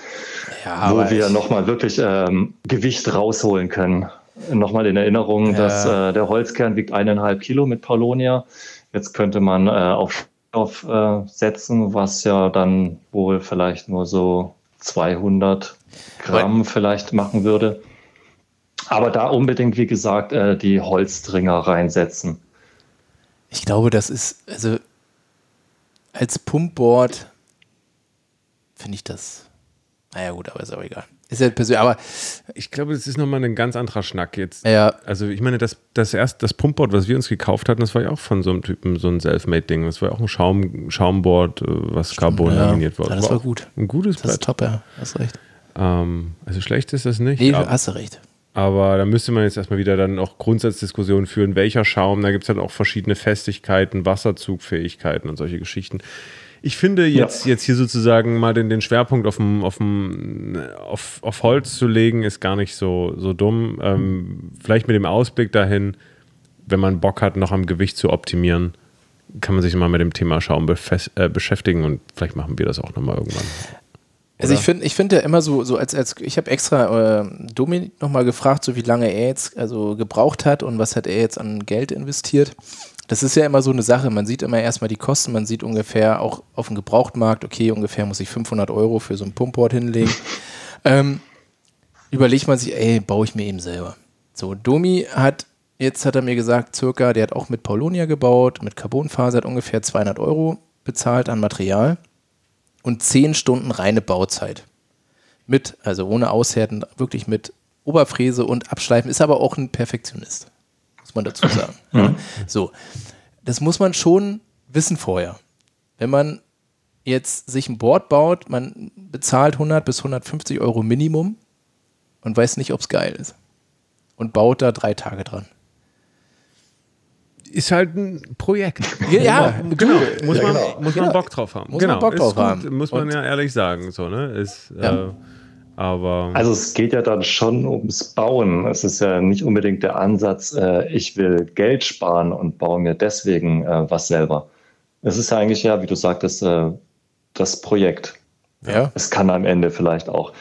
ja, wo wir nochmal wirklich ähm, Gewicht rausholen können. Nochmal in Erinnerung, ja. dass äh, der Holzkern wiegt eineinhalb Kilo mit Paulonia. Jetzt könnte man äh, auf Stoff äh, setzen, was ja dann wohl vielleicht nur so 200 Gramm vielleicht machen würde. Aber da unbedingt, wie gesagt, äh, die Holzdringer reinsetzen. Ich glaube, das ist, also als Pumpboard finde ich das. Naja, gut, aber ist auch egal. Ist ja persönlich, aber. Ich glaube, das ist nochmal ein ganz anderer Schnack jetzt. Ja. Also, ich meine, das, das erst, das Pumpboard, was wir uns gekauft hatten, das war ja auch von so einem Typen, so ein Selfmade-Ding. Das war ja auch ein Schaum, Schaumboard, äh, was Carbon ja, laminiert wurde. Ja, das war, war gut. Ein gutes das Brett. Das ist top, ja. Hast recht. Ähm, also, schlecht ist das nicht. Nee, aber, hast du recht. Aber da müsste man jetzt erstmal wieder dann auch Grundsatzdiskussionen führen, welcher Schaum. Da gibt es dann auch verschiedene Festigkeiten, Wasserzugfähigkeiten und solche Geschichten. Ich finde jetzt, ja. jetzt hier sozusagen mal den, den Schwerpunkt auf, dem, auf, dem, auf, auf Holz zu legen, ist gar nicht so, so dumm. Ähm, vielleicht mit dem Ausblick dahin, wenn man Bock hat, noch am Gewicht zu optimieren, kann man sich mal mit dem Thema Schaum äh, beschäftigen und vielleicht machen wir das auch nochmal irgendwann. Also ich finde ich finde ja immer so, so als, als ich habe extra äh, Dominik nochmal gefragt, so wie lange er jetzt also gebraucht hat und was hat er jetzt an Geld investiert. Das ist ja immer so eine Sache. Man sieht immer erstmal die Kosten. Man sieht ungefähr auch auf dem Gebrauchtmarkt, okay, ungefähr muss ich 500 Euro für so ein Pumpboard hinlegen. ähm, überlegt man sich, ey, baue ich mir eben selber. So, Domi hat, jetzt hat er mir gesagt, circa, der hat auch mit Paulonia gebaut, mit Carbonfaser, hat ungefähr 200 Euro bezahlt an Material und 10 Stunden reine Bauzeit. Mit, also ohne Aushärten, wirklich mit Oberfräse und Abschleifen, ist aber auch ein Perfektionist muss man dazu sagen. ja. So, das muss man schon wissen vorher. Wenn man jetzt sich ein Board baut, man bezahlt 100 bis 150 Euro Minimum und weiß nicht, ob es geil ist. Und baut da drei Tage dran. Ist halt ein Projekt. Ja, ja genau. Muss, man, genau. muss man genau. Bock drauf haben. Muss genau. man Bock drauf haben. Muss man und ja ehrlich sagen. So, ne? Ist, ja. äh, aber also es geht ja dann schon ums Bauen. Es ist ja nicht unbedingt der Ansatz, äh, ich will Geld sparen und baue mir deswegen äh, was selber. Es ist ja eigentlich ja, wie du sagtest, äh, das Projekt. Ja. Es kann am Ende vielleicht auch,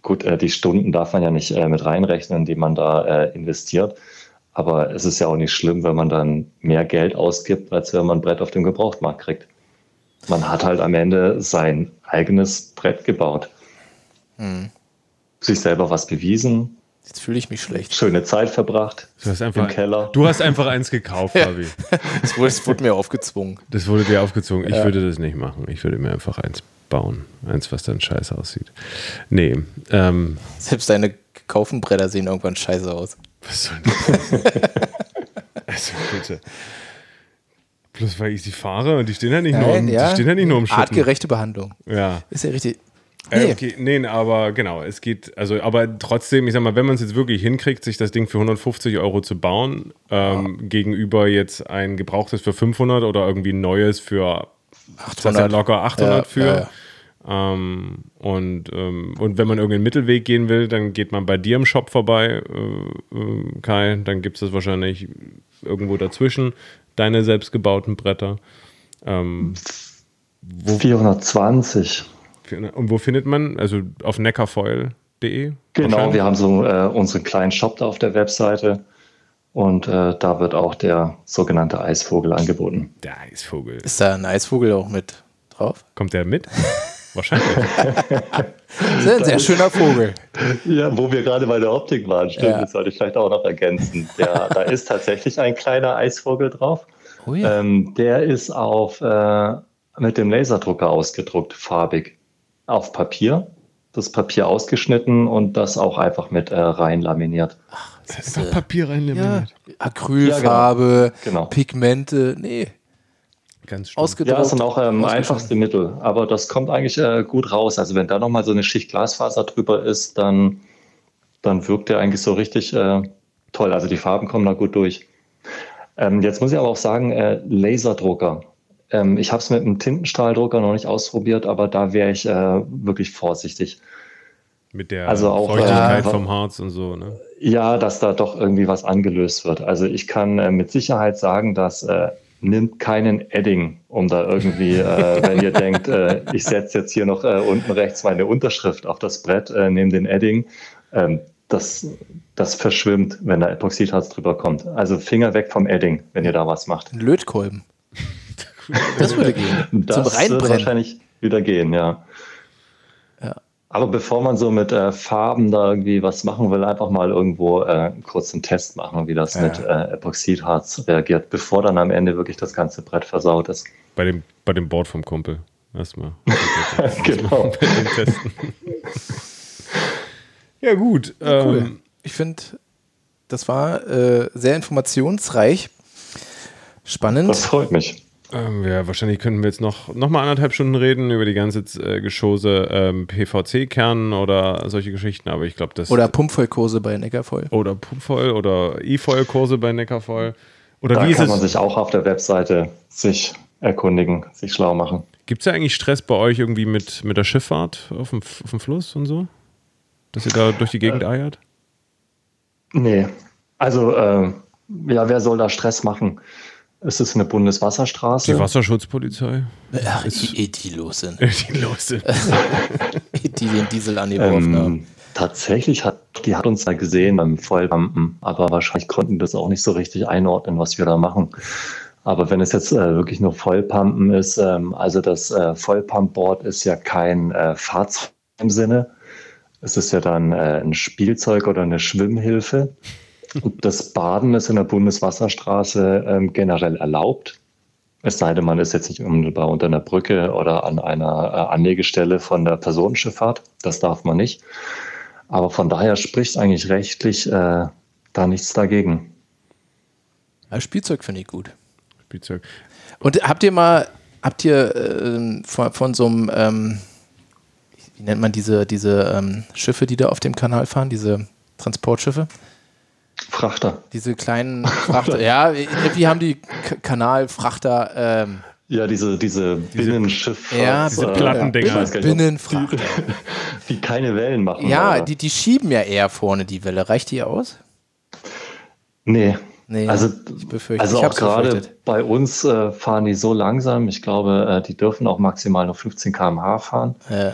gut, äh, die Stunden darf man ja nicht äh, mit reinrechnen, die man da äh, investiert. Aber es ist ja auch nicht schlimm, wenn man dann mehr Geld ausgibt, als wenn man ein Brett auf dem Gebrauchtmarkt kriegt. Man hat halt am Ende sein eigenes Brett gebaut. Hm sich selber was bewiesen. Jetzt fühle ich mich schlecht. Schöne Zeit verbracht einfach, im Keller. Du hast einfach eins gekauft, Fabi. das, wurde, das wurde mir aufgezwungen. Das wurde dir aufgezwungen. Ich ja. würde das nicht machen. Ich würde mir einfach eins bauen. Eins, was dann scheiße aussieht. Nee. Ähm, Selbst deine gekauften Bretter sehen irgendwann scheiße aus. Was soll das? also bitte. Bloß weil ich sie fahre und die stehen ja nicht, Nein, nur, ja. Die stehen ja nicht nur im Schuppen. Artgerechte Behandlung. Ja. Ist ja richtig. Äh, nee. okay, nee, aber genau, es geht, also, aber trotzdem, ich sag mal, wenn man es jetzt wirklich hinkriegt, sich das Ding für 150 Euro zu bauen, ähm, ja. gegenüber jetzt ein gebrauchtes für 500 oder irgendwie ein neues für 800. locker 800 ja, für. Ähm, und, ähm, und wenn man irgendeinen Mittelweg gehen will, dann geht man bei dir im Shop vorbei, äh, äh, Kai. Dann gibt es das wahrscheinlich irgendwo dazwischen, deine selbstgebauten Bretter. Ähm, 420. Und wo findet man? Also auf neckarfoil.de? Genau, wir haben so äh, unseren kleinen Shop da auf der Webseite. Und äh, da wird auch der sogenannte Eisvogel angeboten. Der Eisvogel. Ist da ein Eisvogel auch mit drauf? Kommt der mit? Wahrscheinlich. sehr, ein sehr schöner Vogel. Ja, wo wir gerade bei der Optik waren, stimmt, ja. das sollte ich vielleicht auch noch ergänzen. Der, da ist tatsächlich ein kleiner Eisvogel drauf. Oh ja. ähm, der ist auf, äh, mit dem Laserdrucker ausgedruckt, farbig auf Papier, das Papier ausgeschnitten und das auch einfach mit äh, rein laminiert. Ach, das ist einfach Papier rein laminiert. Ja, Acrylfarbe, ja, genau. Pigmente, nee. Ganz ausgedruckt. Ja, das sind auch ähm, einfachste Mittel, aber das kommt eigentlich äh, gut raus. Also wenn da nochmal so eine Schicht Glasfaser drüber ist, dann, dann wirkt der eigentlich so richtig äh, toll. Also die Farben kommen da gut durch. Ähm, jetzt muss ich aber auch sagen, äh, Laserdrucker. Ähm, ich habe es mit einem Tintenstrahldrucker noch nicht ausprobiert, aber da wäre ich äh, wirklich vorsichtig. Mit der also auch, Feuchtigkeit äh, vom Harz und so, ne? Ja, dass da doch irgendwie was angelöst wird. Also ich kann äh, mit Sicherheit sagen, dass äh, nimmt keinen Edding, um da irgendwie, äh, wenn ihr denkt, äh, ich setze jetzt hier noch äh, unten rechts meine Unterschrift auf das Brett, äh, nehme den Edding. Ähm, das, das verschwimmt, wenn da Epoxidharz drüber kommt. Also Finger weg vom Edding, wenn ihr da was macht. Lötkolben. Das würde gehen. Das Zum würde Reinbrennen. wahrscheinlich wieder gehen, ja. Ja. Aber bevor man so mit äh, Farben da irgendwie was machen will, einfach mal irgendwo äh, kurz einen Test machen, wie das Ja. mit äh, Epoxidharz reagiert, bevor dann am Ende wirklich das ganze Brett versaut ist. Bei dem, bei dem Board vom Kumpel. Erstmal. genau. Ja, gut. Cool. Ähm, Ich finde, das war äh, sehr informationsreich. Spannend. Das freut mich. Ähm, ja, wahrscheinlich könnten wir jetzt noch, noch mal anderthalb Stunden reden über die ganze äh, Geschosse ähm, PVC-Kernen oder solche Geschichten, aber ich glaube, das. Oder Pumpvollkurse bei Neckarvoll. oder Pumpvoll oder E-Foil-Kurse bei Neckarvoll. Oder Da wie ist kann man es? sich auch auf der Webseite sich erkundigen, sich schlau machen. Gibt es ja eigentlich Stress bei euch irgendwie mit, mit der Schifffahrt auf dem, auf dem Fluss und so? Dass ihr da durch die Gegend eiert? Nee, also äh, ja, wer soll da Stress machen? Es ist eine Bundeswasserstraße. Die Wasserschutzpolizei? Ach, die, eh, die los sind. Die los sind. die den Diesel angeworfen haben. Ähm, tatsächlich hat die hat uns da gesehen beim Vollpumpen, aber wahrscheinlich konnten die das auch nicht so richtig einordnen, was wir da machen. Aber wenn es jetzt äh, wirklich nur Vollpumpen ist, ähm, also das äh, Vollpumpboard ist ja kein äh, Fahrzeug im Sinne. Es ist ja dann äh, ein Spielzeug oder eine Schwimmhilfe. Und das Baden ist in der Bundeswasserstraße ähm, generell erlaubt. Es sei denn, man ist jetzt nicht unmittelbar unter einer Brücke oder an einer äh, Anlegestelle von der Personenschifffahrt. Das darf man nicht. Aber von daher spricht eigentlich rechtlich äh, da nichts dagegen. Ja, Spielzeug finde ich gut. Spielzeug. Und habt ihr mal, habt ihr ähm, von, von so einem, ähm, wie nennt man diese, diese ähm, Schiffe, die da auf dem Kanal fahren, diese Transportschiffe? Frachter. Diese kleinen Frachter, ja, wie haben die K Kanalfrachter, ähm, Ja, diese, diese Binnenschiff. ja, diese Plattendinger. Ob- Binnenfrachter. die keine Wellen machen. Ja, oder? die, die schieben ja eher vorne die Welle. Reicht die aus? Nee. Nee, also, ich befürchte, also ich auch gerade bei uns äh, fahren die so langsam. Ich glaube, äh, die dürfen auch maximal noch 15 km/h fahren. Äh,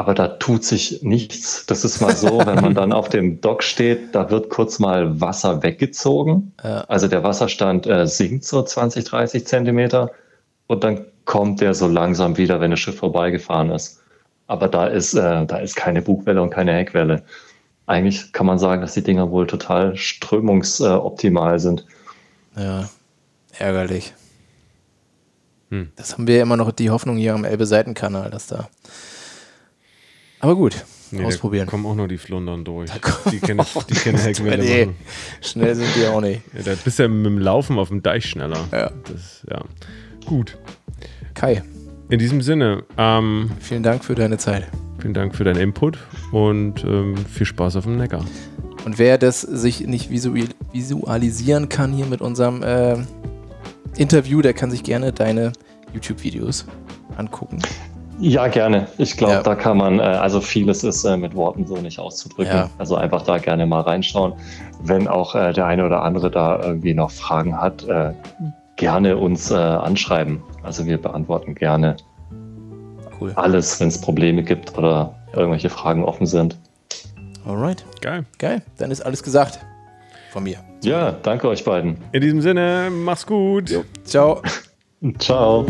Aber da tut sich nichts. Das ist mal so, wenn man dann auf dem Dock steht, da wird kurz mal Wasser weggezogen. Ja. Also der Wasserstand äh, sinkt so 20, 30 Zentimeter und dann kommt der so langsam wieder, wenn das Schiff vorbeigefahren ist. Aber da ist, äh, da ist keine Bugwelle und keine Heckwelle. Eigentlich kann man sagen, dass die Dinger wohl total strömungsoptimal sind. ja, ärgerlich. Hm. Das haben wir ja immer noch die Hoffnung hier am Elbe-Seitenkanal, dass da. Aber gut, Nee, ausprobieren. Da kommen auch nur die Flundern durch. Die kennen, die kennen Heckwelle Nee, machen. schnell sind die auch nicht. Ja, da bist du ja mit dem Laufen auf dem Deich schneller. Ja. Das, ja. Gut. Kai, In diesem Sinne, ähm, vielen Dank für deine Zeit. vielen Dank für deinen Input und ähm, viel Spaß auf dem Neckar. Und wer das sich nicht visual visualisieren kann hier mit unserem äh, Interview, der kann sich gerne deine YouTube-Videos angucken. Ja, gerne. Ich glaube, Ja. da kann man, äh, also vieles ist äh, mit Worten so nicht auszudrücken. Ja. Also einfach da gerne mal reinschauen. Wenn auch äh, der eine oder andere da irgendwie noch Fragen hat, äh, gerne uns äh, anschreiben. Also wir beantworten gerne Cool. alles, wenn es Probleme gibt oder irgendwelche Fragen offen sind. Alright, Geil. geil. Dann ist alles gesagt. Von mir. Ja, danke euch beiden. In diesem Sinne, mach's gut. Ciao. Ciao.